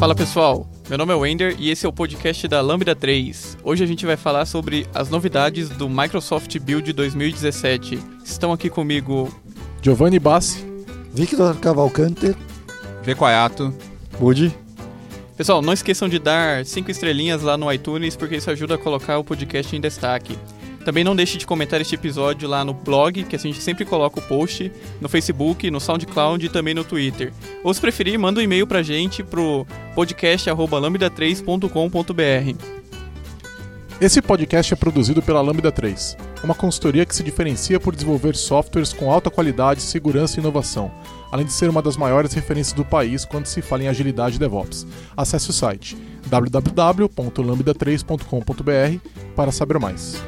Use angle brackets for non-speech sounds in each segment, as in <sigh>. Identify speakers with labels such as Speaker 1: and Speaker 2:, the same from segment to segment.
Speaker 1: Fala pessoal, meu nome é Wender e esse é o podcast da Lambda 3. Hoje a gente vai falar sobre as novidades do Microsoft Build 2017. Estão aqui comigo
Speaker 2: Giovanni Bassi,
Speaker 3: Victor Cavalcante,
Speaker 4: Vecoayato,
Speaker 2: Budi.
Speaker 1: Pessoal, não esqueçam de dar 5 estrelinhas lá no iTunes porque isso ajuda a colocar o podcast em destaque. Também não deixe de comentar este episódio lá no blog, que a gente sempre coloca o post, no Facebook, no SoundCloud e também no Twitter. Ou se preferir, manda um e-mail pra gente pro podcast@lambda3.com.br.
Speaker 2: Esse podcast é produzido pela Lambda 3, uma consultoria que se diferencia por desenvolver softwares com alta qualidade, segurança e inovação, além de ser uma das maiores referências do país quando se fala em agilidade e DevOps. Acesse o site www.lambda3.com.br para saber mais.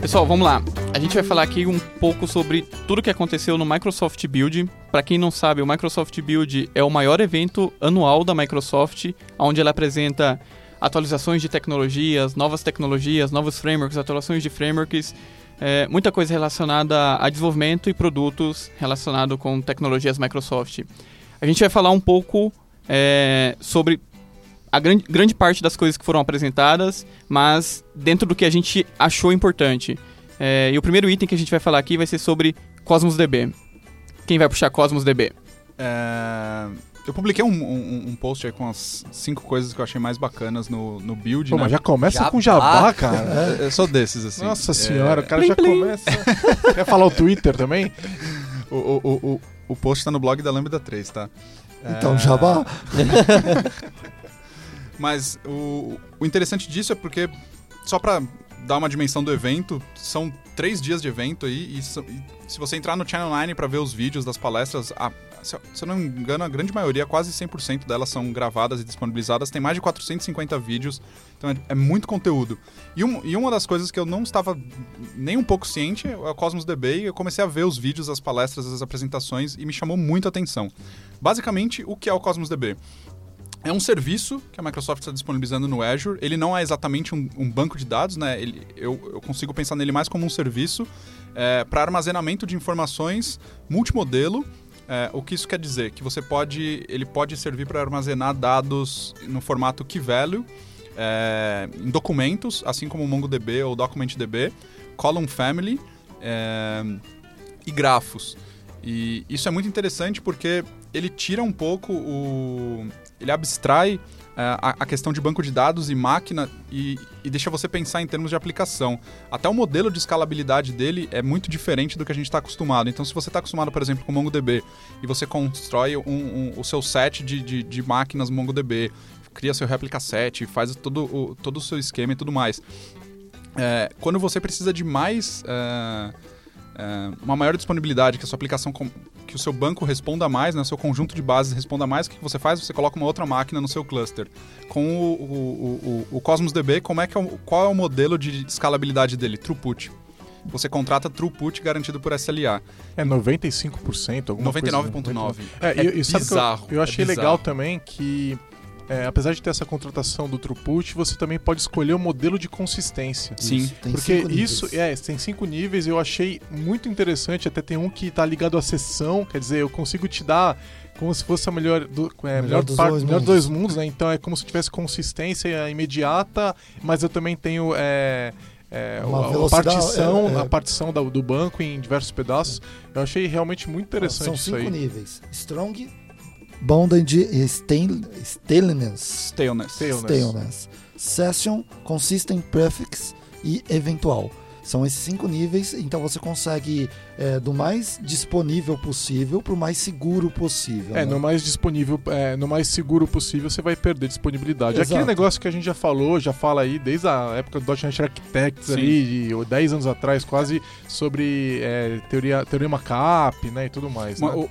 Speaker 1: Pessoal, vamos lá. Gente vai falar aqui um pouco sobre tudo que aconteceu no Microsoft Build. Para quem não sabe, o Microsoft Build é o maior evento anual da Microsoft, onde ela apresenta atualizações de tecnologias, novas tecnologias, novos frameworks, atualizações de frameworks, é, muita coisa relacionada a desenvolvimento e produtos relacionado com tecnologias Microsoft. A gente vai falar um pouco é, sobre a grande, grande parte das coisas que foram apresentadas, mas dentro do que a gente achou importante. É, e o primeiro item que a gente vai falar aqui vai ser sobre Cosmos DB. Quem vai puxar Cosmos DB?
Speaker 4: É, eu publiquei um, um, um, post aí com as cinco coisas que eu achei mais bacanas no, no build.
Speaker 2: Pô,
Speaker 4: né?
Speaker 2: mas já começa jabá. com jabá, cara. <laughs>
Speaker 4: eu sou desses, assim.
Speaker 2: Nossa senhora, o cara plim, já plim. começa. Quer falar o Twitter também? <laughs>
Speaker 4: O, o, o, o, post tá no blog da Lambda 3, tá? <laughs>
Speaker 3: Então, é... jabá.
Speaker 4: Mas o, o interessante disso é porque, só pra dar uma dimensão do evento, são três dias de evento aí, e, e se você entrar no Channel 9 para ver os vídeos das palestras, a, se, se eu não me engano, a grande maioria, quase 100% delas são gravadas e disponibilizadas. Tem mais de 450 vídeos, então é, é muito conteúdo. E, um, e, uma das coisas que eu não estava nem um pouco ciente é o Cosmos DB, e eu comecei a ver os vídeos, as palestras, as apresentações, e me chamou muito a atenção. Basicamente, o que é o Cosmos DB? É um serviço que a Microsoft está disponibilizando no Azure. Ele não é exatamente um, um banco de dados, né? Ele, eu, eu, consigo pensar nele mais como um serviço é, para armazenamento de informações multimodelo. É, o que isso quer dizer? Que você pode, ele pode servir para armazenar dados no formato key value, é, em documentos, assim como o MongoDB ou DocumentDB, column family e grafos. E isso é muito interessante porque ele tira um pouco o, ele abstrai uh, a, questão de banco de dados e máquina e, e, deixa você pensar em termos de aplicação. Até o modelo de escalabilidade dele é muito diferente do que a gente está acostumado. Então, se você está acostumado, por exemplo, com MongoDB e você constrói um, um, o seu set de, de, de máquinas MongoDB, cria seu réplica set, faz todo o, todo o seu esquema e tudo mais. É, quando você precisa de mais... Uh, é, uma maior disponibilidade, que a sua aplicação, que o seu banco responda mais, né, o seu conjunto de bases responda mais, o que você faz? Você coloca uma outra máquina no seu cluster. Com o, o, o, o Cosmos DB, como é que é o, qual é o modelo de escalabilidade dele? Throughput. Você contrata throughput garantido por SLA.
Speaker 2: É 95%, alguma
Speaker 4: 99,9%.
Speaker 2: É, é, e, e bizarro. eu, eu achei é legal também que é, apesar de ter essa contratação do throughput, você também pode escolher o modelo de consistência.
Speaker 4: Sim.
Speaker 2: Porque isso, é, tem cinco níveis, eu achei muito interessante, até tem um que está ligado à sessão, quer dizer, eu consigo te dar como se fosse a melhor, do, é, melhor, melhor, dos, par, dois melhor mundos. dois mundos, né? Então é como se tivesse consistência imediata, mas eu também tenho é, é, a, partição, é, é. a partição da, do banco em diversos pedaços. Eu achei realmente muito interessante São
Speaker 3: isso
Speaker 2: aí.
Speaker 3: São cinco níveis: Strong, Bonded Stainless, Stainless, Stainless, Session, Consistent Prefix e Eventual. São esses cinco níveis, então você consegue é, do mais disponível possível para o mais seguro possível.
Speaker 2: É,
Speaker 3: né?
Speaker 2: no mais disponível, é, no mais seguro possível você vai perder disponibilidade. Exato. Aquele negócio que a gente já falou, já fala aí desde a época do .NET Architects Sim. ali, de 10 anos atrás, quase sobre é, teoria, teoria cap, né, e tudo mais.
Speaker 4: Uma,
Speaker 2: né?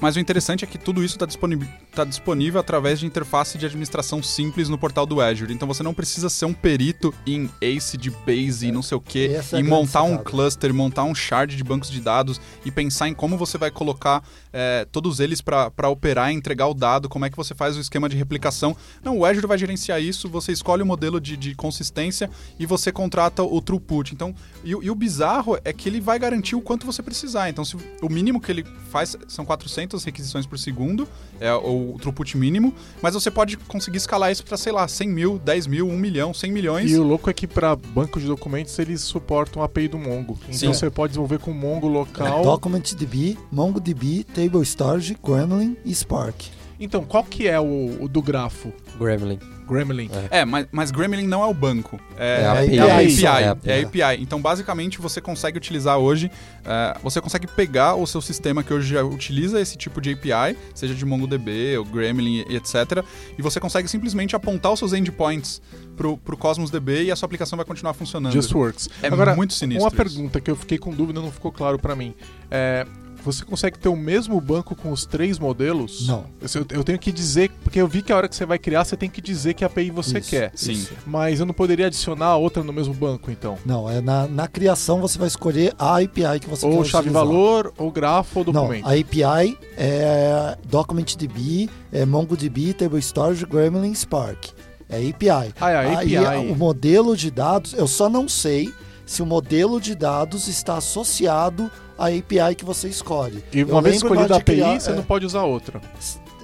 Speaker 4: Mas o interessante é que tudo isso está disponível está disponível através de interface de administração simples no portal do Azure. Então você não precisa ser um perito em ACID, Base e é. não sei o que, e montar um cluster, montar um shard de bancos de dados e pensar em como você vai colocar é, todos eles para operar e entregar o dado, como é que você faz o esquema de replicação. Não, o Azure vai gerenciar isso, você escolhe o modelo de, de consistência e você contrata o throughput. Então, e, e, o bizarro é que ele vai garantir o quanto você precisar. Então, se o mínimo que ele faz são 400 requisições por segundo, é o throughput mínimo, mas você pode conseguir escalar isso para, sei lá, 100 mil, 10 mil, 1 milhão, 100 milhões.
Speaker 2: E o louco é que para banco de documentos eles suportam a API do Mongo. Então Sim. você pode desenvolver com Mongo local.
Speaker 3: É, DocumentDB, MongoDB, Table Storage, Gremlin e Spark.
Speaker 2: Então, qual que é o, o do grafo?
Speaker 5: Gremlin.
Speaker 2: Gremlin.
Speaker 4: É, é mas, mas, Gremlin não é o banco. É, é a API. É a API. É, API. é a API. Então, basicamente, você consegue utilizar hoje, uh, você consegue pegar o seu sistema que hoje já utiliza esse tipo de API, seja de MongoDB ou Gremlin e etc. E você consegue simplesmente apontar os seus endpoints pro, pro Cosmos DB e a sua aplicação vai continuar funcionando.
Speaker 2: Just works.
Speaker 4: É Agora, muito sinistro.
Speaker 2: Uma isso. pergunta que eu fiquei com dúvida, não ficou claro para mim. É, você consegue ter o mesmo banco com os três modelos?
Speaker 3: Não.
Speaker 2: Eu, eu, tenho que dizer, porque eu vi que a hora que você vai criar, você tem que dizer que API você
Speaker 3: isso,
Speaker 2: quer.
Speaker 4: Sim.
Speaker 2: Mas eu não poderia adicionar outra no mesmo banco, então?
Speaker 3: Não, é na, na criação você vai escolher a API que você
Speaker 2: ou
Speaker 3: quer
Speaker 2: Ou chave-valor, ou grafo, ou documento.
Speaker 3: Não, a API é DocumentDB, é MongoDB, Table Storage, Gremlin, Spark. É API.
Speaker 2: Ah, é a API.
Speaker 3: Aí, o modelo de dados, eu só não sei se o modelo de dados está associado à API que você escolhe.
Speaker 2: E uma eu vez escolhida a API, criar, você é, não pode usar outra.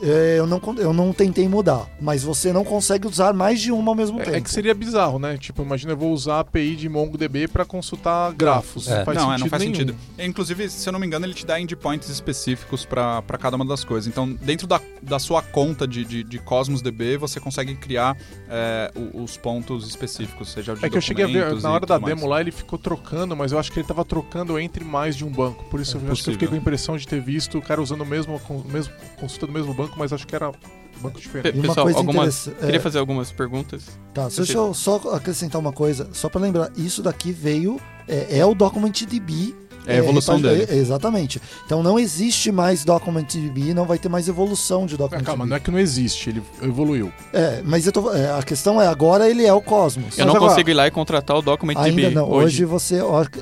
Speaker 3: É, eu, não, eu não tentei mudar, mas você não consegue usar mais de uma ao mesmo
Speaker 2: é,
Speaker 3: tempo.
Speaker 2: É que seria bizarro, né? Tipo, imagina eu vou usar a API de MongoDB para consultar grafos.
Speaker 4: É. Faz não, é, não faz nenhum. sentido. Inclusive, se eu não me engano, ele te dá endpoints específicos para cada uma das coisas. Então, dentro da, da sua conta de, de, de Cosmos DB, você consegue criar é, os pontos específicos, seja o de
Speaker 2: É que eu cheguei a ver, na hora da demo mais. lá, ele ficou trocando, mas eu acho que ele estava trocando entre mais de um banco. Por isso, é eu acho que eu fiquei com a impressão de ter visto o cara usando o mesmo, mesmo consulta do mesmo banco, mas acho que era banco diferente.
Speaker 1: Pessoal, algumas, queria é... fazer algumas perguntas.
Speaker 3: Tá, deixa eu só acrescentar uma coisa, só para lembrar, isso daqui veio, é, é o DocumentDB
Speaker 4: é a evolução é, dele.
Speaker 3: É, exatamente. Então não existe mais DocumentDB, não vai ter mais evolução de DocumentDB.
Speaker 2: calma, não é que não existe, ele evoluiu.
Speaker 3: É, mas tô, é, a questão é, agora ele é o Cosmos.
Speaker 1: Eu
Speaker 3: mas
Speaker 1: não
Speaker 3: agora,
Speaker 1: consigo ir lá e contratar o DocumentDB
Speaker 3: Ainda não, hoje, hoje você... Eu acho que,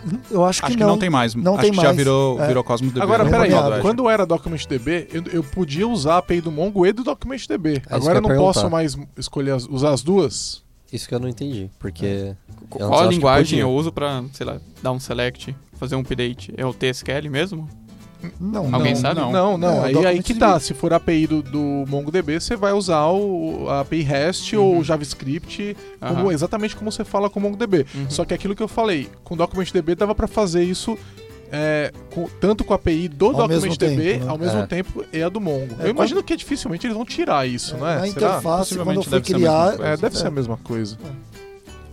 Speaker 3: acho
Speaker 4: que
Speaker 3: não.
Speaker 4: não tem mais.
Speaker 3: Não
Speaker 4: acho
Speaker 3: tem
Speaker 4: que
Speaker 3: mais.
Speaker 4: já virou, é. virou Cosmos DB.
Speaker 2: Agora, peraí, quando era DocumentDB, eu, eu podia usar a API do Mongo e do DocumentDB. É agora eu não perguntar. posso mais escolher as, usar as duas?
Speaker 5: Isso que eu não entendi, porque...
Speaker 1: Qual a linguagem eu uso pra, sei lá, dar um select? Fazer um update é o TSQL mesmo?
Speaker 2: Não,
Speaker 1: Alguém
Speaker 2: não,
Speaker 1: sabe?
Speaker 2: Não, não. não. É, aí, aí que tá. Se for a API do, do MongoDB, você vai usar o, a API REST uhum. ou JavaScript como, uhum. exatamente como você fala com o MongoDB. Uhum. Só que aquilo que eu falei, com DocumentDB dava para fazer isso é, com, tanto com a API do ao DocumentDB mesmo né? ao mesmo é. tempo e a do Mongo. É, eu imagino quando... que dificilmente eles vão tirar isso,
Speaker 3: é,
Speaker 2: né?
Speaker 3: Na interface, quando eu fui criar...
Speaker 2: É, deve ser a mesma coisa.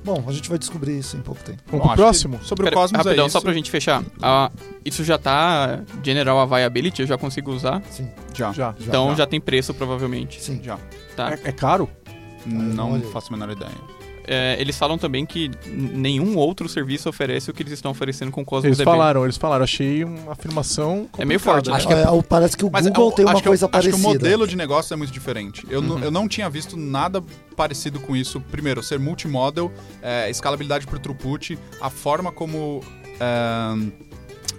Speaker 3: Bom, a gente vai descobrir isso em pouco tempo.
Speaker 2: Bom, próximo?
Speaker 1: Sobre Pera, o Cosmos é Rapidão, é só pra gente fechar. Uh, isso já tá General Availability, eu já consigo usar?
Speaker 3: Sim.
Speaker 2: Já. já
Speaker 1: então
Speaker 2: já.
Speaker 1: já tem preço, provavelmente.
Speaker 3: Sim.
Speaker 2: Já.
Speaker 1: Tá.
Speaker 2: É, é caro?
Speaker 4: Não faço a menor ideia
Speaker 1: é, eles falam também que nenhum outro serviço oferece o que eles estão oferecendo com o Cosmos
Speaker 2: Eles
Speaker 1: DB.
Speaker 2: falaram, eles falaram. Achei uma afirmação
Speaker 1: É meio forte.
Speaker 3: Né? Acho que é, é, parece que o Mas Google tem uma coisa
Speaker 4: eu,
Speaker 3: parecida.
Speaker 4: Acho que o modelo de negócio é muito diferente. Eu, uhum. eu não tinha visto nada parecido com isso. Primeiro, ser multimodel, é, escalabilidade por throughput, a forma como... É,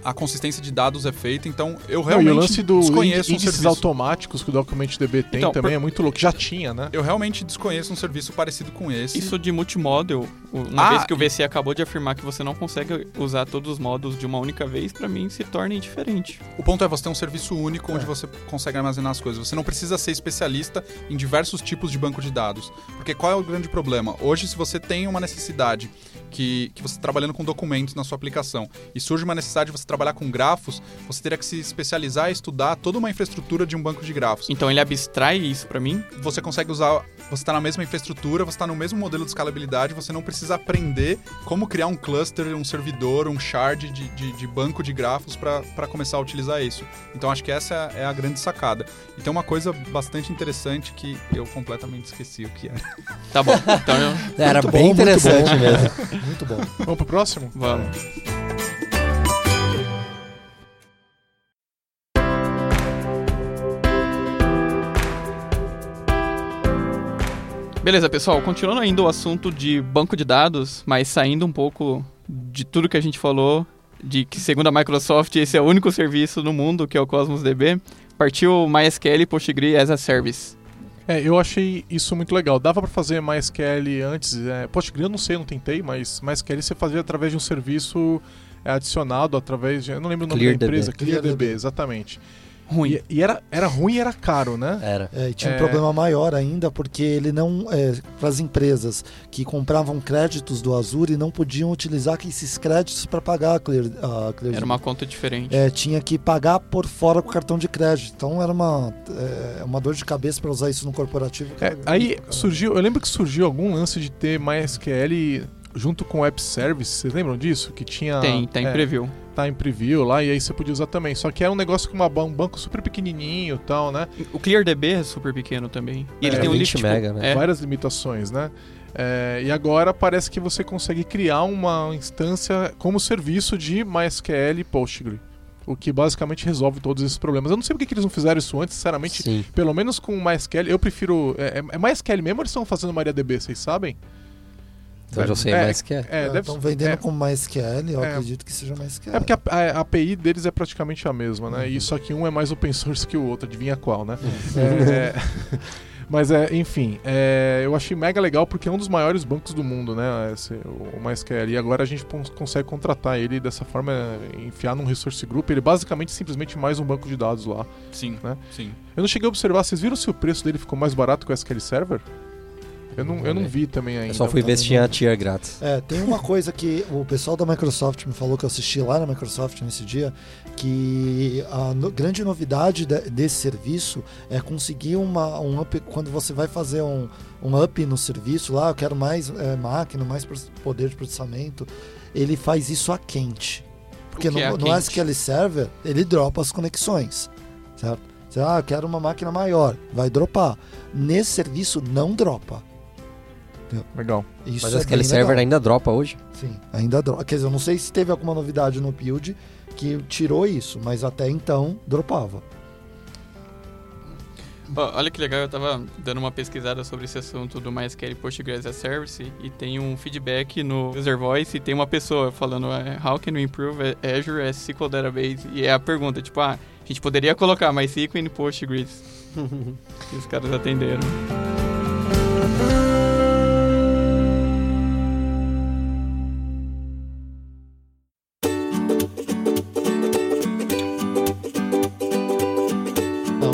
Speaker 4: a consistência de dados é feita, então eu realmente Não,
Speaker 2: e o lance do
Speaker 4: desconheço
Speaker 2: índices
Speaker 4: um serviço.
Speaker 2: automáticos que o DocumentDB tem então, também por... é muito louco, já tinha, né?
Speaker 4: Eu realmente desconheço um serviço parecido com esse.
Speaker 1: Isso de multimodel, uma ah, vez que o VC acabou de afirmar que você não consegue usar todos os modos de uma única vez, para mim se torna indiferente.
Speaker 4: O ponto é você ter um serviço único é. onde você consegue armazenar as coisas. Você não precisa ser especialista em diversos tipos de banco de dados. Porque qual é o grande problema? Hoje, se você tem uma necessidade que, que você está trabalhando com documentos na sua aplicação e surge uma necessidade de você trabalhar com grafos, você teria que se especializar e estudar toda uma infraestrutura de um banco de grafos.
Speaker 1: Então ele abstrai isso para mim?
Speaker 4: Você consegue usar, você está na mesma infraestrutura, você está no mesmo modelo de escalabilidade, você não precisa aprender como criar um cluster, um servidor, um shard de, de, de banco de grafos para começar a utilizar isso. Então acho que essa é a grande sacada. E tem uma coisa bastante interessante que eu completamente esqueci o que era.
Speaker 1: Tá bom. Então eu...
Speaker 5: Era muito bem bom, interessante mesmo. <laughs>
Speaker 3: Muito bom.
Speaker 2: Vamos pro próximo?
Speaker 1: Vamos. Beleza, pessoal, continuando ainda o assunto de banco de dados, mas saindo um pouco de tudo que a gente falou, de que segundo a Microsoft esse é o único serviço no mundo que é o Cosmos DB, partiu MySQL Postgre as a Service.
Speaker 2: É, eu achei isso muito legal. Dava para fazer MySQL antes. É, Postgre eu não sei, eu não tentei, mas MySQL você fazia através de um serviço é, adicionado através de. Eu não lembro o nome
Speaker 5: ClearDB.
Speaker 2: da empresa. ClearDB, exatamente.
Speaker 1: Ruim.
Speaker 2: E, e era, era ruim e era caro, né?
Speaker 5: Era.
Speaker 3: É, e tinha
Speaker 2: É.
Speaker 3: um problema maior ainda, porque ele não. É, para as empresas que compravam créditos do Azure não podiam utilizar esses créditos para pagar a Clear, a Clear
Speaker 1: Era uma conta diferente.
Speaker 3: é, tinha que pagar por fora com o cartão de crédito. Então era uma, é, uma dor de cabeça para usar isso no corporativo.
Speaker 2: É, aí surgiu, eu lembro que surgiu algum lance de ter MySQL junto com o App Service, vocês lembram disso? Que tinha.
Speaker 1: Tem, tá em
Speaker 2: é,
Speaker 1: preview.
Speaker 2: Tá em preview lá, e aí você podia usar também. Só que era um negócio com uma, um banco super pequenininho e tal, né?
Speaker 1: O ClearDB é super pequeno também. E ele
Speaker 2: É,
Speaker 1: tem um
Speaker 5: 20
Speaker 1: list tipo,
Speaker 5: mega, né?
Speaker 1: É,
Speaker 2: Várias limitações, né? É, e agora parece que você consegue criar uma instância como serviço de MySQL e Postgre. O que basicamente resolve todos esses problemas. Eu não sei porque que eles não fizeram isso antes, sinceramente.
Speaker 5: Sim.
Speaker 2: Pelo menos com o MySQL, eu prefiro. É, é- é MySQL mesmo ou eles estão fazendo MariaDB, vocês sabem?
Speaker 5: Então eu já sei
Speaker 2: É,
Speaker 5: mais que é.
Speaker 2: É, deve
Speaker 3: Estão vendendo
Speaker 2: é,
Speaker 3: com MySQL, eu
Speaker 2: É.
Speaker 3: acredito que seja MySQL.
Speaker 2: É porque a, a- a API deles é praticamente a mesma, né? E só que um é mais open source que o outro, adivinha qual, né? É, <laughs> mas é, enfim, é, eu achei mega legal porque é um dos maiores bancos do mundo, né? Esse, o MySQL. E agora a gente consegue contratar ele dessa forma, é, enfiar num resource group. Ele é basicamente simplesmente mais um banco de dados lá.
Speaker 4: Sim,
Speaker 2: Né?
Speaker 4: sim.
Speaker 2: Eu não cheguei a observar, vocês viram se o preço dele ficou mais barato que o SQL Server? Eu não, eu não vi também ainda.
Speaker 5: Eu só fui ver se tinha tier grátis.
Speaker 3: É, tem uma coisa que o pessoal da Microsoft me falou que eu assisti lá na Microsoft nesse dia, que a no- grande novidade de- desse serviço é conseguir uma, um up, quando você vai fazer um, um up no serviço lá, eu quero mais é, máquina, mais poder de processamento, ele faz isso a quente. Porque
Speaker 1: O que
Speaker 3: no,
Speaker 1: é a
Speaker 3: no? SQL Server, ele dropa as conexões, certo? Você, ah, eu quero uma máquina maior, vai dropar. Nesse serviço, não dropa.
Speaker 2: Legal.
Speaker 3: Isso
Speaker 5: Mas
Speaker 3: é bem
Speaker 5: Server
Speaker 3: legal.
Speaker 5: ainda dropa hoje.
Speaker 3: Sim, ainda dropa. Quer dizer, eu não sei se teve alguma novidade no build que tirou isso, mas até então dropava.
Speaker 1: Ó, olha que legal, eu tava dando uma pesquisada sobre esse assunto do MySQL Postgres as a Service e tem um feedback no User Voice e tem uma pessoa falando é, How can we improve Azure as SQL Database? E é a pergunta, tipo, ah, a gente poderia colocar MySQL em Postgres. <laughs> e os caras atenderam.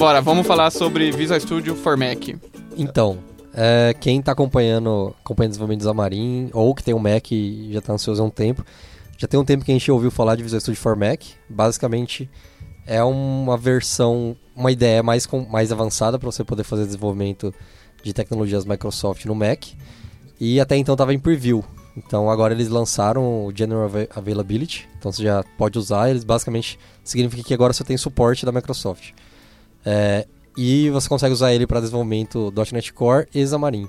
Speaker 1: Bora, vamos falar sobre Visual Studio for Mac.
Speaker 5: Então, é, quem tá acompanhando, acompanhando o desenvolvimento do Xamarin, ou que tem um Mac e já tá ansioso há um tempo, já tem um tempo que a gente ouviu falar de Visual Studio for Mac. Basicamente, é uma versão, uma ideia mais, com, mais avançada para você poder fazer desenvolvimento de tecnologias Microsoft no Mac. E até então estava em preview. Então agora eles lançaram o General Ava- Availability, então você já pode usar. Eles basicamente significa que agora você tem suporte da Microsoft. É, e você consegue usar ele para desenvolvimento .NET Core e Xamarin.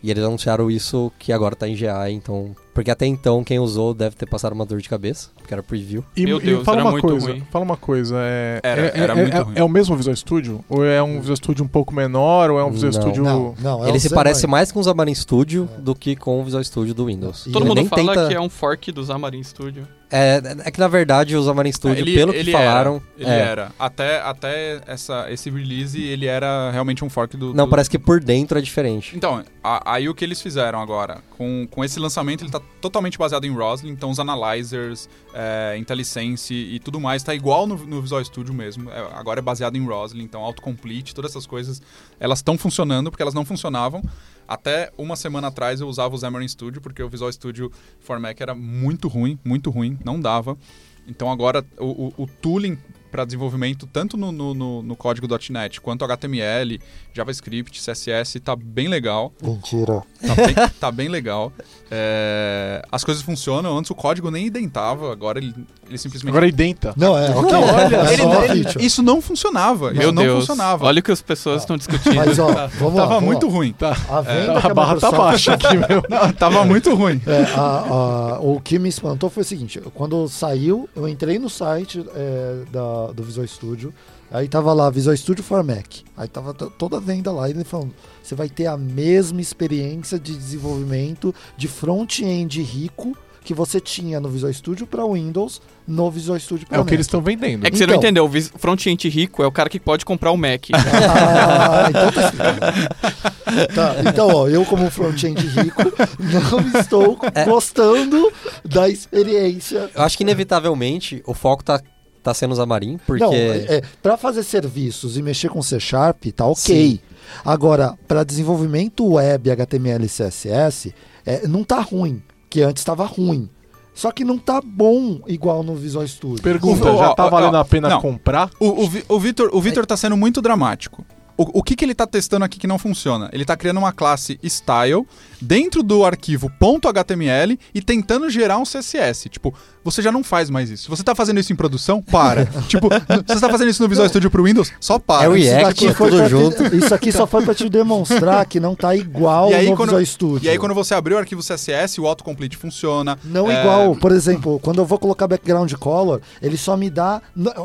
Speaker 5: E eles anunciaram isso que agora tá em GA, então... Porque até então quem usou deve ter passado uma dor de cabeça, porque era preview.
Speaker 2: E,
Speaker 1: Meu
Speaker 2: e
Speaker 1: Deus,
Speaker 2: fala
Speaker 1: era
Speaker 2: uma
Speaker 1: muito
Speaker 2: coisa,
Speaker 1: ruim.
Speaker 2: fala uma coisa, é,
Speaker 4: Era-
Speaker 2: é,
Speaker 4: era
Speaker 2: é-
Speaker 4: muito
Speaker 2: é-
Speaker 4: ruim.
Speaker 2: é o mesmo Visual Studio? Ou é um Visual Studio um pouco menor, ou é um Visual
Speaker 5: Não.
Speaker 2: Studio...
Speaker 3: Não, não. é
Speaker 5: ele se
Speaker 3: Xamarin.
Speaker 5: parece mais com o Xamarin Studio do que com o Visual Studio do Windows.
Speaker 1: Todo
Speaker 5: Ele
Speaker 1: mundo fala
Speaker 5: tenta-
Speaker 1: que é um fork do Xamarin Studio.
Speaker 5: É, é que na verdade o Xamarin Studio,
Speaker 4: ele,
Speaker 5: pelo
Speaker 4: ele
Speaker 5: que falaram...
Speaker 4: Era, ele
Speaker 5: é,
Speaker 4: era. Até, até essa, esse release, ele era realmente um fork do...
Speaker 5: Não,
Speaker 4: do-
Speaker 5: parece que por dentro é diferente.
Speaker 4: Então, a- aí o que eles fizeram agora? Com, com esse lançamento, ele tá totalmente baseado em Roslyn, então os analyzers, é, IntelliSense e tudo mais tá igual no, no Visual Studio mesmo. É, agora é baseado em Roslyn, então autocomplete, todas essas coisas, elas estão funcionando porque elas não funcionavam. Até uma semana atrás eu usava o Xamarin Studio, porque o Visual Studio for Mac era muito ruim, muito ruim, não dava. Então agora o, o, o tooling para desenvolvimento, tanto no, no, no, no código .NET quanto HTML, JavaScript, CSS, tá bem legal.
Speaker 3: Mentira.
Speaker 4: Tá bem, tá bem legal. É, as coisas funcionam. Antes o código nem identava, agora ele, ele simplesmente.
Speaker 2: Agora identa.
Speaker 3: Não, é, ok.
Speaker 4: Não, olha,
Speaker 3: é
Speaker 4: ele- ele- isso não funcionava.
Speaker 1: Meu
Speaker 4: eu não
Speaker 1: Deus,
Speaker 4: funcionava.
Speaker 1: Olha o que as pessoas estão discutindo.
Speaker 3: Mas ó, vamos lá.
Speaker 4: Tava
Speaker 3: vamos
Speaker 4: muito
Speaker 3: lá.
Speaker 4: ruim.
Speaker 3: A venda que
Speaker 2: a barra tá baixa aqui, meu. <laughs>
Speaker 4: Não, tava muito ruim.
Speaker 3: É, a- a- o que me espantou foi o seguinte: quando saiu, eu entrei no site é, da da, do Visual Studio. Aí tava lá, Visual Studio for Mac. Aí tava toda a venda lá, e ele falando, você vai ter a mesma experiência de desenvolvimento de front-end rico que você tinha no Visual Studio para Windows, no Visual Studio para
Speaker 2: É o que eles estão vendendo.
Speaker 1: É que então, você não entendeu, o front-end rico é o cara que pode comprar o Mac. <laughs>
Speaker 3: ah, então tá tá, então, ó, eu como front-end rico não estou é. gostando da experiência.
Speaker 5: Eu acho que inevitavelmente o foco tá tá sendo Xamarin, porque... Não, é,
Speaker 3: é para fazer serviços e mexer com C Sharp, tá ok. Sim. Agora, para desenvolvimento web, HTML e CSS, é, não tá ruim que antes estava ruim. Só que não tá bom igual no Visual Studio.
Speaker 2: Pergunta, já tá valendo a pena não, comprar?
Speaker 4: O, o, o Vitor o Vitor tá sendo muito dramático. O, o que, que ele está testando aqui que não funciona? Ele está criando uma classe style dentro do arquivo .html e tentando gerar um CSS. Tipo, você já não faz mais isso. Se você está fazendo isso em produção, para. <laughs> tipo, você está fazendo isso no Visual Studio pro Windows, só para.
Speaker 5: É o React, isso aqui, junto. <laughs>
Speaker 3: isso aqui só foi para te demonstrar que não tá <laughs> igual
Speaker 4: aí,
Speaker 3: no
Speaker 4: quando,
Speaker 3: Visual Studio.
Speaker 4: E aí quando você abrir o arquivo CSS, o autocomplete funciona.
Speaker 3: Não é... igual. Por exemplo, quando eu vou colocar background color, ele só me dá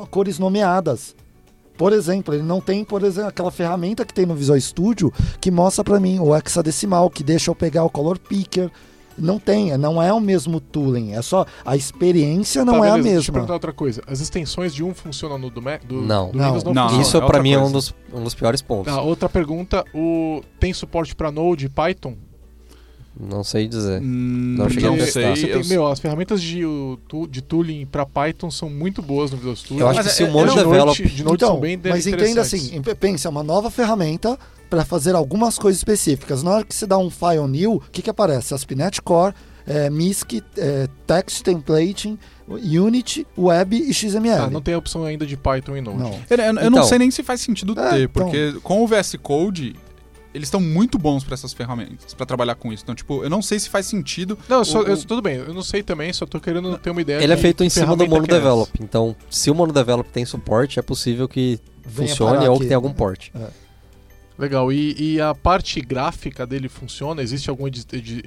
Speaker 3: cores nomeadas. Por exemplo, ele não tem, por exemplo, aquela ferramenta que tem no Visual Studio que mostra para mim o hexadecimal, que deixa eu pegar o color picker. Não tem, não é o mesmo tooling, é só a experiência não tá, é a mesma. Deixa eu
Speaker 2: perguntar outra coisa. As extensões de um funcionam no do, Mac, do,
Speaker 5: não.
Speaker 2: do
Speaker 5: não.
Speaker 2: Windows
Speaker 5: não, não Isso é para mim coisa. é um dos, um dos piores pontos.
Speaker 2: Ah, outra pergunta, o tem suporte para Node e Python?
Speaker 5: Não sei dizer.
Speaker 2: Hum, não cheguei a testar. Você tem, meu, as ferramentas de, de tooling para Python são muito boas no Visual Studio.
Speaker 5: Eu acho que se o Mono de Develop...
Speaker 3: De Node então, são bem mas entenda assim, pensa, é uma nova ferramenta para fazer algumas coisas específicas. Na hora que você dá um file new, o que, que aparece? ASP.NET Core, é, MISC, é, Text Templating, Unity, Web e XML. Ah,
Speaker 2: não tem a opção ainda de Python e Node.
Speaker 4: Não. Eu, eu, eu então, não sei nem se faz sentido é, ter, então, porque com o VS Code eles estão muito bons para essas ferramentas, para trabalhar com isso. Então, tipo, eu não sei se faz sentido.
Speaker 2: Não, eu só, o, eu, tudo bem, eu não sei também, só tô querendo ter uma ideia.
Speaker 5: Ele é feito em cima do Mono é Develop. então, se o Mono Develop tem suporte, é possível que Venha funcione ou que tenha algum porte. É.
Speaker 2: Legal. E, e, a parte gráfica dele funciona? Existe algum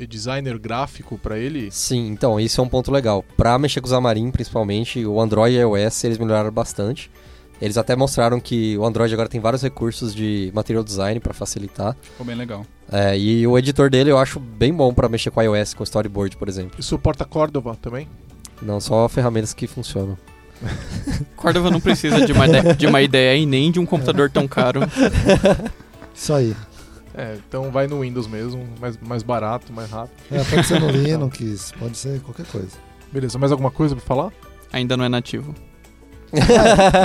Speaker 2: designer gráfico para ele?
Speaker 5: Sim, então, isso é um ponto legal. Para mexer com os Xamarin, principalmente, o Android e iOS, eles melhoraram bastante. Eles até mostraram que o Android agora tem vários recursos de material design para facilitar.
Speaker 4: Ficou bem legal.
Speaker 5: É, e o editor dele eu acho bem bom para mexer com iOS, com storyboard, por exemplo.
Speaker 2: E suporta Cordova também?
Speaker 5: Não, só ferramentas que funcionam. <laughs>
Speaker 1: Cordova não precisa de uma, ideia, de uma ideia e nem de um computador tão caro. <laughs>
Speaker 3: Isso aí.
Speaker 2: É, então vai no Windows mesmo, mais, mais barato, mais rápido.
Speaker 3: É, pode ser no <laughs> Linux, pode ser qualquer coisa.
Speaker 2: Beleza, mais alguma coisa para falar?
Speaker 1: Ainda não é nativo.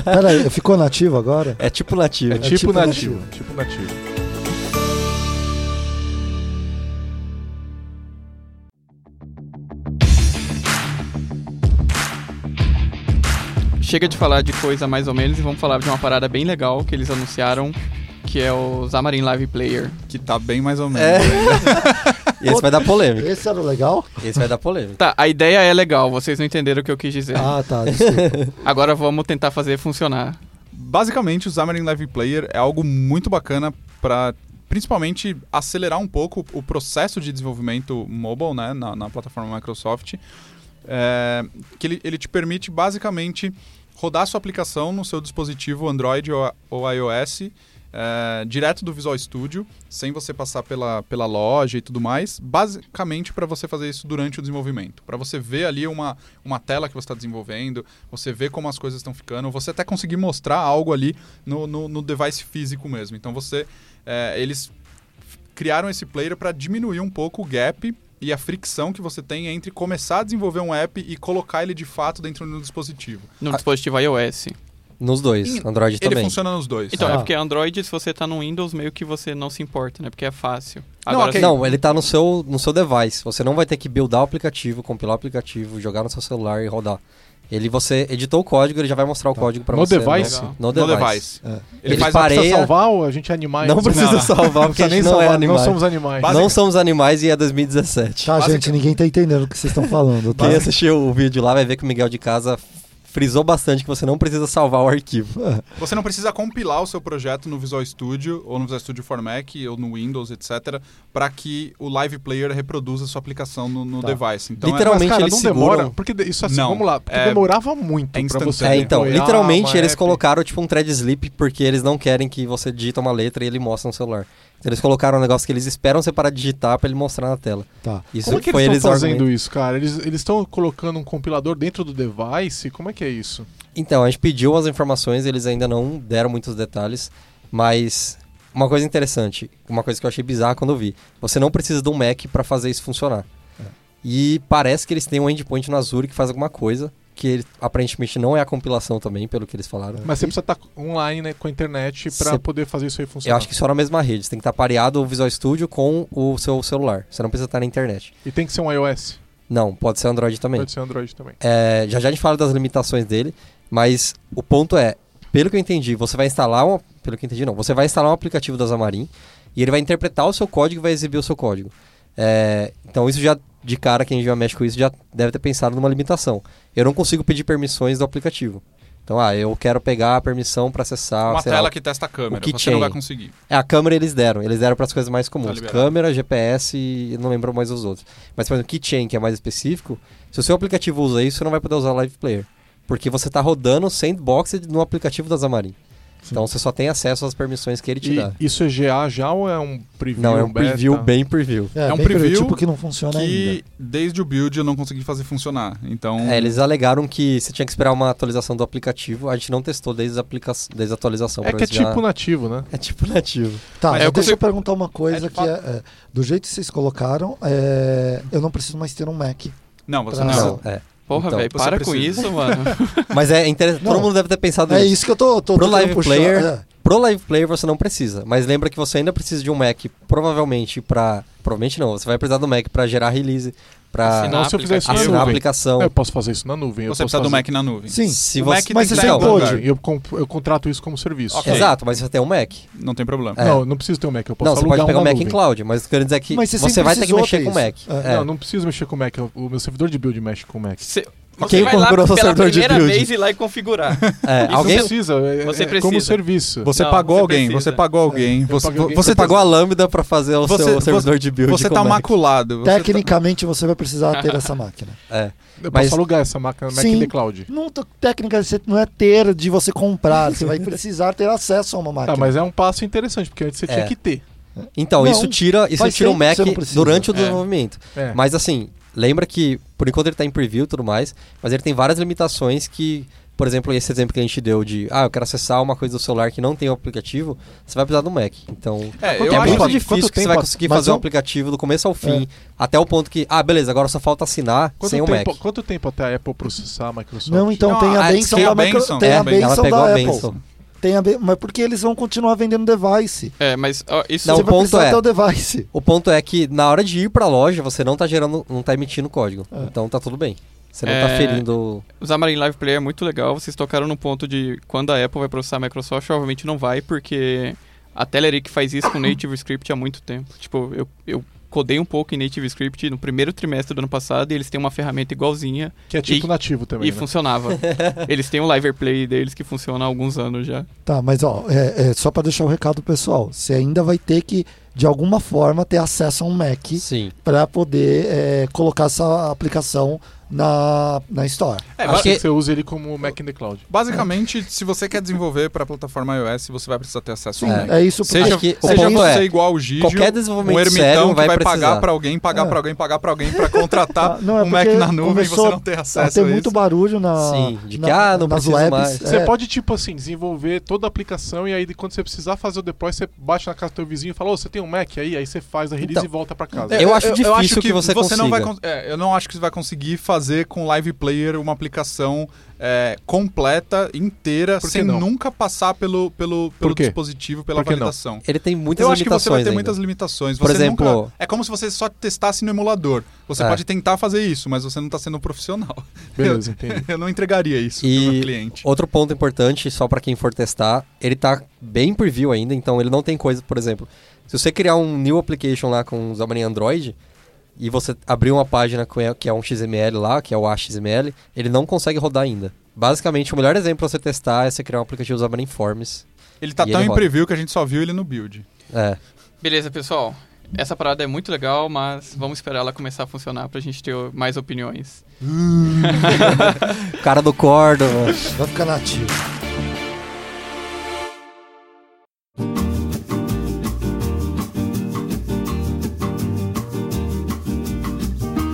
Speaker 3: Peraí, ficou nativo agora?
Speaker 5: É tipo nativo.
Speaker 2: É, tipo, é tipo nativo. nativo. Tipo nativo.
Speaker 1: Chega de falar de coisa mais ou menos e vamos falar de uma parada bem legal que eles anunciaram, que é o Xamarin Live Player.
Speaker 4: Que tá bem mais ou menos. É. <laughs>
Speaker 5: Esse vai dar polêmica.
Speaker 3: Esse era o legal?
Speaker 5: Esse vai dar polêmica.
Speaker 1: Tá, a ideia é legal, vocês não entenderam o que eu quis dizer.
Speaker 3: Ah, tá, desculpa. <laughs>
Speaker 1: Agora vamos tentar fazer funcionar.
Speaker 4: Basicamente, o Xamarin Live Player é algo muito bacana para principalmente acelerar um pouco o processo de desenvolvimento mobile né, na, na plataforma Microsoft. É, que ele, ele te permite basicamente rodar sua aplicação no seu dispositivo Android ou, ou iOS é, direto do Visual Studio, sem você passar pela, pela loja e tudo mais, basicamente para você fazer isso durante o desenvolvimento. Para você ver ali uma, uma tela que você está desenvolvendo, você ver como as coisas estão ficando, você até conseguir mostrar algo ali no, no, no device físico mesmo. Então você. É, eles criaram esse player para diminuir um pouco o gap e a fricção que você tem entre começar a desenvolver um app e colocar ele de fato dentro do dispositivo.
Speaker 1: No dispositivo iOS.
Speaker 5: Nos dois, Android
Speaker 4: ele
Speaker 5: também.
Speaker 4: Ele funciona nos dois.
Speaker 1: Então,
Speaker 4: é
Speaker 1: ah. é porque Android, se você tá no Windows, meio que você não se importa, né? Porque é fácil.
Speaker 5: Agora, não, okay. não, ele tá no seu, no seu device. Você não vai ter que buildar o aplicativo, compilar o aplicativo, jogar no seu celular e rodar. Ele, você editou o código, ele já vai mostrar o tá. código para você.
Speaker 2: Device?
Speaker 5: No, no device? No device.
Speaker 2: É. Ele, ele faz pareia... salvar ou a gente é animais?
Speaker 5: Não precisa não, salvar, porque a gente não salvar, é animais.
Speaker 2: Não somos animais.
Speaker 5: Basic... Não somos animais e é 2017.
Speaker 3: Tá, Basic... gente, ninguém tá entendendo o que vocês estão falando, tá?
Speaker 5: Quem assistiu o vídeo lá vai ver que o Miguel de Casa frisou bastante que você não precisa salvar o arquivo. <laughs>
Speaker 4: Você não precisa compilar o seu projeto no Visual Studio ou no Visual Studio for Mac ou no Windows, etc, para que o Live Player reproduza a sua aplicação no, no tá. device.
Speaker 5: Então, literalmente é... Mas, cara, eles não seguram... demora,
Speaker 2: porque isso assim, não, vamos lá, porque é... demorava muito é para você.
Speaker 5: É, então, literalmente eles app. colocaram tipo um thread sleep porque eles não querem que você digita uma letra e ele mostra no celular. Eles colocaram um negócio que eles esperam você parar de digitar para ele mostrar na tela.
Speaker 2: Tá. Isso Como é que eles estão fazendo isso, cara? Eles estão colocando um compilador dentro do device? Como é que é isso?
Speaker 5: Então, a gente pediu as informações, eles ainda não deram muitos detalhes, mas uma coisa interessante, uma coisa que eu achei bizarra quando eu vi. Você não precisa de um Mac para fazer isso funcionar. É. E parece que eles têm um endpoint no Azure que faz alguma coisa que ele, aparentemente não é a compilação também, pelo que eles falaram.
Speaker 2: Mas você precisa estar online né, com a internet para você... poder fazer isso aí funcionar.
Speaker 5: Eu acho que só na mesma rede. Você tem que estar pareado o Visual Studio com o seu celular. Você não precisa estar na internet.
Speaker 2: E tem que ser um iOS?
Speaker 5: Não, pode ser Android também.
Speaker 2: Pode ser Android também.
Speaker 5: É, já já a gente fala das limitações dele, mas o ponto é, pelo que eu entendi, você vai instalar um, pelo que eu entendi não, você vai instalar um aplicativo da Xamarin e ele vai interpretar o seu código e vai exibir o seu código. É, então isso já de cara, quem já mexe com isso já deve ter pensado numa limitação. Eu não consigo pedir permissões do aplicativo. Então, ah, eu quero pegar a permissão para acessar.
Speaker 4: Uma tela lá, que testa a câmera, você chain. não vai conseguir.
Speaker 5: É, a câmera eles deram. Eles deram para as coisas mais comuns. Tá câmera, GPS e não lembro mais os outros. Mas, por exemplo, Keychain, que é mais específico, se o seu aplicativo usa isso, você não vai poder usar o Live Player. Porque você está rodando sandbox no aplicativo da Xamarin. Então você só tem acesso às permissões que ele te
Speaker 2: e
Speaker 5: dá.
Speaker 2: Isso é GA já ou é um preview?
Speaker 5: Não, é um preview
Speaker 2: beta?
Speaker 5: bem preview.
Speaker 3: É,
Speaker 4: é
Speaker 3: um
Speaker 4: preview
Speaker 3: tipo que não funciona
Speaker 4: que
Speaker 3: ainda.
Speaker 4: desde o build eu não consegui fazer funcionar. Então
Speaker 5: é, eles alegaram que você tinha que esperar uma atualização do aplicativo. A gente não testou desde a, aplica... desde a atualização.
Speaker 2: É que é tipo já... nativo, né?
Speaker 5: É tipo nativo.
Speaker 3: Tá, mas eu deixa consigo... eu perguntar uma coisa é que é, é, do jeito que vocês colocaram, é, eu não preciso mais ter um Mac.
Speaker 4: Não, você pra... não.
Speaker 1: É. Porra, então, velho, para precisa. com isso, mano. <laughs>
Speaker 5: Mas é interessante, todo mundo deve ter pensado
Speaker 3: é nisso. É isso que eu tô, tô
Speaker 5: Pro Live puxar, Player, é. Pro Live Player você não precisa, mas lembra que você ainda precisa de um Mac, provavelmente para, provavelmente não, você vai precisar do Mac para gerar release, para
Speaker 2: assinar, se eu fizer isso
Speaker 5: assinar a aplicação.
Speaker 2: Eu posso fazer isso na nuvem.
Speaker 4: Você precisa
Speaker 2: fazer...
Speaker 4: do Mac na nuvem.
Speaker 2: Sim,
Speaker 5: se o você...
Speaker 2: Mac mas você tem code. Eu, eu contrato isso como serviço.
Speaker 5: Okay. Exato, mas você tem um Mac.
Speaker 4: Não tem problema.
Speaker 2: É. Não, não preciso ter um Mac. Eu posso
Speaker 5: não, você pode pegar um Mac nuvem. em cloud, mas querendo dizer que você, você vai ter que mexer com o Mac.
Speaker 2: É. Não, não preciso mexer com o Mac. O meu servidor de build mexe com o Mac.
Speaker 1: Você quem vai configurou lá pela primeira vez ir lá e configurar. <laughs>
Speaker 2: É, alguém precisa, é, você precisa. como serviço.
Speaker 4: Você não, pagou você alguém, precisa. você pagou alguém. É, você,
Speaker 5: alguém você pagou a Lambda para fazer o você, seu servidor de build.
Speaker 4: Você tá maculado.
Speaker 3: Tecnicamente você vai precisar ter <laughs> essa máquina.
Speaker 2: É. Eu mas, posso alugar essa máquina no Mac in the Cloud.
Speaker 3: Não, tecnicamente não é ter de você comprar, você vai <laughs> precisar ter acesso a uma tá, máquina.
Speaker 2: Tá, mas é um passo interessante, porque antes você tinha é. que ter.
Speaker 5: Então, não, isso tira, isso tira o Mac durante o desenvolvimento. É. Mas assim, lembra que, por enquanto ele está em preview e tudo mais, mas ele tem várias limitações que, por exemplo, esse exemplo que a gente deu de, ah, eu quero acessar uma coisa do celular que não tem o aplicativo, você vai precisar do Mac. Então,
Speaker 4: é,
Speaker 5: é muito difícil que você vai conseguir fazer um aplicativo do começo ao fim, é. até o ponto que, ah, beleza, agora só falta assinar
Speaker 2: quanto
Speaker 5: sem
Speaker 2: tempo,
Speaker 5: o Mac.
Speaker 2: Quanto tempo até a Apple processar a Microsoft?
Speaker 3: Não, então não, tem a, a benção da Microsoft. Tem a benção da Apple. Tem a ver, mas porque eles vão continuar vendendo device.
Speaker 1: É, mas ó, isso
Speaker 5: não,
Speaker 3: você
Speaker 5: o ponto é,
Speaker 3: o device. <laughs>
Speaker 5: O ponto é que na hora de ir para a loja, você não tá gerando, não tá emitindo código. É. Então tá tudo bem. Você não tá é, tá ferindo.
Speaker 1: O Xamarin Live Player é muito legal. Vocês tocaram no ponto de quando a Apple vai processar a Microsoft, obviamente não vai, porque a Telerik faz isso com <coughs> Native Script há muito tempo. Tipo, eu, eu codei um pouco em Native Script no primeiro trimestre do ano passado e eles têm uma ferramenta igualzinha.
Speaker 2: Que é tipo
Speaker 1: e,
Speaker 2: nativo também.
Speaker 1: E
Speaker 2: né?
Speaker 1: funcionava. <laughs> eles têm um Live Play deles que funciona há alguns anos já.
Speaker 3: Tá, mas ó, é, é só para deixar o recado pessoal, você ainda vai ter que de alguma forma ter acesso a um Mac para poder é, colocar essa aplicação na, na Store.
Speaker 2: É, Acho que você usa ele como Mac in the Cloud.
Speaker 4: Basicamente, é. se você quer desenvolver para a plataforma iOS, você vai precisar ter acesso
Speaker 3: Sim,
Speaker 4: ao Mac.
Speaker 3: É isso
Speaker 4: seja,
Speaker 3: que,
Speaker 4: seja você é, igual o Gigi,
Speaker 5: qualquer desenvolvimento
Speaker 4: um ermitão
Speaker 5: vai
Speaker 4: que vai
Speaker 5: precisar.
Speaker 4: pagar para alguém, pagar é. para alguém, pagar para alguém para contratar <laughs> um é Mac na nuvem e você não ter acesso
Speaker 3: ter muito barulho na,
Speaker 5: Sim, de
Speaker 3: na,
Speaker 5: que, ah, não
Speaker 3: nas webs.
Speaker 5: Mais.
Speaker 2: Você é. pode, tipo assim, desenvolver toda a aplicação e aí quando você precisar fazer o deploy, você bate na casa do teu vizinho e fala, ô, oh, você tem um Mac aí? Aí você faz a release então, e volta para casa.
Speaker 5: Eu, acho difícil eu acho que, que você,
Speaker 4: você
Speaker 5: não
Speaker 4: vai... eu não acho que você vai conseguir fazer com Live Player uma aplicação é, completa, inteira, sem não? nunca passar pelo, pelo, pelo dispositivo, pela validação. Não?
Speaker 5: Ele tem muitas
Speaker 4: Eu
Speaker 5: acho
Speaker 4: que você vai ter
Speaker 5: ainda.
Speaker 4: muitas limitações.
Speaker 5: Por
Speaker 4: você
Speaker 5: exemplo...
Speaker 4: Nunca, é como se você só testasse no emulador. Você é. pode tentar fazer isso, mas você não está sendo um profissional. <laughs>
Speaker 2: Beleza, entendi. <laughs>
Speaker 4: eu não entregaria isso
Speaker 5: e
Speaker 4: pro meu cliente.
Speaker 5: Outro ponto importante, só para quem for testar, ele está bem preview ainda, então ele não tem coisa, por exemplo, se você criar um new application lá com Xamarin Android, e você abrir uma página que é um XML lá, que é o HTML, ele não consegue rodar ainda. Basicamente, o melhor exemplo para você testar é você criar um aplicativo usando Informs.
Speaker 4: Ele tá tão ele em preview que a gente só viu ele no build.
Speaker 5: É.
Speaker 1: Beleza, pessoal. Essa parada é muito legal, mas vamos esperar ela começar a funcionar pra gente ter mais opiniões. <laughs>
Speaker 5: Cara do cordo.
Speaker 3: Vai ficar nativo.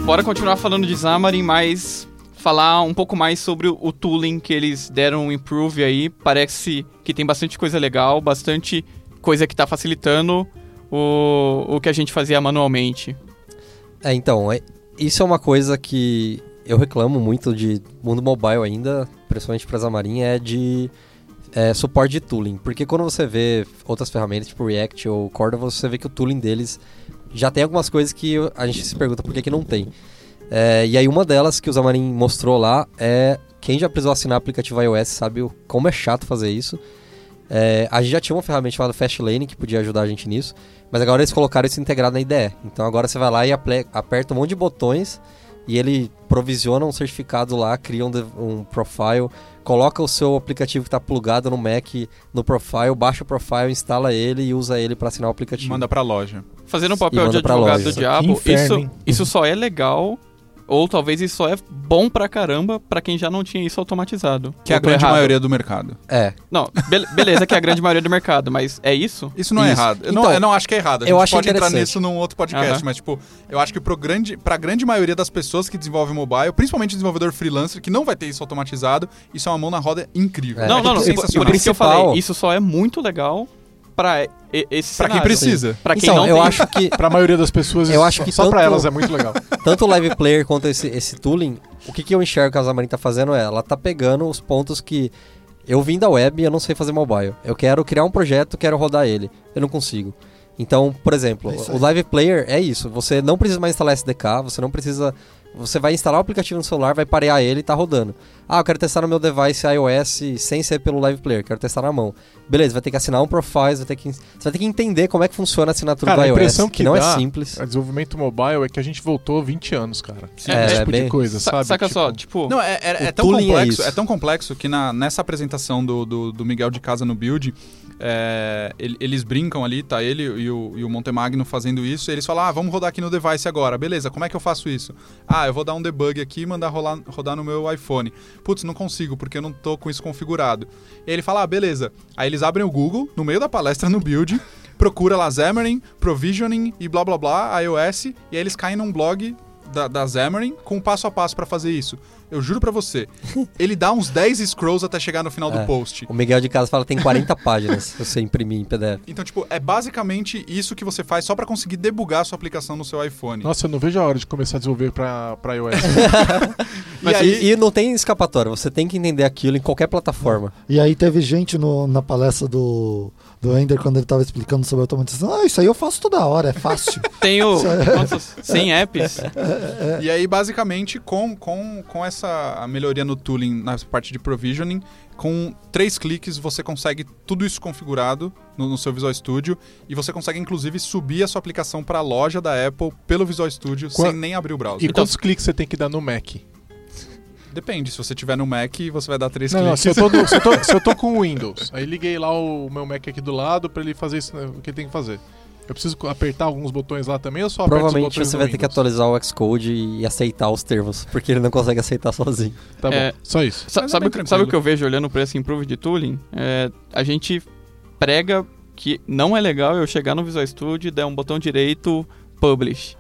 Speaker 1: Bora continuar falando de Xamarin, mas falar um pouco mais sobre o tooling que eles deram um improve aí. Parece que tem bastante coisa legal, bastante coisa que está facilitando o, o que a gente fazia manualmente.
Speaker 5: É, então, é, isso é uma coisa que eu reclamo muito de mundo mobile ainda, principalmente para Xamarin, é de é, suporte de tooling. Porque quando você vê outras ferramentas, tipo React ou Cordova, você vê que o tooling deles já tem algumas coisas que a gente se pergunta por que, que não tem. É, e aí uma delas que o Xamarin mostrou lá é... Quem já precisou assinar aplicativo iOS sabe o, como é chato fazer isso. É, a gente já tinha uma ferramenta chamada Fastlane que podia ajudar a gente nisso, mas agora eles colocaram isso integrado na IDE. Então agora você vai lá e aperta um monte de botões e ele provisiona um certificado lá, cria um, um profile, coloca o seu aplicativo que está plugado no Mac no profile, baixa o profile, instala ele e usa ele para assinar o aplicativo.
Speaker 4: Manda para a loja.
Speaker 1: Fazendo o papel de advogado do diabo, isso, isso só é legal ou talvez isso só é bom pra caramba pra quem já não tinha isso automatizado.
Speaker 4: Que é a grande errado. maioria do mercado.
Speaker 5: É.
Speaker 1: Não, be beleza que é a grande maioria do mercado, mas é isso?
Speaker 4: Isso não é isso. é errado. Eu, então, não, eu não acho que é errado. A gente eu acho pode entrar nisso num outro podcast, mas tipo, eu acho que pro grande, pra grande maioria das pessoas que desenvolvem mobile, principalmente desenvolvedor freelancer, que não vai ter isso automatizado, isso é uma mão na roda incrível.
Speaker 1: É. Não, não, não. É por isso que eu falei, isso só é muito legal para esse
Speaker 4: Para quem precisa.
Speaker 1: Para quem então, não
Speaker 5: eu
Speaker 1: tem.
Speaker 5: acho que <laughs>
Speaker 2: para a maioria das pessoas
Speaker 5: eu acho que
Speaker 2: só para elas é muito legal. <laughs>
Speaker 5: Tanto o Live Player quanto esse, esse tooling, o que, que eu enxergo que a Xamarin tá fazendo é, ela tá pegando os pontos que eu vim da web e eu não sei fazer mobile. Eu quero criar um projeto, quero rodar ele. Eu não consigo. Então, por exemplo, é o Live Player é isso. Você não precisa mais instalar SDK, você não precisa você vai instalar o aplicativo no celular, vai parear ele e tá rodando. Ah, eu quero testar no meu device iOS sem ser pelo Live Player, quero testar na mão. Beleza, vai ter que assinar um profile, vai ter que, você vai ter que entender como é que funciona a assinatura
Speaker 2: cara,
Speaker 5: do iOS,
Speaker 2: a impressão que,
Speaker 5: que não
Speaker 2: é
Speaker 5: dá, é simples.
Speaker 2: A desenvolvimento mobile é que a gente voltou 20 anos, cara. Sim, é, tipo bem... de coisa, sabe?
Speaker 1: Saca tipo... só, tipo...
Speaker 4: Não, é, é, é tão complexo, é, tão complexo que na, nessa apresentação do, do, do Miguel de Casa no Build, é, eles brincam ali, tá? Ele e o, e o Montemagno fazendo isso, e eles falam: ah, vamos rodar aqui no device agora. Beleza, como é que eu faço isso? Ah, eu vou dar um debug aqui e mandar rolar, rodar no meu iPhone. Putz, não consigo, porque eu não tô com isso configurado. E ele fala: ah, beleza. Aí eles abrem o Google, no meio da palestra <laughs> no build, procura lá Xamarin, Provisioning e blá blá blá, iOS, e aí eles caem num blog da, da Xamarin com um passo a passo para fazer isso. Eu juro para você. Ele dá uns 10 scrolls até chegar no final é. do post.
Speaker 5: O Miguel de casa fala que tem 40 <laughs> páginas se você imprimir em PDF.
Speaker 4: Então, tipo, é basicamente isso que você faz só para conseguir debugar a sua aplicação no seu iPhone.
Speaker 2: Nossa, eu não vejo a hora de começar a desenvolver pra, pra iOS. <laughs> <laughs>
Speaker 5: e, aí... e, não tem escapatória, você tem que entender aquilo em qualquer plataforma.
Speaker 3: E aí teve gente no, na palestra do do Ender quando ele estava explicando sobre automatização. Ah, isso aí eu faço toda hora, é fácil. <laughs>
Speaker 1: Tenho é... 100 apps. É,
Speaker 4: é, é. E aí, basicamente, com, com, com essa melhoria no tooling, na parte de provisioning, com três cliques você consegue tudo isso configurado no, no, seu Visual Studio e você consegue inclusive subir a sua aplicação para a loja da Apple pelo Visual Studio Qua... sem nem abrir o browser.
Speaker 2: E então, quantos cliques você tem que dar no Mac?
Speaker 4: Depende, se você tiver no Mac, você vai dar três
Speaker 2: não,
Speaker 4: cliques.
Speaker 2: Não, se, eu tô, <laughs> se, eu tô, se eu tô com o Windows, aí liguei lá o meu Mac aqui do lado para ele fazer isso, né, o que tem que fazer. Eu preciso apertar alguns botões lá também ou só
Speaker 5: Provavelmente você vai ter que atualizar o Xcode e aceitar os termos, porque ele não consegue aceitar sozinho.
Speaker 2: Tá é, bom, só isso.
Speaker 1: Sa sabe, é sabe o que eu vejo olhando para esse improve de tooling? É, a gente prega que não é legal eu chegar no Visual Studio e dar um botão direito Publish.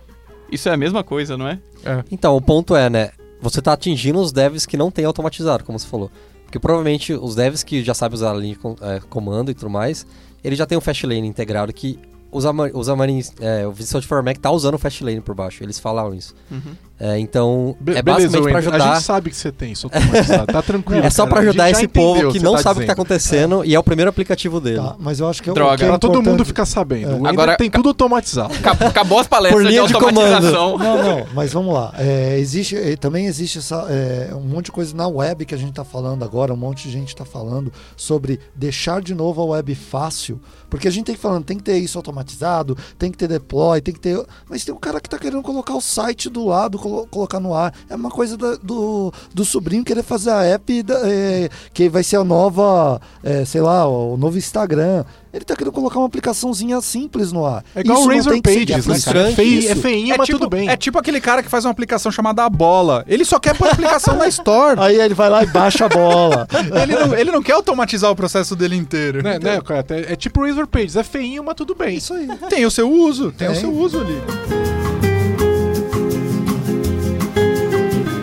Speaker 1: Isso é a mesma coisa, não é?
Speaker 5: é? Então, o ponto é, né? Você está atingindo os devs que não têm automatizado, como você falou. Porque provavelmente os devs que já sabem usar a linha de é, comando e tudo mais, ele já tem um Fastlane integrado que os, ama os Amarins, é, o Visual for Mac tá usando o Fastlane por baixo, eles falaram isso. Uhum. É, então, Be é basicamente para ajudar.
Speaker 2: A gente sabe que você tem isso automatizado, tá <laughs> tranquilo.
Speaker 5: É só para ajudar esse povo que não tá sabe o que tá acontecendo é. e é o primeiro aplicativo dele. Tá,
Speaker 3: mas eu acho que é
Speaker 2: Droga.
Speaker 3: Que é
Speaker 2: pra todo mundo ficar sabendo. É. Agora tem tudo automatizado. <laughs>
Speaker 1: Acabou as palestras
Speaker 5: por linha
Speaker 1: de,
Speaker 5: automatização.
Speaker 3: De não, não, <laughs> mas vamos lá. É, existe, também existe essa, é, um monte de coisa na web que a gente tá falando agora, um monte de gente tá falando sobre deixar de novo a web fácil, porque a gente tem que falando, tem que ter isso automatizado tem que ter deploy, tem que ter. Mas tem um cara que tá querendo colocar o site do lado, colo colocar no ar. É uma coisa da, do, do sobrinho querer fazer a app da, é, que vai ser a nova, é, sei lá, o novo Instagram. Ele tá querendo colocar uma aplicaçãozinha simples no ar.
Speaker 2: É igual o Razor Pages, né, cara? É, fei, é feinho, é mas
Speaker 4: tipo,
Speaker 2: tudo bem.
Speaker 4: É tipo aquele cara que faz uma aplicação chamada A Bola. Ele só quer pôr a aplicação na Store. <laughs>
Speaker 3: Aí ele vai lá e baixa a bola. <laughs>
Speaker 4: ele, não, ele não quer automatizar o processo dele inteiro.
Speaker 2: Né, né, cara? É tipo o Razor Pages. É feinho, mas tudo bem.
Speaker 3: Isso aí.
Speaker 4: Tem o seu uso. Tem, tem. o seu uso ali.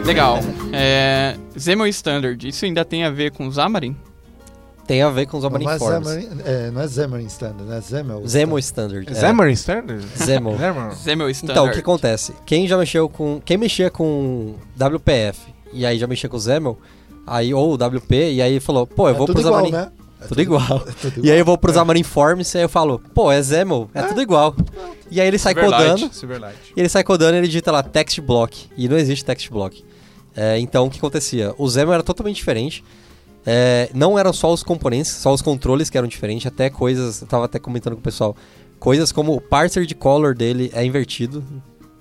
Speaker 1: Legal. É, Xamarin Standard, isso ainda tem a ver com Xamarin?
Speaker 5: Tem a ver com os
Speaker 3: Xamarin não, é Xamarin, é, não é Xamarin Standard, né? Xaml.
Speaker 5: Xaml Standard.
Speaker 2: É. Xamarin Standard?
Speaker 5: Xaml.
Speaker 1: Xaml Standard.
Speaker 5: Então, o que acontece? Quem já mexeu com... Quem mexia com WPF e aí já mexia com Xaml, aí, ou WP, e aí falou, pô, eu é vou pro Xamarin... Né? É tudo, tudo, igual. É tudo igual. E aí eu vou pro Xamarin Forms e aí eu falo, pô, é Xaml, é, tudo igual. E aí ele sai codando. E ele sai codando e ele digita lá text block. E não existe text block. É, então o que acontecia? O Xamarin era totalmente diferente. É, não eram só os componentes, só os controles que eram diferentes, até coisas, eu tava até comentando com o pessoal, coisas como o parser de color dele é invertido,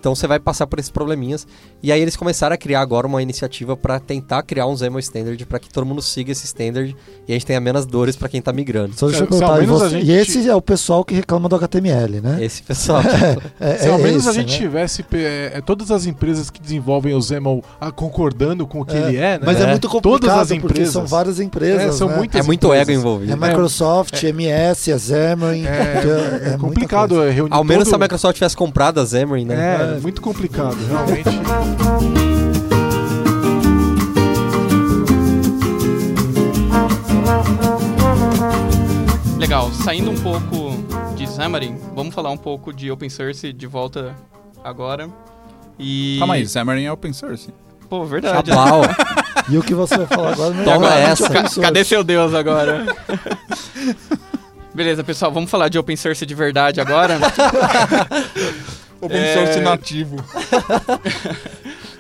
Speaker 5: então você vai passar por esses probleminhas. E aí eles começaram a criar agora uma iniciativa para tentar criar um Zemo Standard para que todo mundo siga esse standard e a gente tenha menos dores para quem tá migrando.
Speaker 3: Só deixa eu contar, e, você, gente... e, esse é o pessoal que reclama do HTML, né?
Speaker 5: Esse pessoal. <laughs>
Speaker 2: é, é, Se ao é menos esse, a gente né? tivesse é, é, todas as empresas que desenvolvem o Zemo ah, concordando com o que é, ele é, né?
Speaker 3: Mas é, muito complicado todas as empresas. são várias empresas,
Speaker 2: são
Speaker 3: né?
Speaker 2: muitas
Speaker 5: É muito ego envolvido.
Speaker 3: É Microsoft, MS, a Xamarin.
Speaker 2: É, complicado reunir
Speaker 5: Ao menos se a Microsoft tivesse comprado a Xamarin,
Speaker 2: né? É, muito complicado realmente.
Speaker 1: Legal, saindo um pouco de Xamarin, vamos falar um pouco de open source de volta agora. E...
Speaker 4: Calma aí, Xamarin é open source.
Speaker 1: Pô, verdade.
Speaker 3: Chablau. <laughs> e o que você vai falar agora não é
Speaker 5: Toma essa.
Speaker 1: Cadê seu Deus agora? <laughs> Beleza, pessoal, vamos falar de open source de verdade agora. <laughs>
Speaker 2: Open é... source nativo.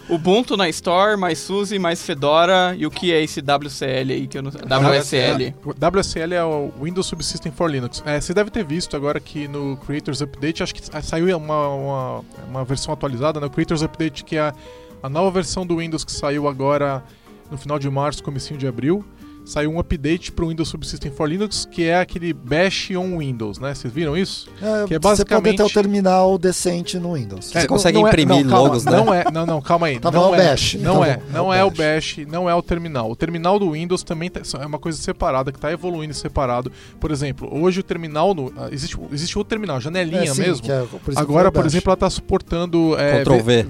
Speaker 1: Ubuntu na Store, mais SUSE, mais Fedora. E o que é esse WCL aí? Que eu não... WSL.
Speaker 2: WSL é o Windows Subsystem for Linux. É, você deve ter visto agora que no Creators Update, acho que saiu uma, uma, uma versão atualizada, no né? Creators Update, que é a, a nova versão do Windows que saiu agora no final de março, comecinho de abril saiu um update para o Windows Subsystem for Linux, que é aquele Bash on Windows, né? Vocês viram isso?
Speaker 3: É, que é basicamente... Você pode ter o terminal decente no Windows.
Speaker 5: É, você consegue não imprimir é, não,
Speaker 2: calma,
Speaker 5: logos,
Speaker 2: né? Não é, não, não, calma aí.
Speaker 3: Tá
Speaker 2: não
Speaker 3: é, Bash.
Speaker 2: Não tá é, não é, o Bash, não é o terminal. O terminal do Windows também tá, é uma coisa separada, que está evoluindo separado. Por exemplo, hoje o terminal, no, ah, existe, existe outro terminal, janelinha é, sim, mesmo. É, por Agora, por exemplo, ela está suportando...
Speaker 5: É, Ctrl V.
Speaker 2: V,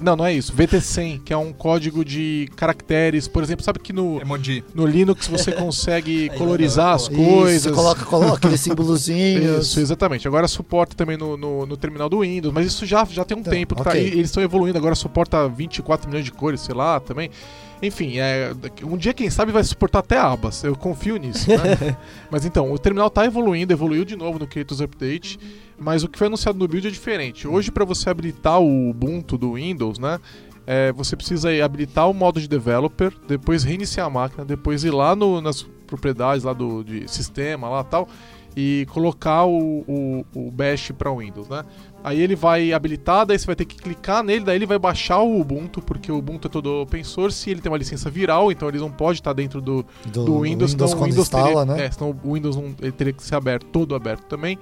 Speaker 2: não, não é isso. VT100, que é um código de caracteres. Por exemplo, sabe que no,
Speaker 4: Emoji.
Speaker 2: no Linux você <laughs> consegue colorizar as coisas. Você
Speaker 3: coloca, coloca aqueles símbolozinhos. <laughs>
Speaker 2: Isso, exatamente. Agora suporta também no, no, no, terminal do Windows, mas isso já, já tem um então, tempo que tá okay. tá aí. Eles estão evoluindo, agora suporta 24 milhões de cores, sei lá, também. Enfim, é, um dia, quem sabe, vai suportar até abas. Eu confio nisso, né? <laughs> Mas então, o terminal está evoluindo, evoluiu de novo no Creators Update, mas o que foi anunciado no build é diferente. Hoje, para você habilitar o Ubuntu do Windows, né? É, você precisa habilitar o modo de developer, depois reiniciar a máquina, depois ir lá no, nas propriedades lá do de sistema lá tal e colocar o, o, o bash para Windows, né? Aí ele vai habilitar, daí você vai ter que clicar nele, daí ele vai baixar o Ubuntu, porque o Ubuntu é todo open source e ele tem uma licença viral, então ele não pode estar dentro do, do, do Windows,
Speaker 3: Windows,
Speaker 2: senão o
Speaker 3: Windows instala,
Speaker 2: teria, né? é, senão o Windows não, ele teria que ser aberto, todo aberto também.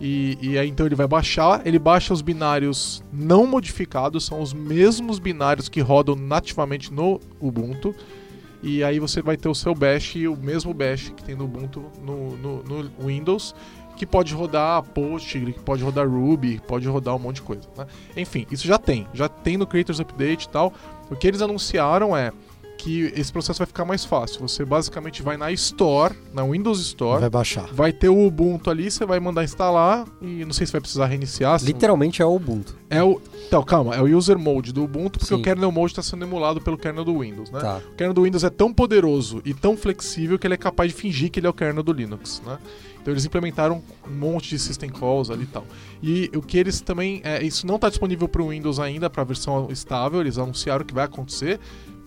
Speaker 2: E, e, aí então ele vai baixar, ele baixa os binários não modificados, são os mesmos binários que rodam nativamente no Ubuntu. E aí você vai ter o seu bash, o mesmo bash que tem no Ubuntu no, no, no Windows que pode rodar Postgre, que pode rodar Ruby, pode rodar um monte de coisa. Né? Enfim, isso já tem, já tem no Creators Update e tal. O que eles anunciaram é que esse processo vai ficar mais fácil. Você basicamente vai na Store, na Windows Store,
Speaker 3: vai baixar.
Speaker 2: Vai ter o Ubuntu ali, você vai mandar instalar e não sei se vai precisar reiniciar.
Speaker 5: Literalmente é o Ubuntu.
Speaker 2: É o, então, calma, é o user mode do Ubuntu porque Sim. o kernel mode está sendo emulado pelo kernel do Windows, né? Tá. O kernel do Windows é tão poderoso e tão flexível que ele é capaz de fingir que ele é o kernel do Linux, né? Então eles implementaram um monte de system calls ali e tal. E o que eles também. É, isso não está disponível para o Windows ainda, para a versão estável, eles anunciaram que vai acontecer.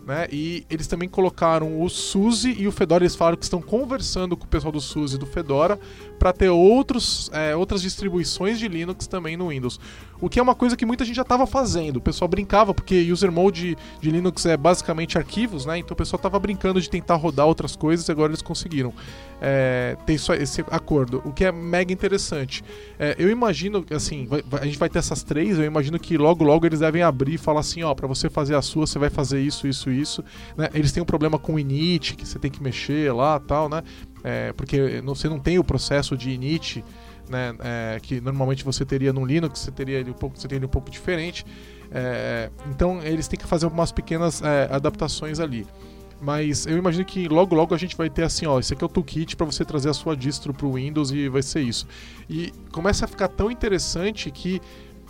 Speaker 2: né? E eles também colocaram o SUSE e o Fedora. Eles falaram que estão conversando com o pessoal do SUSE e do Fedora para ter outros, é, outras distribuições de Linux também no Windows. O que é uma coisa que muita gente já estava fazendo. O pessoal brincava, porque user mode de Linux é basicamente arquivos, né? Então o pessoal estava brincando de tentar rodar outras coisas e agora eles conseguiram é, ter esse acordo. O que é mega interessante. É, eu imagino, assim, vai, a gente vai ter essas três, eu imagino que logo logo eles devem abrir e falar assim, ó, para você fazer a sua, você vai fazer isso, isso, isso. Né? Eles têm um problema com o init, que você tem que mexer lá tal, né? É, porque você não tem o processo de init né, é, que normalmente você teria no Linux, você teria ele um pouco, você teria um pouco diferente. É, então eles têm que fazer algumas pequenas é, adaptações ali. Mas eu imagino que logo logo a gente vai ter assim, ó, esse aqui é o toolkit para você trazer a sua distro para o Windows e vai ser isso. E começa a ficar tão interessante que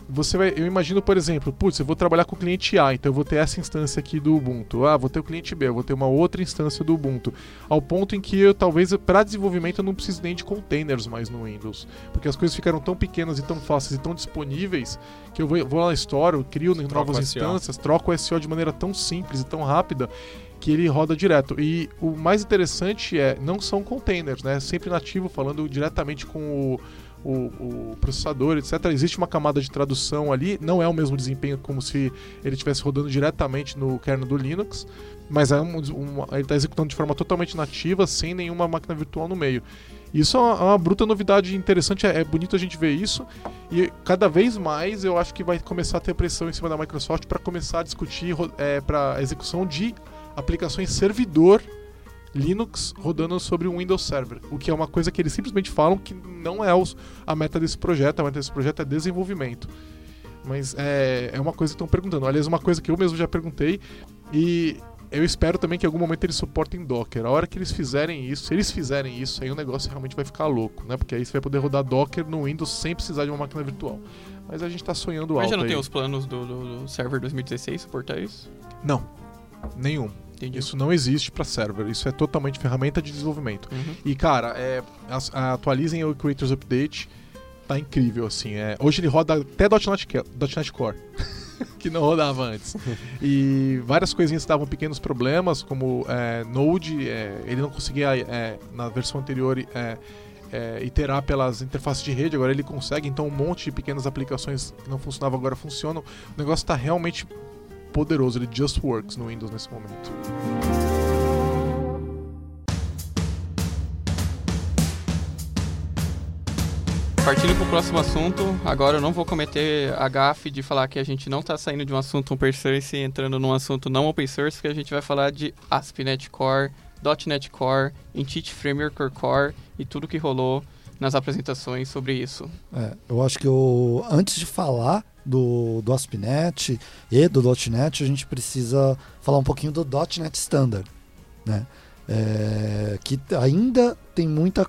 Speaker 2: você vai, eu imagino, por exemplo, putz, eu vou trabalhar com o cliente A, então eu vou ter essa instância aqui do Ubuntu. Ah, vou ter o cliente B, eu vou ter uma outra instância do Ubuntu. Ao ponto em que eu talvez para desenvolvimento eu não preciso nem de containers mais no Windows, porque as coisas ficaram tão pequenas e tão fáceis e tão disponíveis que eu vou, vou lá eu crio novas instâncias, troco o SEO de maneira tão simples e tão rápida que ele roda direto. E o mais interessante é, não são containers, né? Sempre nativo, falando diretamente com o o, o, processador, etc. Existe uma camada de tradução ali, não é o mesmo desempenho como se ele estivesse rodando diretamente no kernel do Linux, mas é um, um, ele está executando de forma totalmente nativa, sem nenhuma máquina virtual no meio. Isso é uma, é uma bruta novidade interessante, é, é, bonito a gente ver isso, e cada vez mais eu acho que vai começar a ter pressão em cima da Microsoft para começar a discutir é, para execução de aplicações servidor Linux rodando sobre um Windows Server, o que é uma coisa que eles simplesmente falam que não é os, a meta desse projeto, a meta desse projeto é desenvolvimento. Mas é, é uma coisa que estão perguntando. Aliás, uma coisa que eu mesmo já perguntei e eu espero também que em algum momento eles suportem Docker. A hora que eles fizerem isso, se eles fizerem isso, aí o negócio realmente vai ficar louco, né? Porque aí você vai poder rodar Docker no Windows sem precisar de uma máquina virtual. Mas a gente está sonhando Mas alto.
Speaker 1: Mas já não
Speaker 2: aí.
Speaker 1: tem os planos do, do, do server 2016 suportar isso?
Speaker 2: Não, nenhum. Entendi. Isso não existe para server, isso é totalmente ferramenta de desenvolvimento. Uhum. E cara, é, atualizem o Creators Update, tá incrível assim. É, hoje ele roda até .NET, .NET Core. <laughs> que não rodava antes. E várias coisinhas davam pequenos problemas, como é, Node, é, ele não conseguia, é, na versão anterior, é, é, iterar pelas interfaces de rede, agora ele consegue, então um monte de pequenas aplicações que não funcionavam agora funcionam. O negócio está realmente poderoso, ele just works no Windows nesse momento.
Speaker 1: Partindo para o próximo assunto, agora eu não vou cometer a gafe de falar que a gente não está saindo de um assunto open source e entrando num assunto não open source, que a gente vai falar de ASP.NET Core, .NET Core, Entity Framework Core e tudo que rolou nas apresentações sobre isso.
Speaker 3: É, eu acho que eu, antes de falar do, do ASP.NET e do .NET, a gente precisa falar um pouquinho do .NET Standard, né? É, que ainda tem muita,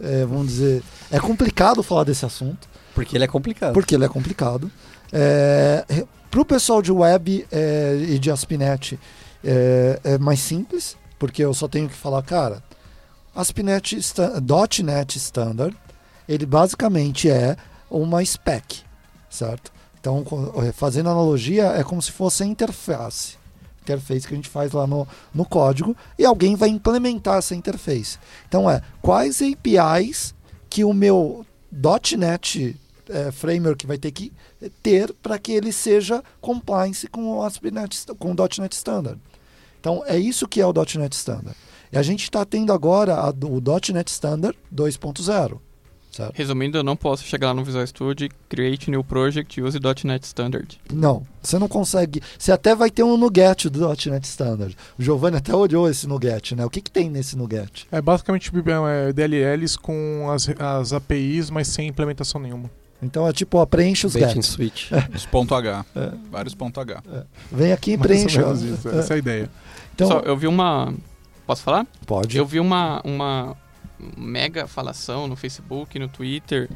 Speaker 3: é, vamos dizer, é complicado falar desse assunto.
Speaker 5: Porque ele é complicado.
Speaker 3: Porque ele é complicado. É, Para o pessoal de web é, e de ASP.NET é, é mais simples, porque eu só tenho que falar, cara, ASP.NET .NET Standard, ele basicamente é uma spec, certo? Então, eh, fazendo analogia, é como se fosse a interface. Interface que a gente faz lá no, no código e alguém vai implementar essa interface. Então, é quais APIs que o meu .NET é, framework vai ter que ter para que ele seja compliance com o ASP.NET, com o .NET Standard. Então, é isso que é o .NET Standard. E a gente está tendo agora a, o .NET Standard 2.0.
Speaker 1: Certo. Resumindo, eu não posso chegar lá no Visual Studio, create new project e use .NET Standard.
Speaker 3: Não, você não consegue. Você até vai ter um NuGet do .NET Standard. O Giovanni até olhou esse NuGet, né? O que, que tem nesse NuGet?
Speaker 2: É basicamente é, DLLs com as, as APIs, mas sem implementação nenhuma.
Speaker 3: Então é tipo, ó, preenche os
Speaker 5: Bait switch.
Speaker 4: É. Os ponto H. É. Vários ponto H. É.
Speaker 3: Vem aqui e preenche.
Speaker 2: Isso, essa é a ideia.
Speaker 1: Então, Só, eu vi uma. Posso falar?
Speaker 3: Pode.
Speaker 1: Eu vi uma, uma mega falação no Facebook, no Twitter,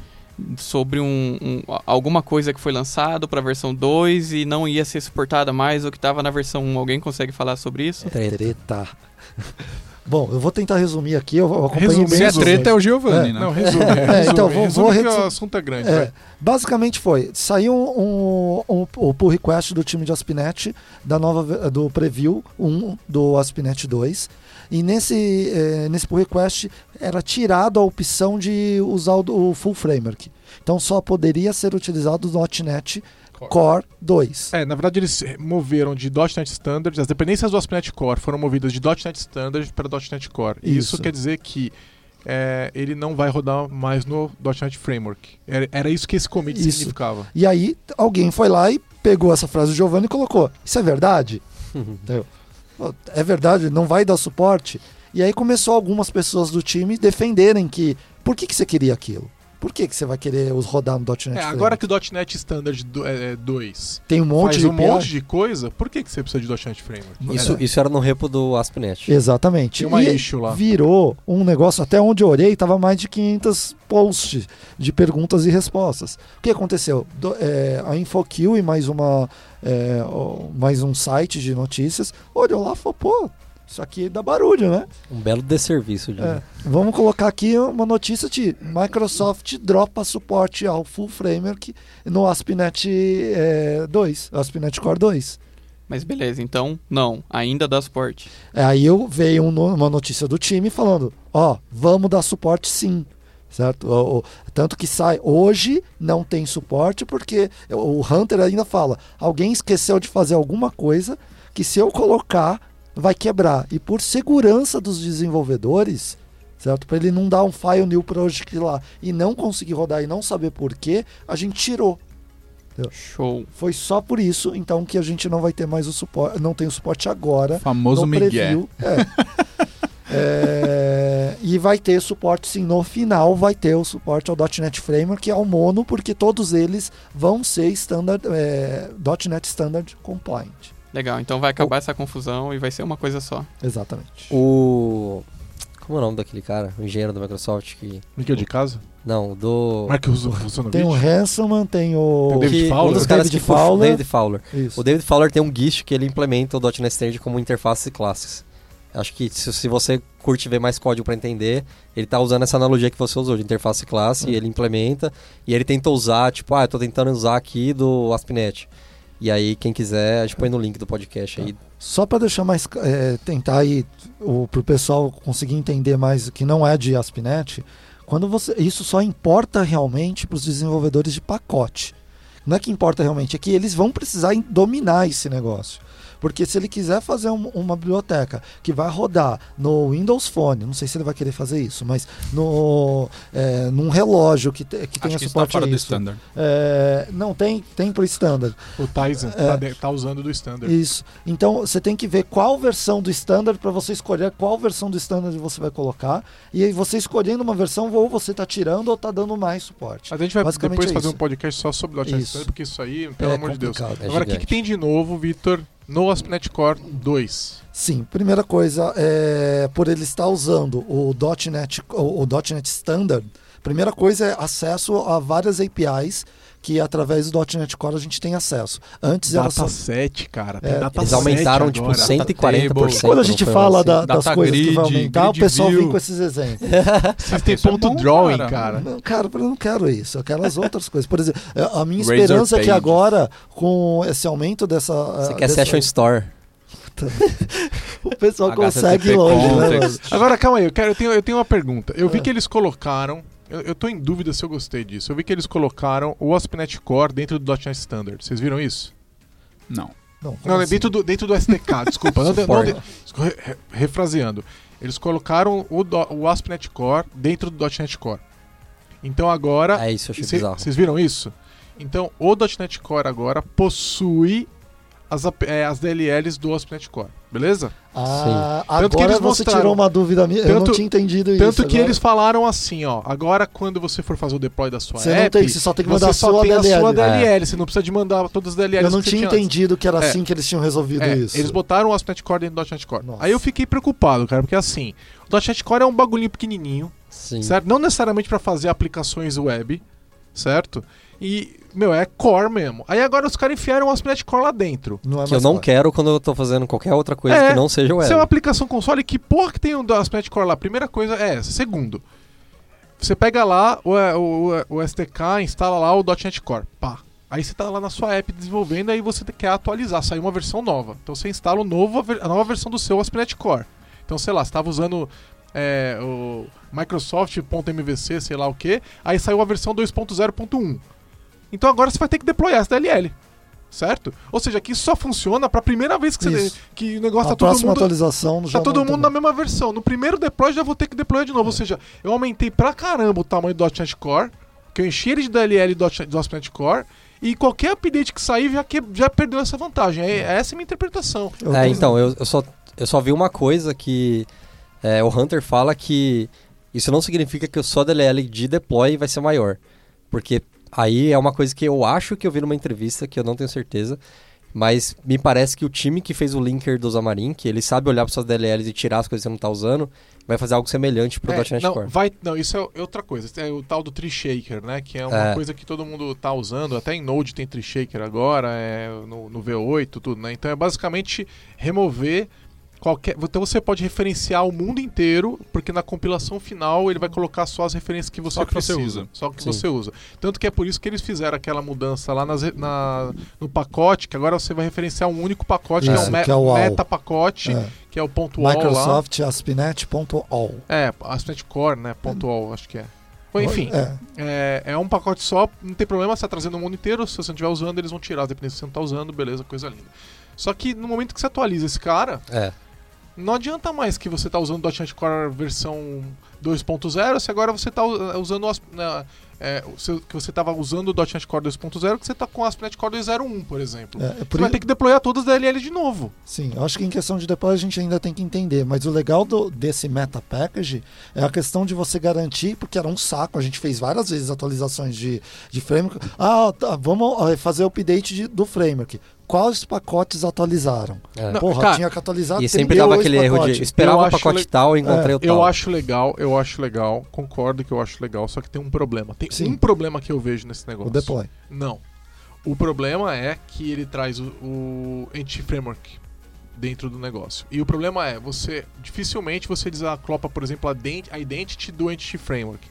Speaker 1: sobre um, um alguma coisa que foi lançado para a versão 2 e não ia ser suportada mais o que estava na versão 1. Alguém consegue falar sobre isso?
Speaker 3: Treta. <laughs> Bom, eu vou tentar resumir aqui, eu acompanhei
Speaker 4: resume, Se é treta, é o Giovanni, é. né?
Speaker 2: Não, resume. É, resume então, vou, resume vou resumir. o assunto é grande. É,
Speaker 3: basicamente foi, saiu um, um, um, o pull request do time de Aspinet, da nova, do preview 1 do Aspinet 2, e nesse, eh, nesse pull request era tirado a opção de usar o, o full framework. Então só poderia ser utilizado o .NET Core. Core 2.
Speaker 2: É, na verdade eles moveram de .NET Standard, as dependências do ASP.NET Core foram movidas de .NET Standard para .NET Core. Isso. isso quer dizer que é, ele não vai rodar mais no .NET Framework. Era, era isso que esse commit isso. significava.
Speaker 3: E aí alguém foi lá e pegou essa frase do Giovanni e colocou: Isso é verdade? <laughs> é verdade, não vai dar suporte? E aí começou algumas pessoas do time defenderem que por que, que você queria aquilo? Por que, que você vai querer os rodar no .NET? É,
Speaker 2: agora que o .NET Standard 2
Speaker 3: tem um monte
Speaker 2: faz
Speaker 3: de
Speaker 2: um monte de coisa, por que, que você precisa de .NET Framework?
Speaker 5: Isso, é. isso era no repo do ASP.NET.
Speaker 3: Exatamente.
Speaker 2: Tem uma e issue lá.
Speaker 3: Virou um negócio, até onde eu olhei, tava mais de 500 posts de perguntas e respostas. O que aconteceu? Do, é, a InfoQ e mais, uma, é, mais um site de notícias olhou lá e falou, pô, isso aqui dá barulho, né?
Speaker 5: Um belo desserviço. De...
Speaker 3: É. Vamos colocar aqui uma notícia de Microsoft dropa suporte ao full framework no ASP.NET é, 2, ASP.NET Core 2.
Speaker 1: Mas beleza, então não, ainda dá suporte.
Speaker 3: É, aí eu veio um, uma notícia do time falando, ó, oh, vamos dar suporte sim, certo? O, o, tanto que sai hoje não tem suporte porque o Hunter ainda fala, alguém esqueceu de fazer alguma coisa que se eu colocar vai quebrar. E por segurança dos desenvolvedores, certo? Para ele não dar um file new project lá e não conseguir rodar e não saber por quê, a gente tirou.
Speaker 1: Show.
Speaker 3: Foi só por isso, então, que a gente não vai ter mais o suporte, não tem o suporte agora.
Speaker 4: Famoso no Miguel.
Speaker 3: É. <laughs> é, e vai ter suporte sim, no final vai ter o suporte ao .NET Framework, que é o mono, porque todos eles vão ser standard, é, .NET Standard compliant.
Speaker 1: Legal, então vai acabar o... essa confusão e vai ser uma coisa só.
Speaker 3: Exatamente.
Speaker 5: O. Como é o nome daquele cara? O engenheiro da Microsoft que.
Speaker 2: Miguel de casa?
Speaker 5: Não, do.
Speaker 2: Marcos
Speaker 3: Tem o Hanselman, tem o.
Speaker 2: Tem o David Fowler.
Speaker 5: Um dos caras David que Fowler. David Fowler. Isso. O David Fowler tem um GIST que ele implementa o .NET Standard como interface classes. Acho que se, se você curte ver mais código para entender, ele está usando essa analogia que você usou de interface classe, uhum. e ele implementa, e ele tenta usar, tipo, ah, eu tô tentando usar aqui do ASP.NET. E aí, quem quiser, a gente põe no link do podcast aí.
Speaker 3: Só para deixar mais. É, tentar aí, para o pessoal conseguir entender mais que não é de ASP.NET, quando você. Isso só importa realmente para os desenvolvedores de pacote. Não é que importa realmente, é que eles vão precisar dominar esse negócio. Porque se ele quiser fazer um, uma biblioteca que vai rodar no Windows Phone, não sei se ele vai querer fazer isso, mas no é, num relógio que, te, que tenha
Speaker 4: que
Speaker 3: suporte
Speaker 4: fora
Speaker 3: a
Speaker 4: isso. Do standard.
Speaker 3: É, não, tem, tem pro standard.
Speaker 2: O Tizen está é, tá usando do standard.
Speaker 3: Isso. Então você tem que ver qual versão do standard para você escolher qual versão do standard você vai colocar. E aí você escolhendo uma versão, ou você está tirando ou está dando mais suporte.
Speaker 2: a gente vai depois é fazer um podcast só sobre o Standard, porque isso aí, pelo é amor de Deus. Agora, o que, que tem de novo, Vitor? No ASP.NET Core 2?
Speaker 3: Sim, primeira coisa, é, por ele estar usando o .NET, o, .NET Standard, primeira coisa é acesso a várias APIs que através do .NET Core a gente tem acesso. Antes
Speaker 2: dataset, só... cara.
Speaker 5: Tem é, Eles aumentaram tipo 140%.
Speaker 3: Quando a gente fala da, das coisas grid, que vai aumentar, o pessoal vem com esses exemplos. <laughs>
Speaker 2: Vocês têm ponto é bom, drawing, cara. cara.
Speaker 3: Não, cara, eu não quero isso. Eu quero as <laughs> outras coisas. Por exemplo, a minha esperança é que agora, com esse aumento dessa.
Speaker 5: Você quer
Speaker 3: dessa...
Speaker 5: Session Store? <laughs>
Speaker 3: o pessoal consegue ir longe, né,
Speaker 2: Agora, calma aí, eu, quero, eu, tenho, eu tenho uma pergunta. Eu vi é. que eles colocaram eu, eu tô em dúvida se eu gostei disso. Eu vi que eles colocaram o ASP.NET Core dentro do .NET Standard. Vocês viram isso?
Speaker 4: Não.
Speaker 2: Não, não assim? dentro, do, dentro do SDK, <laughs> desculpa. não, não, re, refraseando. Eles colocaram o, o ASP.NET Core dentro do .NET Core. Então agora...
Speaker 5: É isso, eu achei cê, bizarro.
Speaker 2: Vocês viram isso? Então o .NET Core agora possui as, é, as DLLs do ASP.NET Core, beleza?
Speaker 3: Ah, Sim. Tanto agora que eles você tirou uma dúvida minha, tanto, eu não tinha entendido
Speaker 2: isso. Tanto
Speaker 3: que
Speaker 2: agora. eles falaram assim, ó, agora quando você for fazer o deploy da sua
Speaker 3: você
Speaker 2: app,
Speaker 3: tem, você só tem que mandar
Speaker 2: você só
Speaker 3: sua
Speaker 2: tem
Speaker 3: DLL.
Speaker 2: a sua DLL, é. você não precisa de mandar todas as DLLs
Speaker 3: Eu não tinha entendido
Speaker 2: antes.
Speaker 3: que era é. assim que eles tinham resolvido
Speaker 2: é,
Speaker 3: isso.
Speaker 2: Eles botaram o ASP.NET Core dentro do .NET Core. Nossa. Aí eu fiquei preocupado, cara, porque assim, o .NET Core é um bagulhinho pequenininho,
Speaker 5: Sim.
Speaker 2: certo? Não necessariamente para fazer aplicações web, certo? E, meu, é core mesmo. Aí agora os caras enfiaram o ASP.NET Core lá dentro.
Speaker 5: Não é que eu não core. quero quando eu tô fazendo qualquer outra coisa é, que não seja o web.
Speaker 2: Se é uma aplicação console, que porra que tem o um ASP.NET Core lá? Primeira coisa é essa. Segundo, você pega lá o, o, o SDK, instala lá o .NET Core. Pá. Aí você está lá na sua app desenvolvendo, aí você quer atualizar, sair uma versão nova. Então você instala o novo, a nova versão do seu ASP.NET Core. Então, sei lá, você estava usando é, o Microsoft.mvc, sei lá o que, aí saiu a versão 2.0.1. Então agora você vai ter que deployar essa DLL. Certo? Ou seja, que isso só funciona para a primeira vez que, você, que o negócio a tá todo mundo.
Speaker 3: atualização
Speaker 2: Tá todo mundo também. na mesma versão. No primeiro deploy já vou ter que deployar de novo. É. Ou seja, eu aumentei pra caramba o tamanho do .NET Core, que eu enchi ele de DLL do .NET Core, e qualquer update que sair já, que, já perdeu essa vantagem. É, é essa é a minha interpretação.
Speaker 5: É, então, eu, eu, só, eu só vi uma coisa que é, o Hunter fala que isso não significa que o só DLL de deploy vai ser maior. Porque Aí é uma coisa que eu acho que eu vi numa entrevista, que eu não tenho certeza. Mas me parece que o time que fez o linker do Xamarin, que ele sabe olhar para suas DLLs e tirar as coisas que você não está usando, vai fazer algo semelhante para o é, .NET
Speaker 2: não,
Speaker 5: Core.
Speaker 2: Vai, não, isso é outra coisa. É o tal do Tree Shaker, né? Que é uma é. coisa que todo mundo está usando. Até em Node tem Tree Shaker agora, é, no, no V8, tudo, né? Então é basicamente remover Qualquer, então você pode referenciar o mundo inteiro, porque na compilação final ele vai colocar só as referências que você só que precisa, você usa. Só que Sim. você usa. Tanto que é por isso que eles fizeram aquela mudança lá nas, na, no pacote, que agora você vai referenciar um único pacote, é, que é um me, é o meta pacote, é. que é o ponto
Speaker 3: Microsoft ASP.NET.all.
Speaker 2: É, ASP.NET Core, né? Ponto .all, acho que é. Bom, enfim, é. é. É, um pacote só, não tem problema, você está trazendo o mundo inteiro, se você não estiver usando, eles vão tirar as dependências que você não está usando, beleza, coisa linda. Só que no momento que você atualiza esse cara,
Speaker 5: é
Speaker 2: não adianta mais que você está usando o .NET Core versão 2.0 se agora você está usando as, né, é, que você estava usando o .NET Core 2.0 que você está com o ASP.NET Core 2.0.1, por exemplo. É, por você vai ter que deployar todas as DLL de novo.
Speaker 3: Sim, eu acho que em questão de deploy a gente ainda tem que entender, mas o legal do, desse meta package é a questão de você garantir, porque era um saco, a gente fez várias vezes atualizações de, de framework. Ah, tá, vamos fazer o update de, do framework quais pacotes atualizaram. É. Não, Porra, cara, tinha que atualizar
Speaker 5: E sempre dava aquele erro de esperava o pacote le... tal e encontrei é, o tal.
Speaker 2: Eu acho legal, eu acho legal, concordo que eu acho legal, só que tem um problema. Tem Sim. um problema que eu vejo nesse negócio.
Speaker 3: O deploy.
Speaker 2: Não. O problema é que ele traz o, o Entity Framework dentro do negócio. E o problema é, você dificilmente você desaclopa, por exemplo, a, a identity do Entity Framework.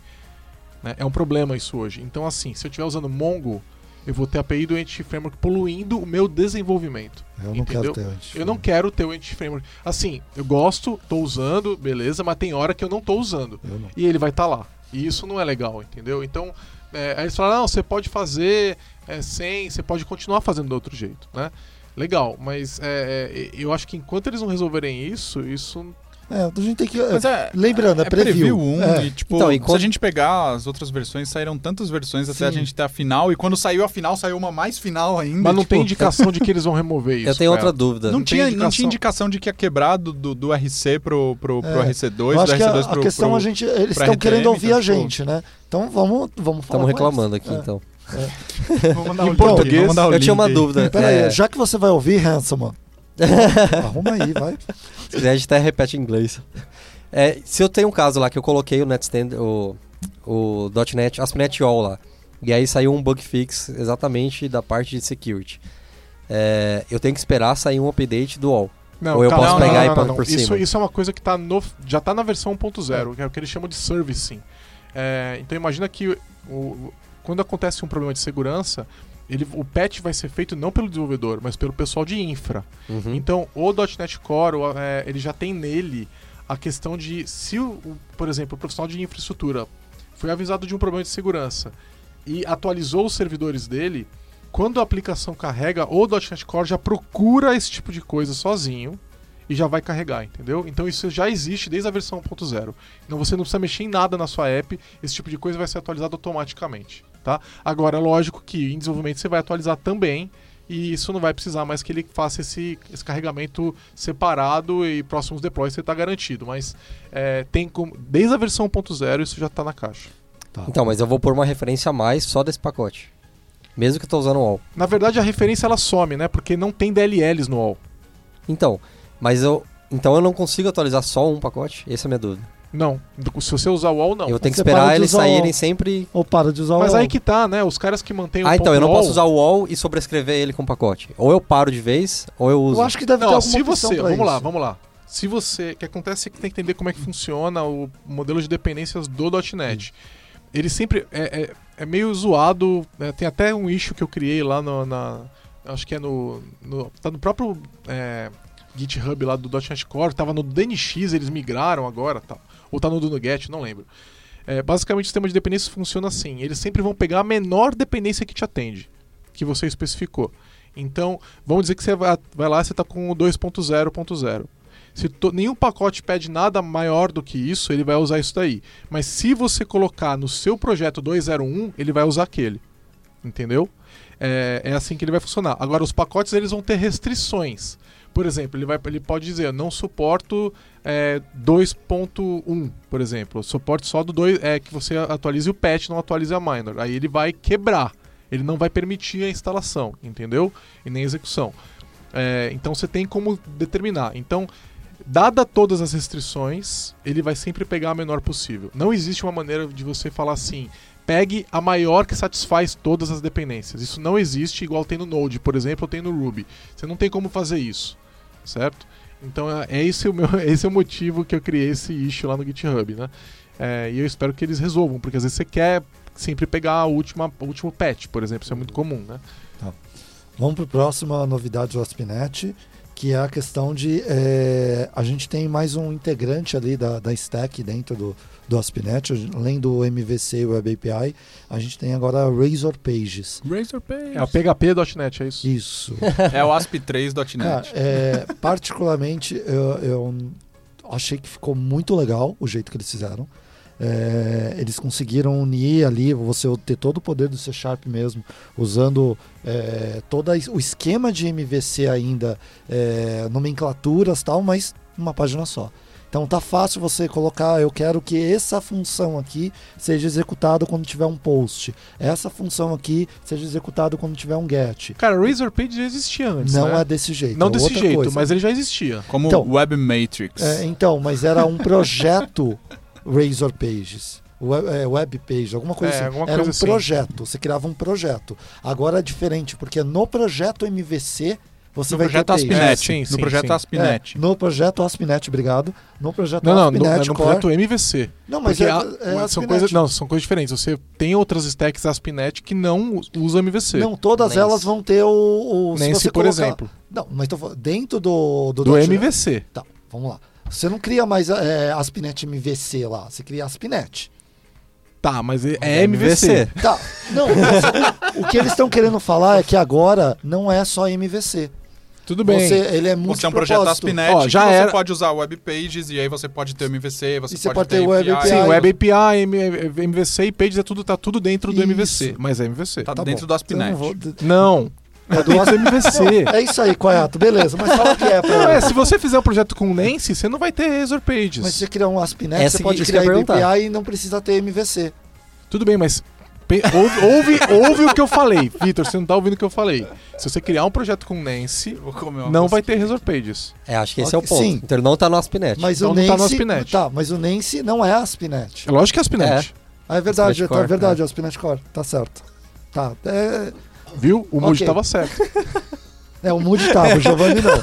Speaker 2: Né? É um problema isso hoje. Então, assim, se eu estiver usando Mongo, eu vou ter a API do Entity Framework poluindo o meu desenvolvimento.
Speaker 3: Eu não entendeu? quero ter o Entity
Speaker 2: Eu não quero ter o Entity Framework. Assim, eu gosto, tô usando, beleza, mas tem hora que eu não tô usando. Não. E ele vai estar tá lá. E isso não é legal, entendeu? Então, é, aí eles falaram, não, você pode fazer é, sem, você pode continuar fazendo do outro jeito, né? Legal, mas é, é eu acho que enquanto eles não resolverem isso, isso
Speaker 3: é, a gente tem que. É, lembrando, é, é preview.
Speaker 4: 1 é. e, tipo, então, e quando... se a gente pegar as outras versões, saíram tantas versões até a gente ter a final, e quando saiu a final, saiu uma mais final ainda.
Speaker 2: Mas não tipo... tem indicação de que eles vão remover <laughs> isso.
Speaker 5: Eu tenho outra dúvida.
Speaker 4: Não, não tinha, indicação. não tinha indicação de que ia quebrar do, do, do RC pro, pro, pro é. RC2, do RC2
Speaker 3: a, pro. A questão
Speaker 4: pro,
Speaker 3: a gente. Eles estão querendo ouvir então, a tipo, gente, né? Então vamos, vamos
Speaker 5: falar. Estamos reclamando aqui, é. então.
Speaker 3: É. Vamos mandar em português.
Speaker 5: eu tinha uma dúvida.
Speaker 3: Peraí, já que você vai ouvir, Hanson, arruma aí, vai. <laughs>
Speaker 5: Se quiser, a gente até repete em inglês. É, se eu tenho um caso lá que eu coloquei o NetStand, o, o .NET, ASP.NET All lá, e aí saiu um bug fix exatamente da parte de security. É, eu tenho que esperar sair um update do All. Não, Ou eu calma, posso não, pegar não, e pôr por
Speaker 2: isso,
Speaker 5: cima?
Speaker 2: Isso é uma coisa que tá no, já está na versão 1.0, que é o que eles chamam de servicing. É, então imagina que o, quando acontece um problema de segurança, ele, o patch vai ser feito não pelo desenvolvedor, mas pelo pessoal de infra. Uhum. Então o .NET Core, é, ele já tem nele a questão de se, o, por exemplo, o profissional de infraestrutura foi avisado de um problema de segurança e atualizou os servidores dele, quando a aplicação carrega, o .NET Core já procura esse tipo de coisa sozinho e já vai carregar, entendeu? Então isso já existe desde a versão 1.0. Então você não precisa mexer em nada na sua app, esse tipo de coisa vai ser atualizado automaticamente, tá? Agora, lógico que em desenvolvimento você vai atualizar também e isso não vai precisar mais que ele faça esse, esse carregamento separado e próximos deploys você está garantido. Mas é, tem como, desde a versão 1.0 isso já está na caixa.
Speaker 5: Tá. Então, mas eu vou pôr uma referência a mais só desse pacote. Mesmo que eu estou usando o ALL.
Speaker 2: Na verdade, a referência ela some, né? Porque não tem DLLs no ALL.
Speaker 5: Então, mas eu. Então eu não consigo atualizar só um pacote? Essa é a minha dúvida.
Speaker 2: Não. Se você usar o wall, não.
Speaker 5: Eu tenho que esperar eles saírem sempre.
Speaker 3: Ou para de usar
Speaker 2: o
Speaker 3: Mas
Speaker 2: aí que tá, né? Os caras que mantêm
Speaker 5: o Ah, então eu não posso usar o wall e sobrescrever ele com pacote. Ou eu paro de vez, ou eu uso.
Speaker 3: Eu acho que deve não, ter alguma
Speaker 2: se você, vamos
Speaker 3: isso.
Speaker 2: lá, vamos lá. Se você, o que acontece é que tem que entender como é que funciona o modelo de dependências do .NET. Hum. Ele sempre é, é, é meio zoado, né? tem até um issue que eu criei lá no, na, acho que é no, no tá no próprio é, GitHub lá do .NET Core, tava no DNX, eles migraram agora, tá, ou tá no do NuGet, não lembro. É, basicamente o sistema de dependência funciona assim, eles sempre vão pegar a menor dependência que te atende, que você especificou. Então, vamos dizer que você vai, vai lá e você está com o 2.0.0. Se to, nenhum pacote pede nada maior do que isso, ele vai usar isso daí. Mas se você colocar no seu projeto 201, ele vai usar aquele. Entendeu? É, é assim que ele vai funcionar. Agora, os pacotes eles vão ter restrições. Por exemplo, ele, vai, ele pode dizer, não suporto é, 2.1, por exemplo. Suporte só do 2, é que você atualize o patch, não atualize a minor. Aí ele vai quebrar. Ele não vai permitir a instalação, entendeu? E nem execução. É, então você tem como determinar. Então, dada todas as restrições, ele vai sempre pegar a menor possível. Não existe uma maneira de você falar assim, pegue a maior que satisfaz todas as dependências. Isso não existe igual tem no Node, por exemplo, ou tem no Ruby. Você não tem como fazer isso, certo? Então é, é esse o meu, <laughs> esse é o motivo que eu criei esse issue lá no GitHub, né? É, e eu espero que eles resolvam, porque às vezes você quer sempre pegar a última, o último patch, por exemplo, isso é muito comum, né? Tá.
Speaker 3: Vamos para a próxima novidade do ASP.NET, que é a questão de é, a gente tem mais um integrante ali da, da stack dentro do, do ASP.NET, além do MVC e Web API, a gente tem agora Razor Pages.
Speaker 2: Razor Pages. É o PHP.NET, é isso?
Speaker 3: Isso.
Speaker 4: é o ASP3.NET.
Speaker 3: Cara, é, particularmente, eu, eu achei que ficou muito legal o jeito que eles fizeram. É, eles conseguiram unir ali, você ter todo o poder do C Sharp mesmo, usando é, todo o esquema de MVC ainda, é, nomenclaturas tal, mas uma página só. Então tá fácil você colocar, eu quero que essa função aqui seja executada quando tiver um post. Essa função aqui seja executada quando tiver um get.
Speaker 2: Cara, o Razor Page já existia antes,
Speaker 3: Não
Speaker 2: né?
Speaker 3: é desse jeito.
Speaker 2: Não
Speaker 3: é
Speaker 2: desse jeito, coisa. mas ele já existia.
Speaker 4: Como então, Web Matrix.
Speaker 3: É, então, mas era um projeto <laughs> Razor Pages. Web, é, web page, alguma coisa é, assim. Alguma Era coisa um assim. projeto, você criava um projeto. Agora é diferente, porque no projeto MVC você
Speaker 4: no
Speaker 3: vai
Speaker 4: projeto ASP.NET. É, sim, no sim, projeto ASP.NET.
Speaker 3: É, no projeto ASP.NET, obrigado. No projeto
Speaker 2: não, não, ASP.NET. Não, no, no projeto MVC.
Speaker 3: Não, mas é, é
Speaker 2: são coisas, não, são coisas diferentes. Você tem outras stacks ASP.NET que não usam MVC.
Speaker 3: Não, todas Nance. elas vão ter o. o
Speaker 2: por colocar... exemplo.
Speaker 3: Não, mas tô falando, dentro do.
Speaker 2: Do, do MVC.
Speaker 3: Tá, vamos lá. Você não cria mais é, ASP.NET MVC lá, você cria ASP.NET.
Speaker 2: Tá, mas é, é MVC.
Speaker 3: Tá, não, o que eles estão querendo falar é que agora não é só MVC.
Speaker 2: Tudo bem.
Speaker 3: Você, ele é muito
Speaker 4: Você é um projeto ASP.NET Ó, já você pode usar Web Pages e aí você pode ter o MVC, você,
Speaker 3: você
Speaker 4: pode,
Speaker 3: pode,
Speaker 4: ter,
Speaker 3: ter Web API.
Speaker 2: Sim, Web API, MVC e Pages é tudo, tá tudo dentro do Isso. MVC, mas é MVC.
Speaker 4: Tá, tá dentro bom. do ASP.NET.
Speaker 2: Não, vou... não. É do nosso MVC.
Speaker 3: É isso aí, Quayato. Beleza, mas fala o que é. Pra...
Speaker 2: Não, é, se você fizer um projeto com Nancy, você não vai ter Razor Pages.
Speaker 3: Mas se você criar um ASP.NET, Essa você pode criar API e não precisa ter MVC.
Speaker 2: Tudo bem, mas ouve, ouve, ouve o que eu falei. Vitor, você não tá ouvindo o que eu falei. Se você criar um projeto com Nancy, não vai ter Razor Pages.
Speaker 5: É, acho que esse okay, é o ponto. Sim. Então não tá no ASP.NET.
Speaker 3: Mas
Speaker 2: então
Speaker 3: o Nancy,
Speaker 2: não tá no ASP.NET.
Speaker 3: Tá, mas o Nancy não é ASP.NET.
Speaker 2: É lógico que é ASP.NET.
Speaker 3: É. Ah, é verdade, é, tá, é verdade, é. ASP.NET Core. Tá certo. Tá, é...
Speaker 2: Viu? O Moody okay. tava certo. <laughs>
Speaker 3: É, o Moody tava, o Giovanni não.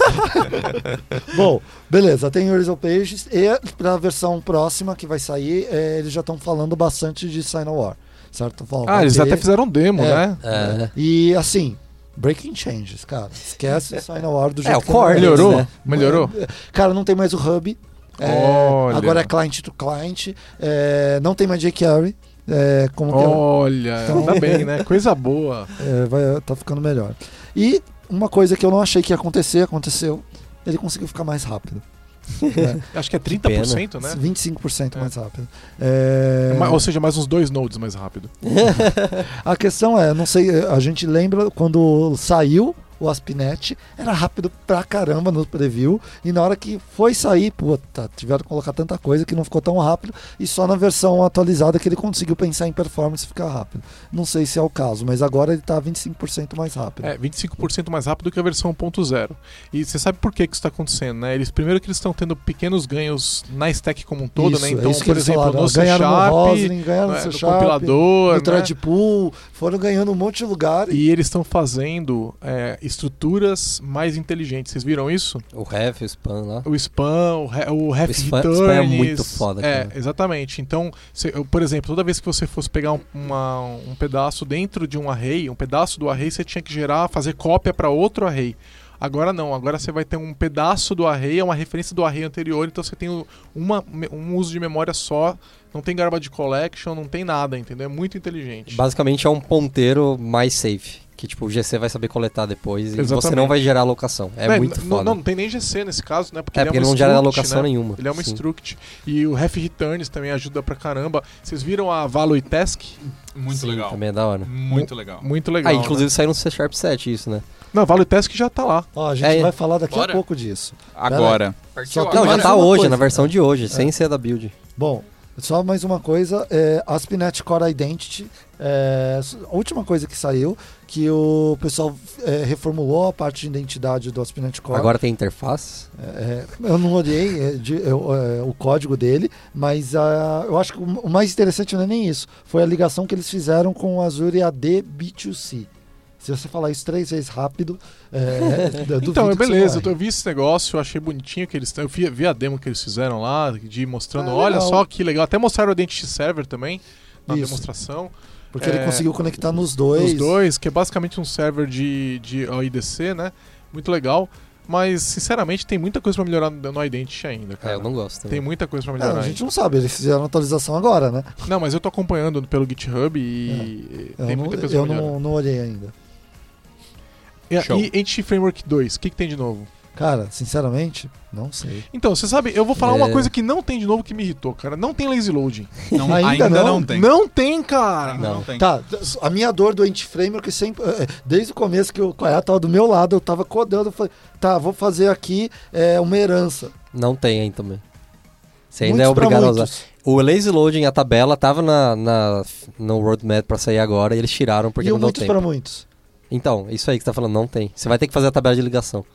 Speaker 3: <laughs> Bom, beleza, tem Horizon Pages e para a versão próxima que vai sair, é, eles já estão falando bastante de Sign War, certo?
Speaker 2: Falam, ah, eles ter... até fizeram demo,
Speaker 3: é,
Speaker 2: né?
Speaker 3: É. E assim, Breaking Changes, cara. Esquece o Sign War do jeito é, o
Speaker 2: core, Melhorou? Né? Melhorou?
Speaker 3: Cara, não tem mais o hub. É, agora é client to client. É, não tem mais jQuery. É, como
Speaker 2: Olha, então, ainda bem, né? <laughs> Coisa boa.
Speaker 3: É, vai, tá ficando melhor. E uma coisa que eu não achei que ia acontecer, aconteceu. Ele conseguiu ficar mais rápido. <laughs>
Speaker 2: É. Acho que é 30%, que né?
Speaker 3: 25% é. mais rápido. É...
Speaker 2: Ou seja, mais uns dois nodes mais rápido. <laughs>
Speaker 3: a questão é, não sei, a gente lembra quando saiu o ASP.NET era rápido pra caramba no preview e na hora que foi sair, puta, tiveram que colocar tanta coisa que não ficou tão rápido e só na versão atualizada que ele conseguiu pensar em performance e ficar rápido. Não sei se é o caso, mas agora ele tá 25% mais rápido.
Speaker 2: É, 25% mais rápido que a versão 1.0. E você sabe por que, que isso está acontecendo, né? Eles primeiro que eles estão tendo pequenos ganhos na stack como um todo,
Speaker 3: isso,
Speaker 2: né? Então,
Speaker 3: é
Speaker 2: por exemplo,
Speaker 3: falaram,
Speaker 2: no C
Speaker 3: Sharp,
Speaker 2: no
Speaker 3: Roslyn, ganharam no,
Speaker 2: né,
Speaker 3: C
Speaker 2: no
Speaker 3: Sharp,
Speaker 2: compilador,
Speaker 3: no
Speaker 2: né?
Speaker 3: Threadpool, foram ganhando um monte de lugar.
Speaker 2: E eles estão fazendo é, estruturas mais inteligentes. Vocês viram isso?
Speaker 5: O ref, o spam lá.
Speaker 2: O spam, o, re, o ref
Speaker 5: o spam,
Speaker 2: returns.
Speaker 5: spam é muito foda.
Speaker 2: É,
Speaker 5: cara.
Speaker 2: exatamente. Então, se, por exemplo, toda vez que você fosse pegar um, uma, um pedaço dentro de um array, um pedaço do array você tinha que gerar, fazer cópia para outro array. Agora não, agora você vai ter um pedaço do array, é uma referência do array anterior, então você tem uma, um uso de memória só, não tem garbage collection, não tem nada, entendeu? É muito inteligente.
Speaker 5: Basicamente é um ponteiro mais safe. Que tipo, o GC vai saber coletar depois Exatamente. e você não vai gerar alocação. É
Speaker 2: não,
Speaker 5: muito
Speaker 2: não,
Speaker 5: foda.
Speaker 2: Não, não tem nem GC nesse caso, né?
Speaker 5: Porque, é, ele, porque é ele não gera alocação
Speaker 2: né?
Speaker 5: nenhuma.
Speaker 2: Ele é uma
Speaker 5: Sim.
Speaker 2: struct. E o ref returns também ajuda pra caramba. Vocês viram a Value Task?
Speaker 4: Muito
Speaker 5: Sim,
Speaker 4: legal.
Speaker 5: Também é da hora.
Speaker 4: Muito legal.
Speaker 2: Muito legal.
Speaker 5: Ah, inclusive
Speaker 2: né?
Speaker 5: saiu no C Sharp 7 isso, né?
Speaker 2: Não, Value Task já tá lá.
Speaker 3: Ó, a gente
Speaker 5: É,
Speaker 3: vai falar daqui
Speaker 1: bora.
Speaker 3: a pouco disso.
Speaker 4: Agora.
Speaker 3: Só
Speaker 5: Não, já tá hoje,
Speaker 3: coisa,
Speaker 5: na versão de hoje, sem ser da build.
Speaker 3: Bom, só mais uma coisa, é, ASP.NET Core Identity, é, a última coisa que saiu, que o pessoal é, reformulou a parte de identidade do ASP.NET Core.
Speaker 5: Agora tem interface.
Speaker 3: É, eu não olhei é, de- eu, é, o código dele, mas eu acho que o, mais interessante não é nem isso. Foi a ligação que eles fizeram com o Azure AD B2C. Se você falar isso três vezes rápido, é, <laughs>
Speaker 2: Então, é beleza, eu vi esse negócio, eu achei bonitinho que eles Eu vi, vi a demo que eles fizeram lá, de ir mostrando,
Speaker 3: Ah,
Speaker 2: olha
Speaker 3: legal.
Speaker 2: só que legal. Até mostraram o Identity Server também, na
Speaker 3: Isso.
Speaker 2: demonstração.
Speaker 3: Porque ele
Speaker 2: é,
Speaker 3: conseguiu conectar nos dois.
Speaker 2: Os dois, que é basicamente um server de, de OIDC, né? Muito legal. Mas, sinceramente, tem muita coisa pra melhorar no Identity ainda,
Speaker 5: É,
Speaker 2: cara.
Speaker 5: eu não gosto
Speaker 2: Tem
Speaker 5: também.
Speaker 2: muita coisa pra
Speaker 3: É,
Speaker 2: melhorar
Speaker 3: a
Speaker 2: ainda.
Speaker 3: gente não sabe, eles fizeram a atualização agora, né?
Speaker 2: Não, mas eu tô acompanhando pelo GitHub e
Speaker 3: Eu,
Speaker 2: tem
Speaker 3: não,
Speaker 2: muita coisa
Speaker 3: eu
Speaker 2: pra melhorar.
Speaker 3: não, não olhei ainda.
Speaker 2: E,
Speaker 4: Show.
Speaker 2: e Entity Framework 2, o que, que tem de novo?
Speaker 3: Cara, sinceramente, não sei.
Speaker 2: Então, você sabe, eu vou falar uma
Speaker 5: É.
Speaker 2: coisa que não tem de novo que me irritou, cara. Não tem lazy loading.
Speaker 4: Não,
Speaker 3: Ainda
Speaker 4: ainda,
Speaker 3: não?
Speaker 4: não, tem.
Speaker 2: Não tem, cara!
Speaker 4: Não,
Speaker 5: Não.
Speaker 4: tem.
Speaker 3: Tá, a minha dor do anti-framework sempre. eh, Desde o começo que o Koya tava do meu lado, eu tava codando, eu falei, tá, vou fazer aqui é, uma herança.
Speaker 5: Não tem aí também. Você ainda
Speaker 3: Muitos
Speaker 5: é obrigado a usar.
Speaker 3: muitos.
Speaker 5: O lazy loading, a tabela, tava na, na- no roadmap pra sair agora e eles tiraram porque
Speaker 3: E
Speaker 5: não deu
Speaker 3: muitos
Speaker 5: tempo.
Speaker 3: pra muitos.
Speaker 5: Então, isso aí que você tá falando, não tem. Você vai ter que fazer a tabela de ligação.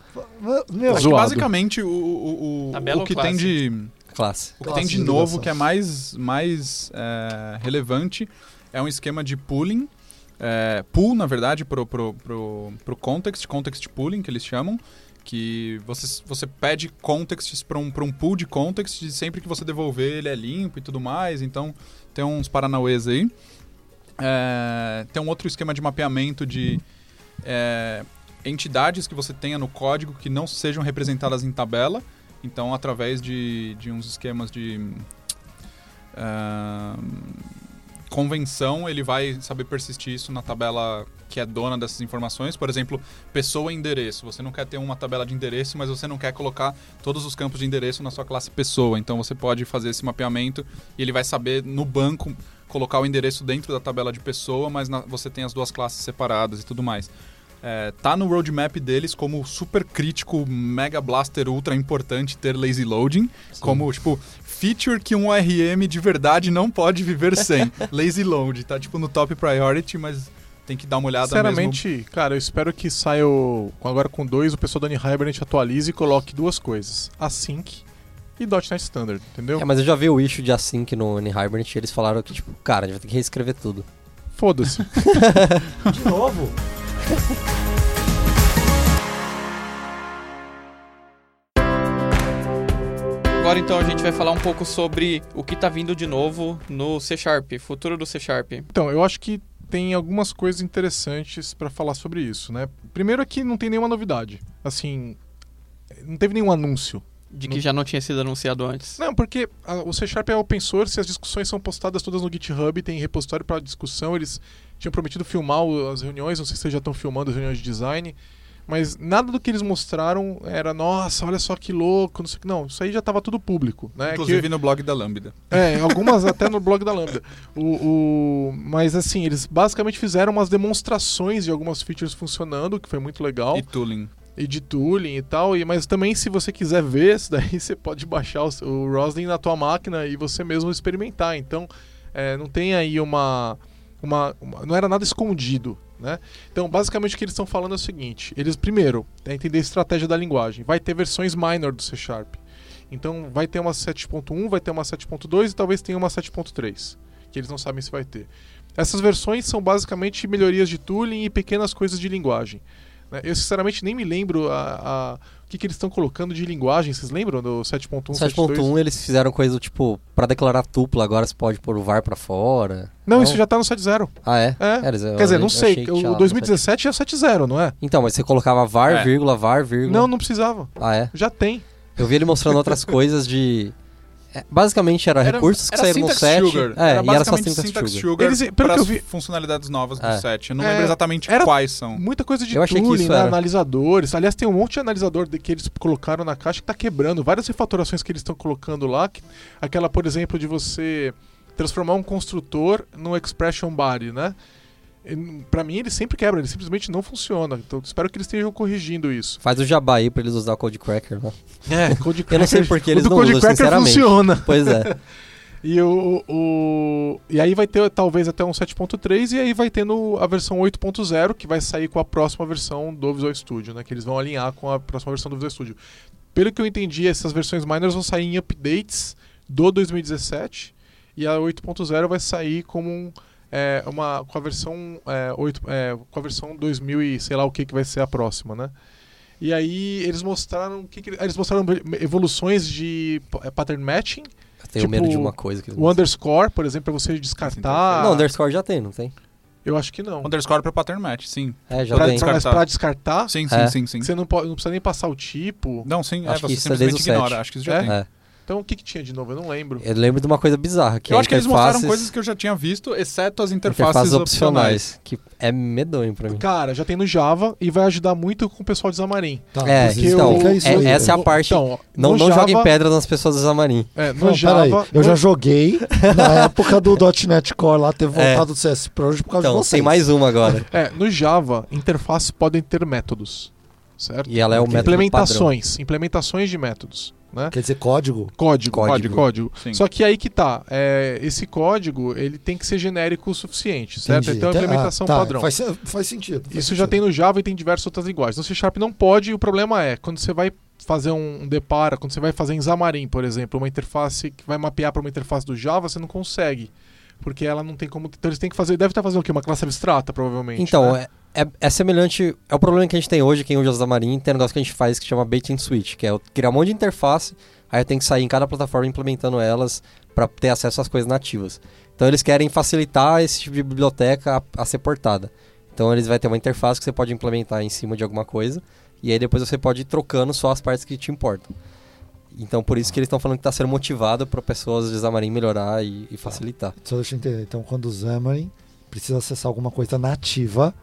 Speaker 3: Meu,
Speaker 4: Acho que basicamente o, o, o, o que tem de.
Speaker 5: Classe.
Speaker 4: O que
Speaker 3: Classe
Speaker 4: tem de
Speaker 3: de
Speaker 4: novo,
Speaker 3: ligação.
Speaker 4: que é mais, mais é, relevante, é um esquema de pooling. É, pool, na verdade, pro, pro, pro, pro context, context pooling, que eles chamam. Que você, você pede contexts para um, pra um pool de contexts e sempre que você devolver ele é limpo e tudo mais. Então, tem uns paranauês aí. É, tem um outro esquema de mapeamento de é, entidades que você tenha no código que não sejam representadas em tabela. Então, através de, de uns esquemas de ah, convenção, ele vai saber persistir isso na tabela que é dona dessas informações. Por exemplo, pessoa e endereço. Você não quer ter uma tabela de endereço, mas você não quer colocar todos os campos de endereço na sua classe pessoa. Então, você pode fazer esse mapeamento e ele vai saber no banco colocar o endereço dentro da tabela de pessoa, mas na- você tem as duas classes separadas e tudo mais. É, tá no roadmap deles como super crítico, mega blaster ultra importante ter lazy loading, como tipo feature que um ORM de verdade não pode viver sem. <laughs> lazy load, tá tipo no top priority, mas tem que dar uma olhada mesmo.
Speaker 2: Sinceramente, cara, eu espero que saia o, agora com dois, o pessoal da Hibernate atualize e coloque duas coisas: Async e .NET Standard, entendeu?
Speaker 5: É, mas eu já vi o issue de async no N-Hibernate e eles falaram que, tipo, cara, a gente vai ter que reescrever tudo.
Speaker 2: Foda-se. <laughs>
Speaker 3: de novo.
Speaker 1: Agora então a gente vai falar um pouco sobre o que tá vindo de novo no C Sharp, futuro do C Sharp.
Speaker 2: Então, eu acho que tem algumas coisas interessantes pra falar sobre isso, né? Primeiro é que não tem nenhuma novidade. Assim, não teve nenhum anúncio.
Speaker 1: De que
Speaker 2: Não-
Speaker 1: já não tinha sido anunciado antes.
Speaker 2: Não, porque a- o C Sharp é open source e as discussões são postadas todas no GitHub, tem repositório para discussão. Eles tinham prometido filmar o- as reuniões, não sei se vocês já estão filmando as reuniões de design, Mas nada do que eles mostraram era, nossa, olha só que louco, não sei Não, isso aí já estava tudo público. Né?
Speaker 4: Inclusive
Speaker 2: que...
Speaker 4: no blog da Lambda.
Speaker 2: É, <laughs> algumas até no blog da Lambda. O, o... Mas assim, eles basicamente fizeram umas demonstrações de algumas features funcionando, que foi muito legal.
Speaker 4: E tooling
Speaker 2: e de tooling e tal. E, mas também, se você quiser ver isso daí, <laughs> você pode baixar o, o Roslyn na tua máquina e você mesmo experimentar. Então, é, não tem aí uma, uma, uma, Não era nada escondido. Né? Então, basicamente, o que eles estão falando é o seguinte: eles, primeiro, é entender a estratégia da linguagem. Vai ter versões minor do C Sharp. Então, vai ter uma 7.1, vai ter uma 7.2 e talvez tenha uma 7.3, que eles não sabem se vai ter. Essas versões são basicamente melhorias de tooling e pequenas coisas de linguagem. Né? Eu, sinceramente, nem me lembro a, a o que, que eles estão colocando de linguagem. Vocês lembram do 7.1?
Speaker 5: 7.1 eles fizeram coisa tipo, para declarar tupla, agora você pode pôr o VAR para fora.
Speaker 2: Não, não, isso já tá no 7.0.
Speaker 5: Ah, é?
Speaker 2: é. é Quer dizer, não sei. O 2017 é 7.0 não é?
Speaker 5: Então, mas você colocava VAR, é. vírgula, VAR, vírgula.
Speaker 2: Não, não precisava.
Speaker 5: Ah, é?
Speaker 2: Já tem.
Speaker 5: Eu vi ele mostrando outras <laughs> coisas de basicamente era, era, recursos que
Speaker 4: era
Speaker 5: saíram no set.
Speaker 4: Sugar.
Speaker 5: É,
Speaker 4: era
Speaker 5: e era só
Speaker 4: syntax, syntax sugar. sugar Eles, pelo que eu vi, funcionalidades novas do é. set. Eu não é, lembro exatamente quais são.
Speaker 2: Muita coisa de eu tooling, né, analisadores. Aliás, tem um monte de analisador de, que eles colocaram na caixa que está quebrando. Várias refatorações que eles estão colocando lá. Que, aquela, por exemplo, de você transformar um construtor num expression body, né? Para mim ele sempre quebra, ele simplesmente não funciona. Então espero que eles estejam corrigindo isso.
Speaker 5: Faz o jabá aí pra eles usar o Code Cracker, né?
Speaker 2: É, <laughs> Code Cracker.
Speaker 5: Eu não sei porque eles
Speaker 2: o
Speaker 5: não
Speaker 2: Code
Speaker 5: usam,
Speaker 2: Cracker funciona. <laughs>
Speaker 5: Pois é.
Speaker 2: e, o, o, e aí vai ter talvez até um 7.3 e aí vai ter no, a versão 8.0 que vai sair com a próxima versão do Visual Studio, né? Que eles vão alinhar com a próxima versão do Visual Studio. Pelo que eu entendi, essas versões minors vão sair em updates do 2017 e a 8.0 vai sair como um é, uma, com a versão é, 8, é, com a versão 2000 e sei lá o que, que vai ser a próxima, né? E aí eles mostraram que, que eles mostraram evoluções de é, pattern matching.
Speaker 5: Eu tenho tipo, medo de uma coisa que
Speaker 2: o underscore, por exemplo, para você descartar.
Speaker 5: Não, underscore já tem, não tem?
Speaker 2: Eu acho que não.
Speaker 4: Underscore para pattern match, sim.
Speaker 5: É, já
Speaker 2: pra,
Speaker 5: tem.
Speaker 2: Descartar. Pra descartar?
Speaker 4: Sim, sim, é. sim, sim.
Speaker 2: Você não, pode, não precisa nem passar o tipo.
Speaker 4: Não, sim,
Speaker 5: acho
Speaker 4: é,
Speaker 5: você
Speaker 4: simplesmente ignora. Acho que isso já
Speaker 2: é?
Speaker 4: tem.
Speaker 5: É.
Speaker 2: Então o que, que tinha de novo? Eu não lembro.
Speaker 5: Eu lembro de uma coisa bizarra. Que
Speaker 4: eu acho
Speaker 5: que
Speaker 4: eles mostraram coisas que eu já tinha visto, exceto as interfaces,
Speaker 5: interfaces
Speaker 4: opcionais. opcionais.
Speaker 5: Que é medonho pra mim.
Speaker 2: Cara, já tem no Java e vai ajudar muito com o pessoal de Xamarin.
Speaker 5: Tá, é, então, é, essa é a parte. Então, não não Java, joguem pedra nas pessoas do Xamarin.
Speaker 2: É, no não, Java.
Speaker 3: Eu já joguei na <laughs> época do .NET Core lá, ter é. voltado é. do CS Project por causa
Speaker 5: então,
Speaker 3: de vocês.
Speaker 5: tem mais uma agora.
Speaker 2: É, no Java, interfaces podem ter métodos. Certo?
Speaker 5: E ela é o método
Speaker 2: Implementações.
Speaker 5: Padrão.
Speaker 2: Implementações de métodos. Né?
Speaker 3: Quer dizer, código?
Speaker 2: Código,
Speaker 5: código.
Speaker 2: código. Só que aí que tá. É, esse código ele tem que ser genérico o suficiente, certo? Entendi. Então, a implementação
Speaker 3: ah, tá.
Speaker 2: padrão.
Speaker 3: Faz, faz sentido. Faz
Speaker 2: Isso
Speaker 3: sentido.
Speaker 2: já tem no Java e tem diversas outras linguagens. No C Sharp não pode, e o problema é, quando você vai fazer um, um depara, quando você vai fazer em Xamarin, por exemplo, uma interface que vai mapear para uma interface do Java, você não consegue. Porque ela não tem como. Então eles têm que fazer. Deve estar fazendo o quê? Uma classe abstrata, provavelmente.
Speaker 5: Então,
Speaker 2: né?
Speaker 5: É, é, semelhante. É o problema que a gente tem hoje, quem usa Xamarin, tem um negócio que a gente faz que chama bait and switch, que é criar um monte de interface aí tenho que sair em cada plataforma implementando elas para ter acesso às coisas nativas. Então eles querem facilitar esse tipo de biblioteca a, a, ser portada. Então eles vai ter uma interface que você pode implementar em cima de alguma coisa e aí depois você pode ir trocando só as partes que te importam. Então por isso que eles estão falando que está sendo motivado para pessoas de Xamarin melhorar e, e facilitar.
Speaker 3: Só deixa eu entender. Então quando o Xamarin precisa acessar alguma coisa nativa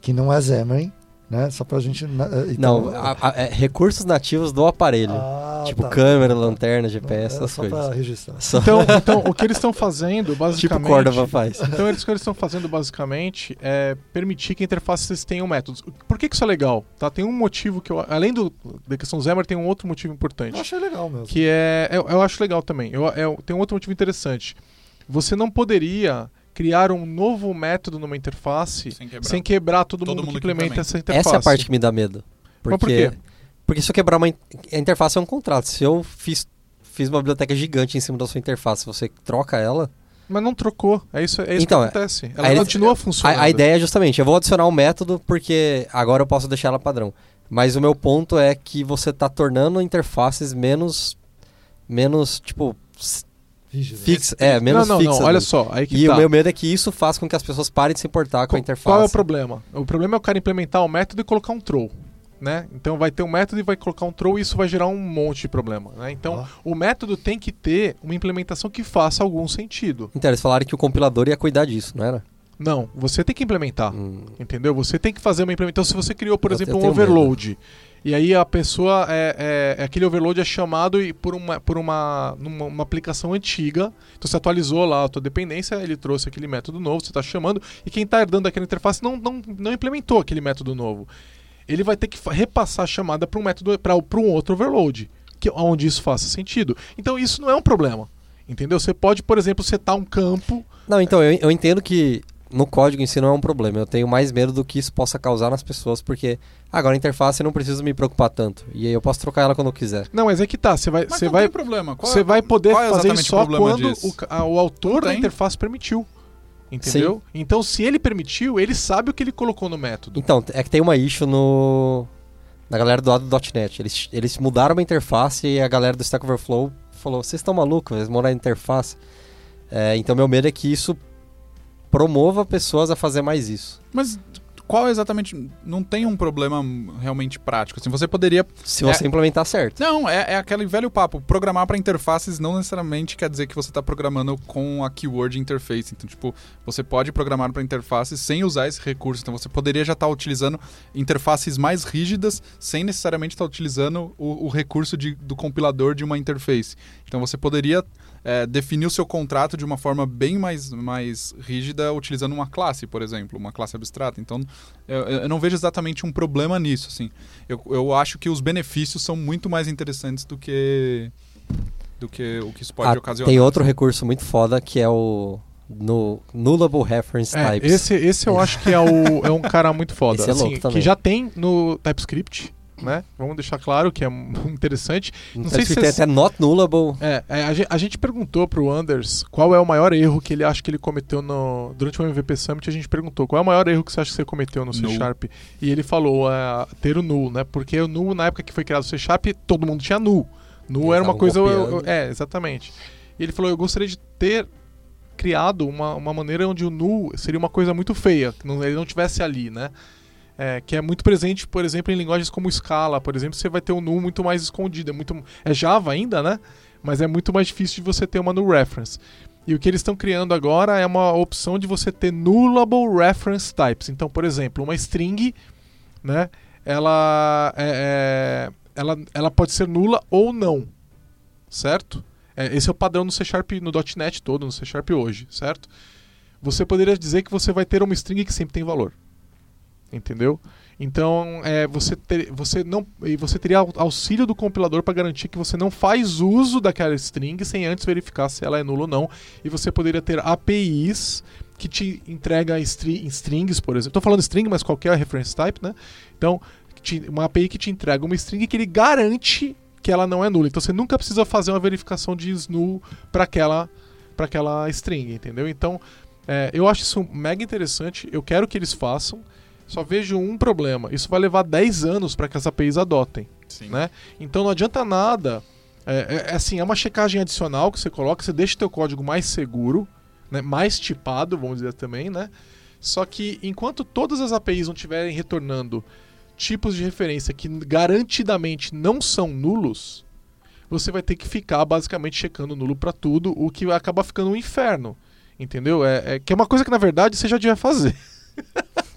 Speaker 3: que não é Xamarin, né? Só pra gente.
Speaker 5: Eh, então, não, a, a, é recursos nativos do aparelho. Ah, tipo tá. câmera, lanterna, GPS, essas
Speaker 3: só
Speaker 5: coisas.
Speaker 3: Pra registrar.
Speaker 2: Só. Então, então, o que eles estão fazendo, <laughs> basicamente.
Speaker 5: Tipo Cordova faz.
Speaker 2: Então, eles, o que eles estão fazendo, basicamente, é permitir que interfaces tenham métodos. Por que, que isso é legal? Tá? Tem um motivo que eu. Além do, da questão Zemmer, tem um outro motivo importante. Eu
Speaker 3: achei legal mesmo.
Speaker 2: Que é. Eu, eu acho legal também. Eu, eu, tem um outro motivo interessante. Você não poderia criar um novo método numa interface sem quebrar, sem quebrar todo, todo, mundo, mundo que implementa que essa interface.
Speaker 5: Essa é a parte que me dá medo.
Speaker 2: Porque, Mas por quê?
Speaker 5: Porque se eu quebrar uma. A interface é um contrato. Se eu fiz, fiz uma biblioteca gigante em cima da sua interface, você troca ela.
Speaker 2: Mas não trocou. É isso, é isso então, que acontece. Ela continua funcionando.
Speaker 5: A, a, ideia é justamente, eu vou adicionar um método porque agora eu posso deixar ela padrão. Mas o meu ponto é que você está tornando interfaces menos. menos, tipo, Fixa, é, menos
Speaker 2: não, não,
Speaker 5: fixa.
Speaker 2: Não, olha só, aí que
Speaker 5: E
Speaker 2: tá.
Speaker 5: o meu medo é que isso faça com que as pessoas parem de se importar com a interface.
Speaker 2: Qual é o problema? O problema é o cara implementar um método e colocar um throw. Né? Então vai ter um método e vai colocar um throw e isso vai gerar um monte de problema. Né? Então ah. o método tem que ter uma implementação que faça algum sentido.
Speaker 5: Então eles falaram que o compilador ia cuidar disso, não era?
Speaker 2: Não, você tem que implementar. Hum. Entendeu? Você tem que fazer uma implementação. Então, se você criou, por eu exemplo, um overload. Medo. E aí a pessoa é, é, aquele overload é chamado por uma por uma, numa, uma aplicação antiga. Então você atualizou lá a tua dependência, ele trouxe aquele método novo, você está chamando e quem está herdando aquela interface não, não, não implementou aquele método novo. Ele vai ter que repassar a chamada para um método para um outro overload, que onde isso faça sentido. Então isso não é um problema. Entendeu? Você pode, por exemplo, setar um campo.
Speaker 5: Não, então eu, eu entendo que no código em si não é um problema. Eu tenho mais medo do que isso possa causar nas pessoas, porque agora a interface eu não preciso me preocupar tanto. E aí eu posso trocar ela quando eu quiser.
Speaker 2: Não, mas é que tá. Você vai. Você vai,
Speaker 4: problema.
Speaker 2: Qual você é, vai poder é fazer isso só quando o, a, o, autor da interface permitiu. Entendeu? Sim. Então, se ele permitiu, ele sabe o que ele colocou no método.
Speaker 5: Então, é que tem uma issue no. Na galera do lado do .NET. Eles, eles mudaram a interface e a galera do Stack Overflow falou: vocês estão malucos, eles mudaram a interface. É, então, meu medo é que isso promova pessoas a fazer mais isso.
Speaker 4: Mas qual exatamente. Não tem um problema realmente prático. Assim, você poderia.
Speaker 5: Se você é, implementar certo.
Speaker 4: Não, é, é aquele velho papo. Programar para interfaces não necessariamente quer dizer que você está programando com a keyword interface. Então, tipo, você pode programar para interfaces sem usar esse recurso. Então, você poderia já estar tá utilizando interfaces mais rígidas sem necessariamente estar tá utilizando o, o recurso de, do compilador de uma interface. Então, você poderia é, definir o seu contrato de uma forma bem mais, mais rígida utilizando uma classe, por exemplo, uma classe abstrata. Então, eu, eu não vejo exatamente um problema nisso. Assim. Eu, eu acho que os benefícios são muito mais interessantes do que, do que o que isso pode ah, ocasionar.
Speaker 5: Tem outro recurso muito foda que é o no Nullable Reference
Speaker 2: é,
Speaker 5: Types.
Speaker 2: Esse, esse eu <laughs> acho que é, o, é um cara muito foda. Esse é louco assim, também. Que já tem no TypeScript né? Vamos deixar claro que é <laughs> interessante.
Speaker 5: Não, Não sei se tem até not nullable.
Speaker 2: É, é a, gente, a, gente, perguntou pro Anders qual é o maior erro que ele acha que ele cometeu no durante o MVP Summit. A gente perguntou qual é o maior erro que você acha que você cometeu no C Sharp e ele falou é, ter o null, né? Porque o null na época que foi criado o C Sharp todo mundo tinha null. Null era uma coisa, eu, eu, é exatamente. E ele falou eu gostaria de ter criado uma, uma maneira onde o null seria uma coisa muito feia, que não, ele não tivesse ali, né? É, que é muito presente, por exemplo, em linguagens como Scala, por exemplo, você vai ter um null muito mais escondido. É, muito, é Java ainda, né? Mas é muito mais difícil de você ter uma null reference. E o que eles estão criando agora é uma opção de você ter nullable reference types. Então, por exemplo, uma string, né? Ela, é, é, ela, ela pode ser nula ou não, certo? É, esse é o padrão no C Sharp, no .NET todo, no C Sharp hoje, certo? Você poderia dizer que você vai ter uma string que sempre tem valor entendeu? Então, é, você, ter, você, não, você teria auxílio do compilador para garantir que você não faz uso daquela string sem antes verificar se ela é nula ou não. E você poderia ter APIs que te entrega stri strings, por exemplo. Estou falando string, mas qualquer reference type, né? Então, te, uma API que te entrega uma string que ele garante que ela não é nula. Então, você nunca precisa fazer uma verificação de null para aquela, aquela string, entendeu? Então, é, eu acho isso mega interessante. Eu quero que eles façam. Só vejo um problema. Isso vai levar 10 anos para que as APIs adotem. Sim. Né? Então não adianta nada. É, é, é, assim, é uma checagem adicional que você coloca, você deixa o teu código mais seguro, né? mais tipado, vamos dizer também, né? Só que enquanto todas as APIs não estiverem retornando tipos de referência que garantidamente não são nulos, você vai ter que ficar basicamente checando nulo para tudo, o que acaba ficando um inferno. Entendeu? É, é, que é uma coisa que na verdade você já devia fazer. <laughs>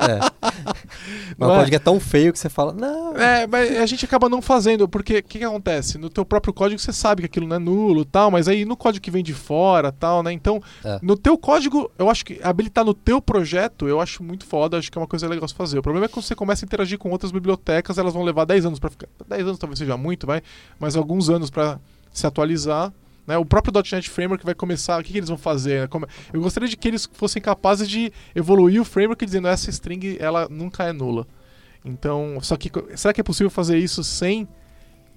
Speaker 5: É. <laughs> Mas o código é tão feio que você fala, não.
Speaker 2: É, mas a gente acaba não fazendo, porque o que, que, acontece? No teu próprio código você sabe que aquilo não é nulo tal, mas aí no código que vem de fora tal, né? Então, é. no teu código, eu acho que habilitar no teu projeto, eu acho muito foda, acho que é uma coisa legal de fazer. O problema é que quando você começa a interagir com outras bibliotecas, elas vão levar 10 anos para ficar. 10 anos talvez seja muito, vai, mas alguns anos para se atualizar. Né? O próprio .NET Framework vai começar, o que, que eles vão fazer? Né? Eu gostaria de que eles fossem capazes de evoluir o framework dizendo essa string ela nunca é nula. Então, só que será que é possível fazer isso sem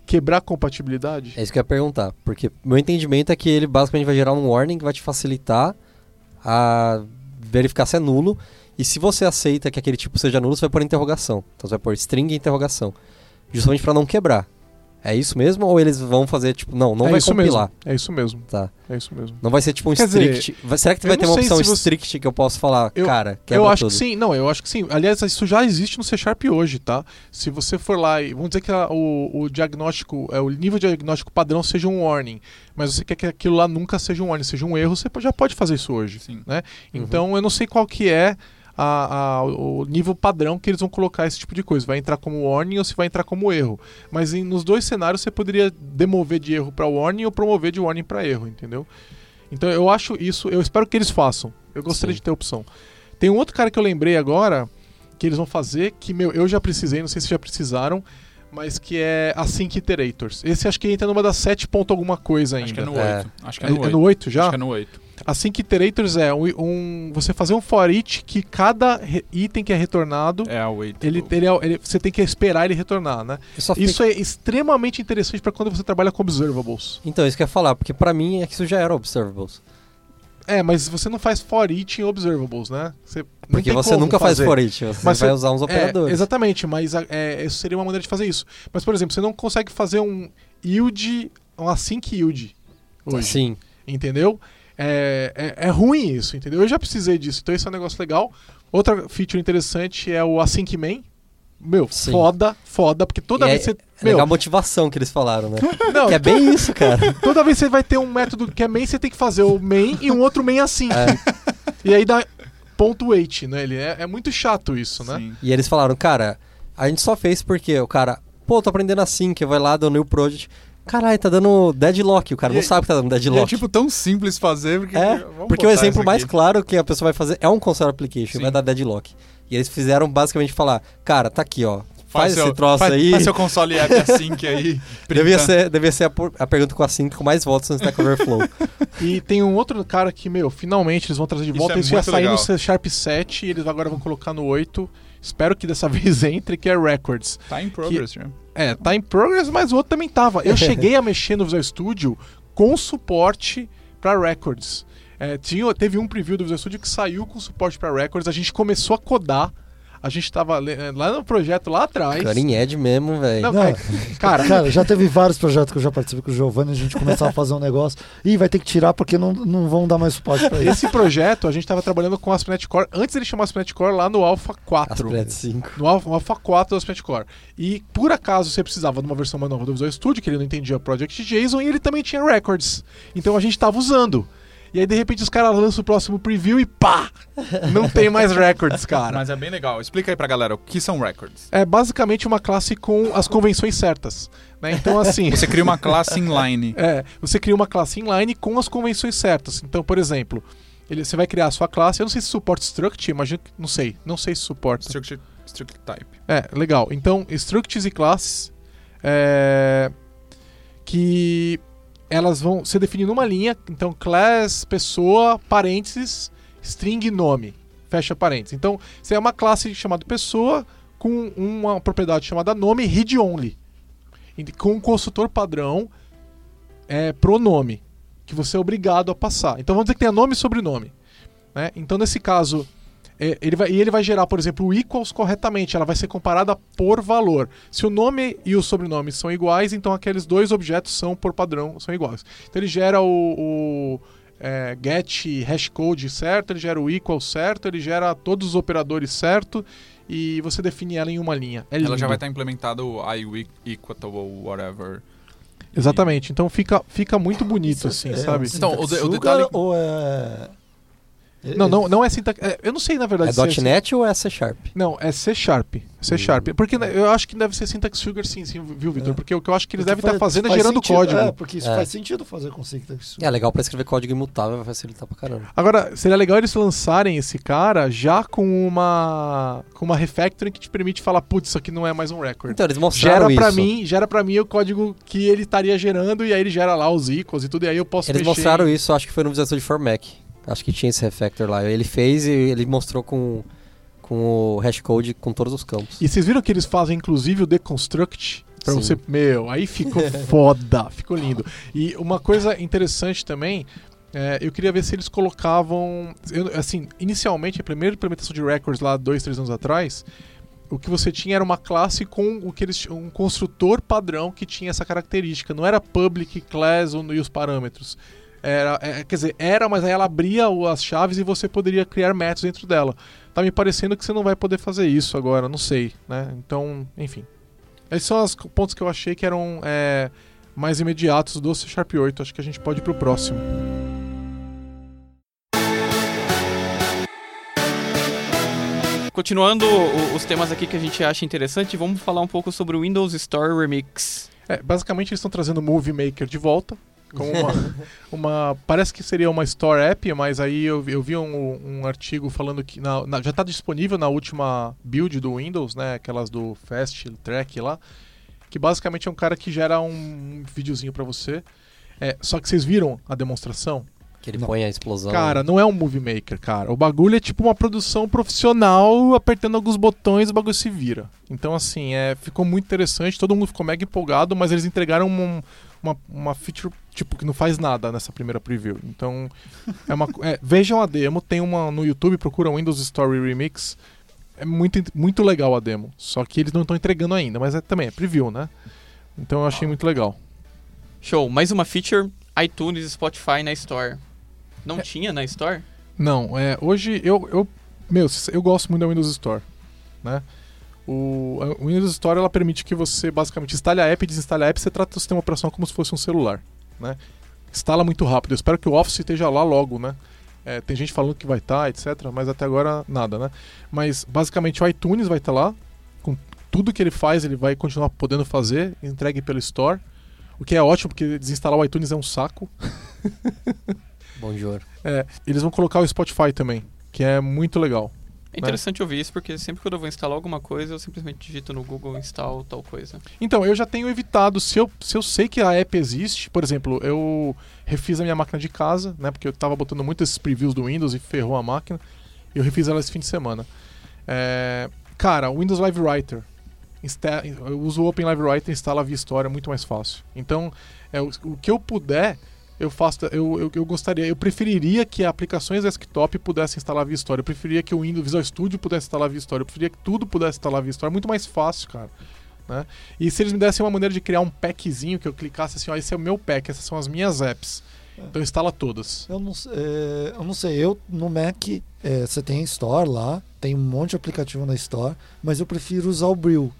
Speaker 2: quebrar compatibilidade?
Speaker 5: É isso que eu ia perguntar, porque meu entendimento é que ele basicamente vai gerar um warning que vai te facilitar a verificar se é nulo. E se você aceita que aquele tipo seja nulo, você vai pôr interrogação. Então você vai pôr string e interrogação. Justamente para não quebrar. É isso mesmo? Ou eles vão fazer, tipo, não, não
Speaker 2: é
Speaker 5: vai compilar?
Speaker 2: Mesmo. É isso mesmo.
Speaker 5: Tá.
Speaker 2: É isso mesmo.
Speaker 5: Não vai ser tipo um
Speaker 2: Quer
Speaker 5: strict.
Speaker 2: Dizer,
Speaker 5: Será que vai ter uma opção se strict que eu posso falar,
Speaker 2: eu,
Speaker 5: cara,
Speaker 2: Eu acho
Speaker 5: tudo.
Speaker 2: que sim. Não, eu acho que sim. Aliás, isso já existe no C Sharp hoje, tá? Se você for lá e vamos dizer que a, o, o diagnóstico, é, o nível de diagnóstico padrão seja um warning, mas você quer que aquilo lá nunca seja um warning, seja um erro, você já pode fazer isso hoje, sim. né? Uhum. Então, eu não sei qual que é a, a, o nível padrão que eles vão colocar esse tipo de coisa. Vai entrar como warning ou se vai entrar como erro. Mas em, nos dois cenários você poderia demover de erro para warning ou promover de warning para erro, entendeu? Então eu acho isso, eu espero que eles façam. Eu gostaria Sim. de ter opção. Tem um outro cara que eu lembrei agora que eles vão fazer que meu, eu já precisei, não sei se já precisaram, mas que é Async Iterators. Esse acho que entra numa das 7 ponto alguma coisa ainda.
Speaker 4: Acho que é no 8. É.
Speaker 2: Acho que é no 8. É, é no 8 já?
Speaker 4: Acho que é no 8.
Speaker 2: Async Iterators é um, um, você fazer um for each que cada item que é retornado,
Speaker 4: é.
Speaker 2: Ele, ele, é, ele, você tem que esperar ele retornar, né? Isso é extremamente interessante para quando você trabalha com observables.
Speaker 5: Então, isso que eu ia falar, porque para mim é que isso já era observables.
Speaker 2: É, mas você não faz for each em observables, né?
Speaker 5: Você Porque você nunca fazer. faz for each, você mas vai você, usar uns é, operadores.
Speaker 2: É, exatamente, mas é, isso seria uma maneira de fazer isso. Mas, por exemplo, você não consegue fazer um yield, um async yield hoje.
Speaker 5: Sim.
Speaker 2: Entendeu? É, é, é, ruim isso, entendeu? Eu já precisei disso, então isso é um negócio legal. Outra feature interessante é o Async Main. Meu, Sim. foda, foda, porque toda e vez
Speaker 5: é,
Speaker 2: você. É meu,
Speaker 5: a motivação que eles falaram, né? <laughs> Não, que é bem isso, cara. <laughs>
Speaker 2: Toda vez que você vai ter um método que é main, você tem que fazer o main e um outro main assim. É. E aí dá ponto weight, né? Ele é, é muito chato isso, né? Sim.
Speaker 5: E eles falaram, cara, a gente só fez porque o cara, pô, tô aprendendo assim, que vai lá do new project. Caralho, tá dando deadlock. O cara e, não sabe que tá dando deadlock.
Speaker 4: é tipo tão simples fazer. Porque,
Speaker 5: é, porque o exemplo mais claro que a pessoa vai fazer é um console application, Sim. vai dar deadlock. E eles fizeram basicamente falar: Cara, tá aqui, ó. Faz, faz esse seu, troço
Speaker 4: faz,
Speaker 5: aí.
Speaker 4: Faz seu console app async aí. <laughs>
Speaker 5: devia ser, devia ser a, a, pergunta com a sync com mais votos no Stack Overflow. <laughs>
Speaker 2: e tem um outro cara que, meu, finalmente eles vão trazer de volta. Isso, é isso ia sair no C Sharp 7 e eles agora vão colocar no 8. Espero que dessa <laughs> vez entre, que é Records.
Speaker 4: Tá em progress, que,
Speaker 2: É, tá em progress, mas o outro também tava. Eu <laughs> cheguei a mexer no Visual Studio com suporte para Records. É, tinha, teve um preview do Visual Studio que saiu com suporte para Records. A gente começou a codar a gente tava eh, lá no projeto lá atrás.
Speaker 5: Cutting Edge mesmo, velho. <laughs>
Speaker 3: Cara, cara, já teve vários projetos que eu já participei com o Giovanni, a gente começava a fazer um negócio. e vai ter que tirar porque não, não vão dar mais suporte pra
Speaker 2: isso. Esse projeto a gente tava trabalhando com o ASP.NET Core, antes ele chamar ASP.NET Core lá no Alpha 4.
Speaker 5: ASP.NET 5.
Speaker 2: No Alpha, no Alpha 4 do ASP.NET Core. E por acaso você precisava de uma versão mais nova do Visual Studio, que ele não entendia Project JSON, e ele também tinha records. Então a gente tava usando. E aí, de repente, os caras lançam o próximo preview e pá! Não tem mais records, cara.
Speaker 4: Mas é bem legal. Explica aí pra galera o que são records.
Speaker 2: É basicamente uma classe com as convenções certas. Né? Então, assim.
Speaker 4: você cria uma classe <laughs> inline.
Speaker 2: É, você cria uma classe inline com as convenções certas. Então, por exemplo, ele, você vai criar a sua classe. Eu não sei se suporta struct, imagino que. Não sei. Não sei se suporta.
Speaker 4: Struct, struct type.
Speaker 2: É, legal. Então, structs e classes. É, que elas vão ser definidas numa linha. Então, class, pessoa, parênteses, string, nome. Fecha parênteses. Então, você é uma classe chamada pessoa com uma propriedade chamada nome read only. Com um construtor padrão é, pronome, que você é obrigado a passar. Então, vamos dizer que tem nome e sobrenome. Né? Então, nesse caso, ele vai, e ele vai gerar, por exemplo, o equals corretamente. Ela vai ser comparada por valor. Se o nome e o sobrenome são iguais, então aqueles dois objetos são, por padrão, são iguais. Então ele gera o, o é, get hashcode certo, ele gera o equal certo, ele gera todos os operadores certo e você define ela em uma linha. É
Speaker 4: ela já vai estar implementada o i equatable whatever.
Speaker 2: Exatamente. Então fica, fica muito bonito, assim, é, sabe?
Speaker 3: Então, o, de, o detalhe... Ou é
Speaker 2: não, não, não é sintaxe. É, eu não sei, na verdade.
Speaker 5: É se .NET é... ou é C Sharp?
Speaker 2: Não, é C Sharp. C Sharp. Porque né, eu acho que deve ser syntax sugar sim, sim viu, Vitor? É. Porque o que eu acho que eles porque devem estar fazendo é gerando
Speaker 3: sentido,
Speaker 2: código.
Speaker 3: É, porque isso é. faz sentido fazer com syntax sugar.
Speaker 5: É legal para escrever código imutável, vai facilitar pra caramba.
Speaker 2: Agora, seria legal eles lançarem esse cara já com uma com uma refactoring que te permite falar, putz, isso aqui não é mais um record.
Speaker 5: Então, eles mostraram
Speaker 2: gera
Speaker 5: pra
Speaker 2: isso. Mim, gera para mim o código que ele estaria gerando e aí ele gera lá os equals e tudo, e aí eu posso
Speaker 5: Eles mostraram isso, acho que foi no Visual de for Mac. Acho que tinha esse refactor lá. Ele fez e ele mostrou com, com o hashcode com todos os campos.
Speaker 2: E vocês viram que eles fazem inclusive o deconstruct? Pra Sim. você. Meu, aí ficou <laughs> foda, ficou lindo. E uma coisa interessante também. É, eu queria ver se eles colocavam. Eu, assim, inicialmente, a primeira implementação de records lá, dois, três anos atrás, o que você tinha era uma classe com o que eles um construtor padrão que tinha essa característica. Não era public, class e os parâmetros. Era, é, quer dizer, era, mas aí ela abria as chaves e você poderia criar métodos dentro dela. Tá me parecendo que você não vai poder fazer isso agora, não sei, né? Então, enfim. Esses são os pontos que eu achei que eram é, mais imediatos do C Sharp 8. Acho que a gente pode ir pro próximo.
Speaker 1: Continuando os temas aqui que a gente acha interessante, vamos falar um pouco sobre o Windows Store Remix.
Speaker 2: É, basicamente eles estão trazendo o Movie Maker de volta. Com <laughs> uma, uma, parece que seria uma Store App, mas aí eu, eu vi um, um artigo falando que na, na, já está disponível na última build do Windows, né? Aquelas do Fast Track lá. Que basicamente é um cara que gera um videozinho para você. É, só que vocês viram a demonstração?
Speaker 5: Que ele não. põe a explosão.
Speaker 2: Cara, não é um movie maker, cara. O bagulho é tipo uma produção profissional, apertando alguns botões o bagulho se vira. Então, assim, é, ficou muito interessante, todo mundo ficou mega empolgado, mas eles entregaram uma, uma, uma feature, tipo, que não faz nada nessa primeira preview. Então, é uma, é, vejam a demo, tem uma no YouTube, procura Windows Story Remix. É muito, muito legal a demo. Só que eles não estão entregando ainda, mas é, também é preview, né? Então eu achei muito legal.
Speaker 1: Show. Mais uma feature, iTunes Spotify na Store. Não é. tinha na Store?
Speaker 2: Não, é, hoje eu, eu, meu, eu gosto muito da Windows Store, né? O, a Windows Store ela permite que você basicamente instale a app, desinstale a app, você trata o sistema operacional como se fosse um celular, né? Instala muito rápido. Eu espero que o Office esteja lá logo, né? É, tem gente falando que vai estar, tá, etc. Mas até agora nada, né? Mas basicamente o iTunes vai estar tá lá, com tudo que ele faz, ele vai continuar podendo fazer, entregue pelo Store. O que é ótimo, porque desinstalar o iTunes é um saco.
Speaker 5: Bonjour. <laughs>
Speaker 2: É, eles vão colocar o Spotify também, que é muito legal.
Speaker 1: É interessante né? ouvir isso, porque sempre que eu vou instalar alguma coisa, eu simplesmente digito no Google install tal coisa.
Speaker 2: Então, eu já tenho evitado, se eu, se eu sei que a app existe, por exemplo, eu refiz a minha máquina de casa, né? Porque eu estava botando muitos esses previews do Windows e ferrou a máquina. E eu refiz ela esse fim de semana. É, cara, o Windows Live Writer. Eu uso o Open Live Writer e instala via história, é muito mais fácil. Então, é, o, o que eu puder eu faço eu, eu, eu, gostaria eu preferiria que aplicações desktop pudessem instalar via Story eu preferia que o Windows Visual Studio pudesse instalar via Story eu preferia que tudo pudesse instalar via Story é muito mais fácil cara né? e se eles me dessem uma maneira de criar um packzinho que eu clicasse assim ó, esse é o meu pack essas são as minhas apps. Então instala todas.
Speaker 3: Eu não, é, eu não sei eu no Mac é, você tem Store lá tem um monte de aplicativo na Store mas eu prefiro usar o Brill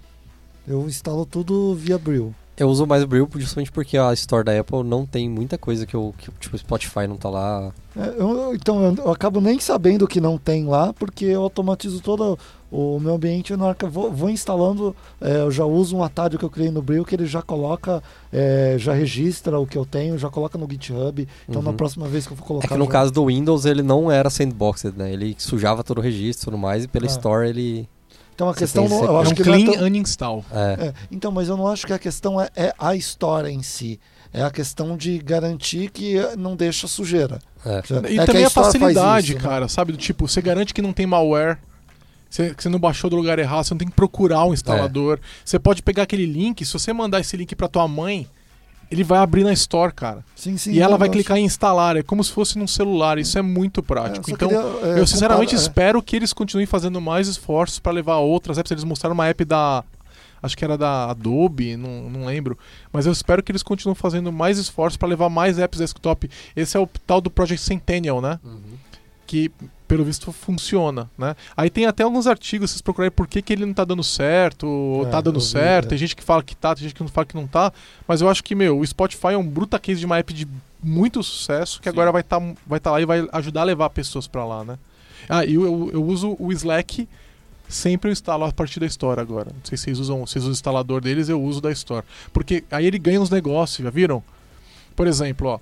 Speaker 3: eu instalo tudo via Brill
Speaker 5: eu uso mais o Brill justamente porque a Store da Apple não tem muita coisa que eu. Que, tipo, Spotify não tá lá.
Speaker 3: É, eu, então, eu, acabo nem sabendo que não tem lá, porque eu automatizo todo o meu ambiente na hora que eu vou, vou instalando. É, eu já uso um atalho que eu criei no Brill que ele já coloca, é, já registra o que eu tenho, já coloca no GitHub. Então, uhum. na próxima vez que eu for colocar.
Speaker 5: É que no
Speaker 3: já...
Speaker 5: caso do Windows, ele não era sandboxed, né? Ele sujava todo o registro e tudo mais, e pela é. Store ele
Speaker 3: então a questão
Speaker 2: não,
Speaker 3: eu
Speaker 2: acho é um
Speaker 3: que
Speaker 2: clean é tão... uninstall.
Speaker 3: É. É. Então, mas eu não acho que a questão é, é, a história em si. É a questão de garantir que não deixa sujeira.
Speaker 2: É. E é também a, a facilidade, isso, né? cara, né? sabe? Do tipo, você garante que não tem malware. Você, que você não baixou do lugar errado, você não tem que procurar um instalador. Você pode pegar aquele link, se você mandar esse link para tua mãe, ele vai abrir na Store, cara.
Speaker 3: Sim, sim.
Speaker 2: E ela vai clicar em instalar. É como se fosse num celular. Isso é muito prático. É, então, queria, é, eu sinceramente compara, é. espero que eles continuem fazendo mais esforços para levar outras apps. Eles mostraram uma app da. Acho que era da Adobe, não, não lembro. Mas eu espero que eles continuem fazendo mais esforços para levar mais apps desktop. Esse é o tal do Project Centennial, né? Uhum. Que pelo visto funciona, né? Aí tem até alguns artigos, vocês procurarem por que, que ele não tá dando certo, ou é, tá dando certo, vi, é. tem gente que fala que tá, tem gente que não fala que não tá, mas eu acho que, meu, o Spotify é um bruta case de uma app de muito sucesso, que Sim. agora vai estar tá, vai tá lá e vai ajudar a levar pessoas para lá, né? Ah, e eu, eu, eu, uso o Slack, sempre eu instalo a partir da Store agora. Não sei se vocês usam, vocês usam o instalador deles, eu uso da Store. Porque aí ele ganha uns negócios, já viram? Por exemplo, ó,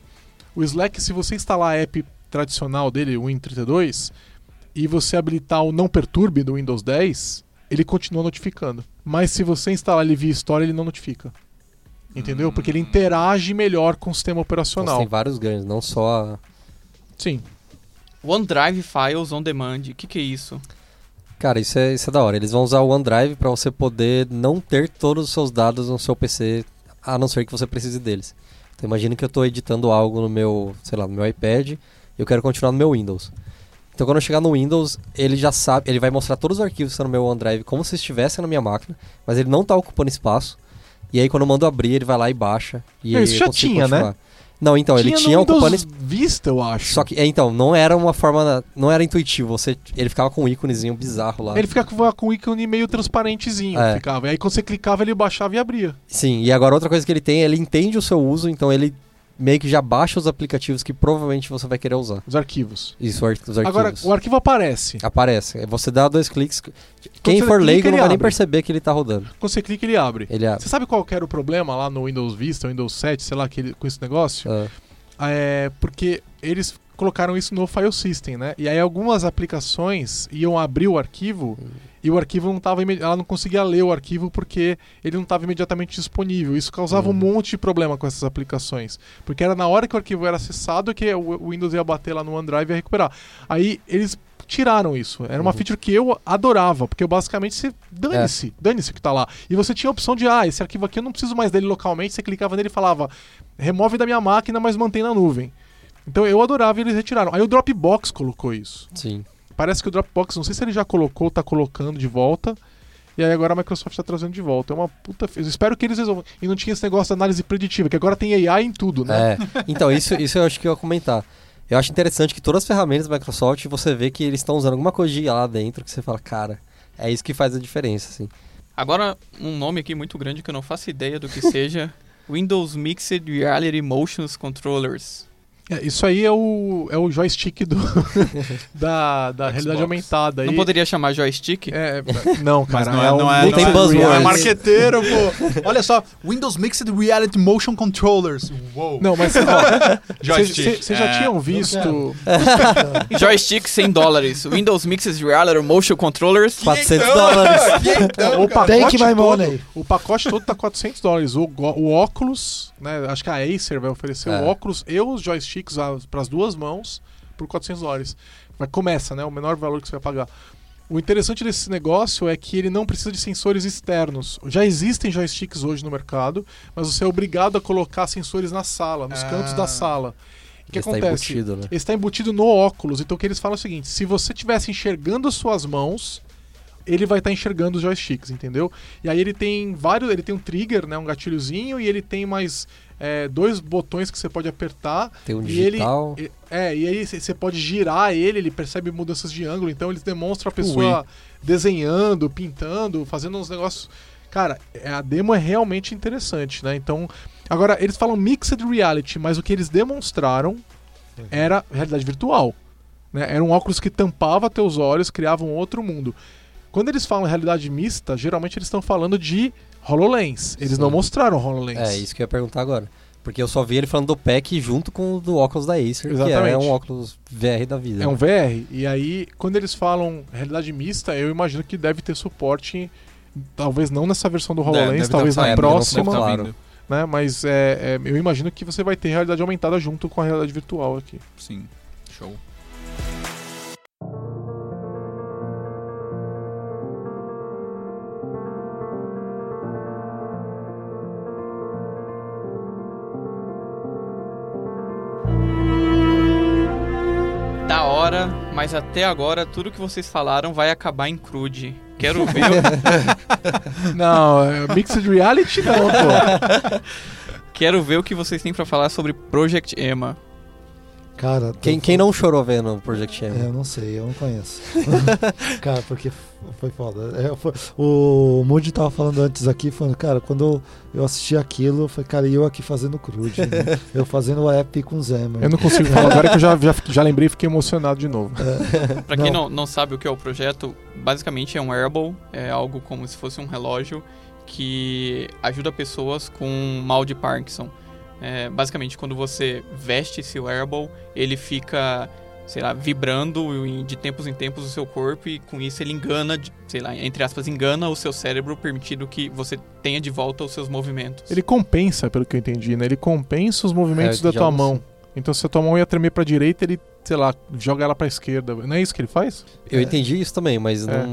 Speaker 2: o Slack, se você instalar a app tradicional dele, o Win32, e você habilitar o não perturbe do Windows 10, ele continua notificando. Mas se você instalar ele via Store, ele não notifica. Entendeu? Hum. Porque ele interage melhor com o sistema operacional. Então,
Speaker 5: tem vários ganhos, não só.
Speaker 2: Sim.
Speaker 1: OneDrive Files on Demand, o que, que é isso?
Speaker 5: Cara, isso é, isso é da hora. Eles vão usar o OneDrive para você poder não ter todos os seus dados no seu PC, a não ser que você precise deles. Então imagina que eu estou editando algo no meu, sei lá, no meu iPad eu quero continuar no meu Windows. Então quando eu chegar no Windows, ele já sabe, ele vai mostrar todos os arquivos que estão no meu OneDrive como se estivessem na minha máquina, mas ele não está ocupando espaço. E aí quando eu mando abrir, ele vai lá e baixa. E
Speaker 2: isso já tinha,
Speaker 5: continuar.
Speaker 2: né?
Speaker 5: Não, então, tinha ele tinha ocupando
Speaker 2: vista, eu acho.
Speaker 5: Só que, é, então, não era uma forma, não era intuitivo, você, ele ficava com um íconezinho bizarro lá.
Speaker 2: Ele ficava com um ícone meio transparentezinho, é. ficava. E aí quando você clicava, ele baixava e abria.
Speaker 5: Sim, e agora outra coisa que ele tem, ele entende o seu uso, então ele meio que já baixa os aplicativos que provavelmente você vai querer usar.
Speaker 2: Os arquivos.
Speaker 5: Isso, os arquivos.
Speaker 2: Agora, o arquivo aparece.
Speaker 5: Aparece. Você dá dois cliques. Quando Quem for leigo não vai nem perceber que ele está rodando.
Speaker 2: Quando você clica, ele abre.
Speaker 5: Ele abre.
Speaker 2: Você sabe qual era o problema lá no Windows Vista, Windows 7, sei lá, que com esse negócio?
Speaker 5: Ah.
Speaker 2: É, porque eles colocaram isso no file system, né? E aí algumas aplicações iam abrir o arquivo hum. E o arquivo não estava ela não conseguia ler o arquivo porque ele não estava imediatamente disponível. Isso causava um monte de problema com essas aplicações, porque era na hora que o arquivo era acessado que o Windows ia bater lá no OneDrive e ia recuperar. Aí eles tiraram isso. Era uma uhum. feature que eu adorava, porque basicamente você dane-se, é. dane-se o que tá lá. E você tinha a opção de, ah, esse arquivo aqui eu não preciso mais dele localmente, você clicava nele e falava, remove da minha máquina, mas mantém na nuvem. Então eu adorava e eles retiraram. Aí o Dropbox colocou isso.
Speaker 5: Sim.
Speaker 2: Parece que o Dropbox, não sei se ele já colocou, tá colocando de volta. E aí agora a Microsoft está trazendo de volta. É uma puta. Eu espero que eles resolvam. E não tinha esse negócio de análise preditiva, que agora tem AI em tudo, né?
Speaker 5: É. Então, isso, isso eu acho que eu ia comentar. Eu acho interessante que todas as ferramentas da Microsoft, você vê que eles estão usando alguma coisa de IA lá dentro, que você fala, cara, é isso que faz a diferença, assim.
Speaker 1: Agora, um nome aqui muito grande que eu não faço ideia do que seja. <laughs> Windows Mixed Reality Motions Controllers.
Speaker 2: É, isso aí é o, é o joystick do, <laughs> da, da realidade aumentada.
Speaker 1: Não poderia chamar joystick?
Speaker 2: É, não, cara.
Speaker 4: não é, é, não é,
Speaker 5: não tem buzzword.
Speaker 2: É marqueteiro, pô. Olha só, Windows Mixed Reality Motion Controllers. Uou. Não, mas <laughs> joystick. Vocês já é. tinham visto... <laughs>
Speaker 1: joystick 100 dólares. Windows Mixed Reality Motion Controllers
Speaker 5: 400 dólares.
Speaker 2: o pacote todo, o pacote todo tá 400 dólares. O, o óculos, né, acho que a Acer vai oferecer o óculos e os joysticks sticks para as duas mãos por 400 dólares. Mas começa, né? O menor valor que você vai pagar. O interessante desse negócio é que ele não precisa de sensores externos. Já existem joysticks hoje no mercado, mas você é obrigado a colocar sensores na sala, nos ah. cantos da sala. O que acontece? Está embutido, né? Ele está embutido no óculos. Então o que eles falam é o seguinte: se você estivesse enxergando as suas mãos, ele vai estar tá enxergando os joysticks, entendeu? E aí ele tem vários, ele tem um trigger, né, um gatilhozinho e ele tem mais é, dois botões que você pode apertar.
Speaker 5: Tem um digital.
Speaker 2: Ele, é, e aí você pode girar ele, ele percebe mudanças de ângulo, então eles demonstram a pessoa Ui. desenhando, pintando, fazendo uns negócios. Cara, é, a demo é realmente interessante, né? Então, agora eles falam mixed reality, mas o que eles demonstraram era realidade virtual. Né? Era um óculos que tampava teus olhos, criava um outro mundo. Quando eles falam realidade mista, geralmente eles estão falando de HoloLens. Eles Sim. não mostraram HoloLens.
Speaker 5: É, isso que eu ia perguntar agora. Porque eu só vi ele falando do pack junto com o do óculos da Acer, Exatamente. que é um óculos VR da vida.
Speaker 2: É um VR. E aí, quando eles falam realidade mista, eu imagino que deve ter suporte, talvez não nessa versão do HoloLens, deve, talvez na próxima. Claro. Né? Mas é, é, eu imagino que você vai ter realidade aumentada junto com a realidade virtual aqui.
Speaker 4: Sim, show.
Speaker 1: Mas até agora tudo que vocês falaram vai acabar em crude. Quero ver. <laughs>
Speaker 2: não, é Mixed Reality não, pô.
Speaker 1: Quero ver o que vocês têm para falar sobre Project Emma.
Speaker 3: Cara,
Speaker 5: quem, quem não chorou vendo o Project M?
Speaker 3: É, eu não sei, eu não conheço. <laughs> <laughs> cara, porque foi foda. É, foi, o Moody tava falando antes aqui, falando, cara, quando eu assisti aquilo, foi, cara, eu aqui fazendo crude, né? <laughs> eu fazendo o app com Zema.
Speaker 2: Eu não consigo falar agora que eu já, já, já lembrei e fiquei emocionado de novo.
Speaker 1: É. pra quem não. Não, não sabe o que é o projeto, basicamente é um wearable, é algo como se fosse um relógio que ajuda pessoas com mal de Parkinson. É, basicamente, quando você veste esse wearable, ele fica, sei lá, vibrando de tempos em tempos o seu corpo e com isso ele engana, sei lá, entre aspas, engana o seu cérebro, permitindo que você tenha de volta os seus movimentos.
Speaker 2: Ele compensa, pelo que eu entendi, né? Ele compensa os movimentos é, da tua mão. Então, se a tua mão ia tremer pra direita, ele sei lá, joga ela pra esquerda. Não é isso que ele faz?
Speaker 5: Eu é. entendi isso também, mas é. não,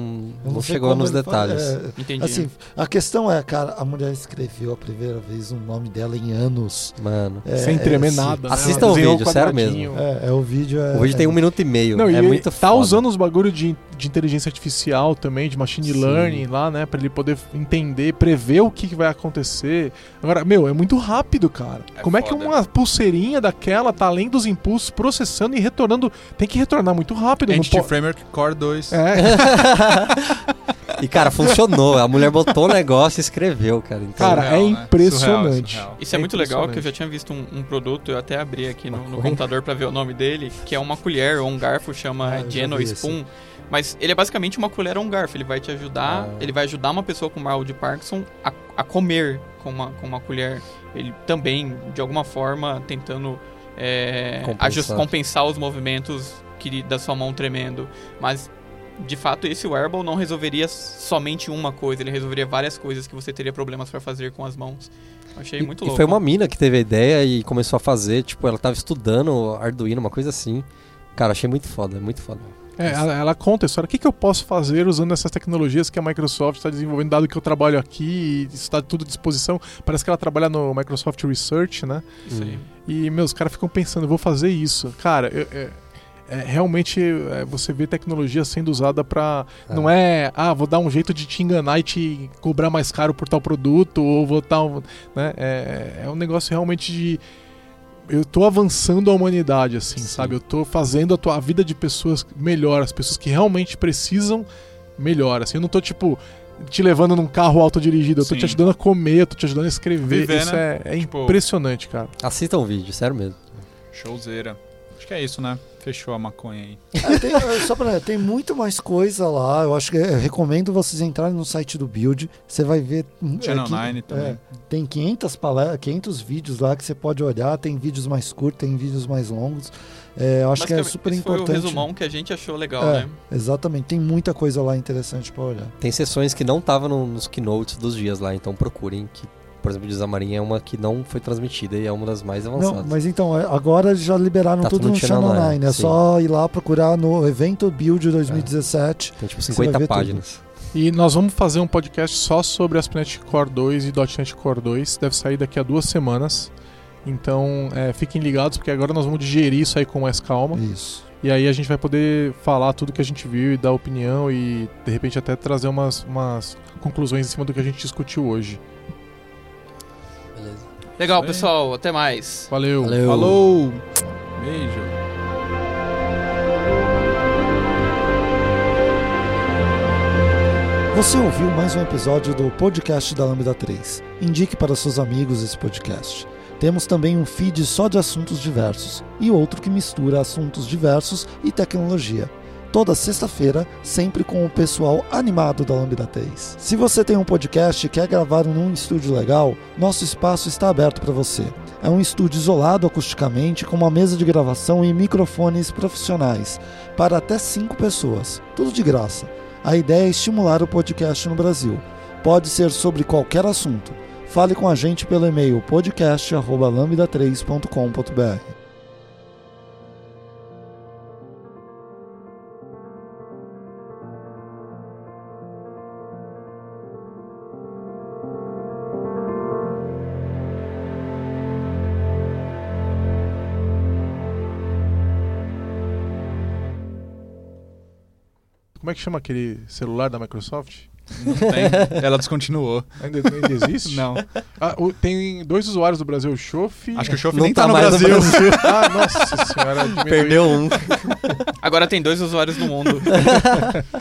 Speaker 5: não, não chegou nos detalhes.
Speaker 3: É, entendi. Assim, a questão é, cara, a mulher escreveu a primeira vez o nome dela em anos.
Speaker 5: Mano.
Speaker 2: É, Sem tremer nada.
Speaker 5: Né? Assista o vídeo, sério mesmo.
Speaker 3: É, é, o vídeo
Speaker 5: O vídeo tem um minuto e meio. Não, é
Speaker 2: e
Speaker 5: muito
Speaker 2: Tá foda. usando os bagulho de, de inteligência artificial também, de machine Sim. learning lá, né? Pra ele poder entender, prever o que, que vai acontecer. Agora, meu, é muito rápido, cara. Como foda. é que uma pulseirinha daquela tá além dos impulsos, processando e retornando tem que retornar muito rápido.
Speaker 4: Entity Framework Core 2.
Speaker 2: É. <laughs>
Speaker 5: e, cara, funcionou. A mulher botou o negócio e escreveu, cara.
Speaker 2: Então, cara, surreal, é impressionante.
Speaker 1: Surreal, surreal. Isso é, é muito legal, que eu já tinha visto um, um produto, eu até abri aqui no, no computador para ver o nome dele, que é uma colher ou um garfo, chama ah, Geno Spoon. Mas ele é basicamente uma colher ou um garfo. Ele vai te ajudar, ah. ele vai ajudar uma pessoa com mal de Parkinson a, a comer com uma, com uma colher. Ele também, de alguma forma, tentando é, compensar. compensar os movimentos que, da sua mão tremendo. Mas, de fato, esse wearable não resolveria somente uma coisa, ele resolveria várias coisas que você teria problemas para fazer com as mãos. Achei
Speaker 5: e,
Speaker 1: muito louco.
Speaker 5: E foi uma mina que teve a ideia e começou a fazer, tipo, ela tava estudando Arduino, uma coisa assim. Cara, achei muito foda, muito foda.
Speaker 2: É, ela, ela, conta a história. O que, que eu posso fazer usando essas tecnologias que a Microsoft está desenvolvendo, dado que eu trabalho aqui e está tudo à disposição. Parece que ela trabalha no Microsoft Research, né?
Speaker 1: Sim.
Speaker 2: E, meus caras ficam pensando, vou fazer isso. Cara, eu, é, é, realmente é, você vê tecnologia sendo usada para é. não é ah vou dar um jeito de te enganar e te cobrar mais caro por tal produto ou vou tal né é, é um negócio realmente de eu tô avançando a humanidade, assim, Sim. sabe? Eu tô fazendo a tua a vida de pessoas melhor, as pessoas que realmente precisam melhor, assim. Eu não tô, tipo, te levando num carro autodirigido, eu tô Sim. te ajudando a comer, eu tô te ajudando a escrever. Viver, isso né? é, é tipo... impressionante, cara.
Speaker 5: Assista o um vídeo, sério mesmo.
Speaker 4: Showzeira. Que é isso, né? Fechou a maconha aí.
Speaker 3: É, tem, é, só pra, tem muito mais coisa lá. Eu acho que eu recomendo vocês entrarem no site do Build. Você vai ver.
Speaker 4: Hum, Channel é, 9 também. É,
Speaker 3: tem 500, palestras, 500 vídeos lá que você pode olhar. Tem vídeos mais curtos, tem vídeos mais longos. É, eu acho que é super importante. Foi o
Speaker 1: resumão que a gente achou legal,
Speaker 3: é,
Speaker 1: né?
Speaker 3: Exatamente. Tem muita coisa lá interessante para olhar.
Speaker 5: Tem sessões que não estavam no, nos keynotes dos dias lá, então procurem que por exemplo, de Zamarin é uma que não foi transmitida e é uma das mais avançadas. Não,
Speaker 3: mas então, é, agora já liberaram tá tudo, tudo no Channel 9. É sim. só ir lá procurar no evento Build 2017.
Speaker 5: É. Tem tipo 50 páginas. Tudo.
Speaker 2: E nós vamos fazer um podcast só sobre ASP.NET Core 2 e .NET Core 2. Deve sair daqui a duas semanas. Então, é, fiquem ligados, porque agora nós vamos digerir isso aí com mais calma.
Speaker 3: Isso.
Speaker 2: E aí a gente vai poder falar tudo que a gente viu e dar opinião e, de repente, até trazer umas, umas conclusões em cima do que a gente discutiu hoje.
Speaker 1: Legal, pessoal. Até mais.
Speaker 2: Valeu.
Speaker 5: Valeu.
Speaker 2: Falou.
Speaker 4: Beijo.
Speaker 3: Você ouviu mais um episódio do podcast da Lambda 3. Indique para seus amigos esse podcast. Temos também um feed só de assuntos diversos e outro que mistura assuntos diversos e tecnologia toda sexta-feira, sempre com o pessoal animado da Lambda 3. Se você tem um podcast e quer gravar num estúdio legal, nosso espaço está aberto para você. É um estúdio isolado acusticamente, com uma mesa de gravação e microfones profissionais, para até 5 pessoas, tudo de graça. A ideia é estimular o podcast no Brasil. Pode ser sobre qualquer assunto. Fale com a gente pelo e-mail podcast@lambda3.com.br.
Speaker 2: Como é que chama aquele celular da Microsoft?
Speaker 4: Não tem. Ela descontinuou.
Speaker 2: Ainda, ainda existe?
Speaker 4: Não.
Speaker 2: Ah, o, tem dois usuários do Brasil, o Chof.
Speaker 4: Acho que o Chof nem tá, tá no, Brasil. no Brasil. <laughs>
Speaker 2: ah, nossa senhora.
Speaker 5: Perdeu um.
Speaker 1: Agora tem dois usuários no mundo. <laughs>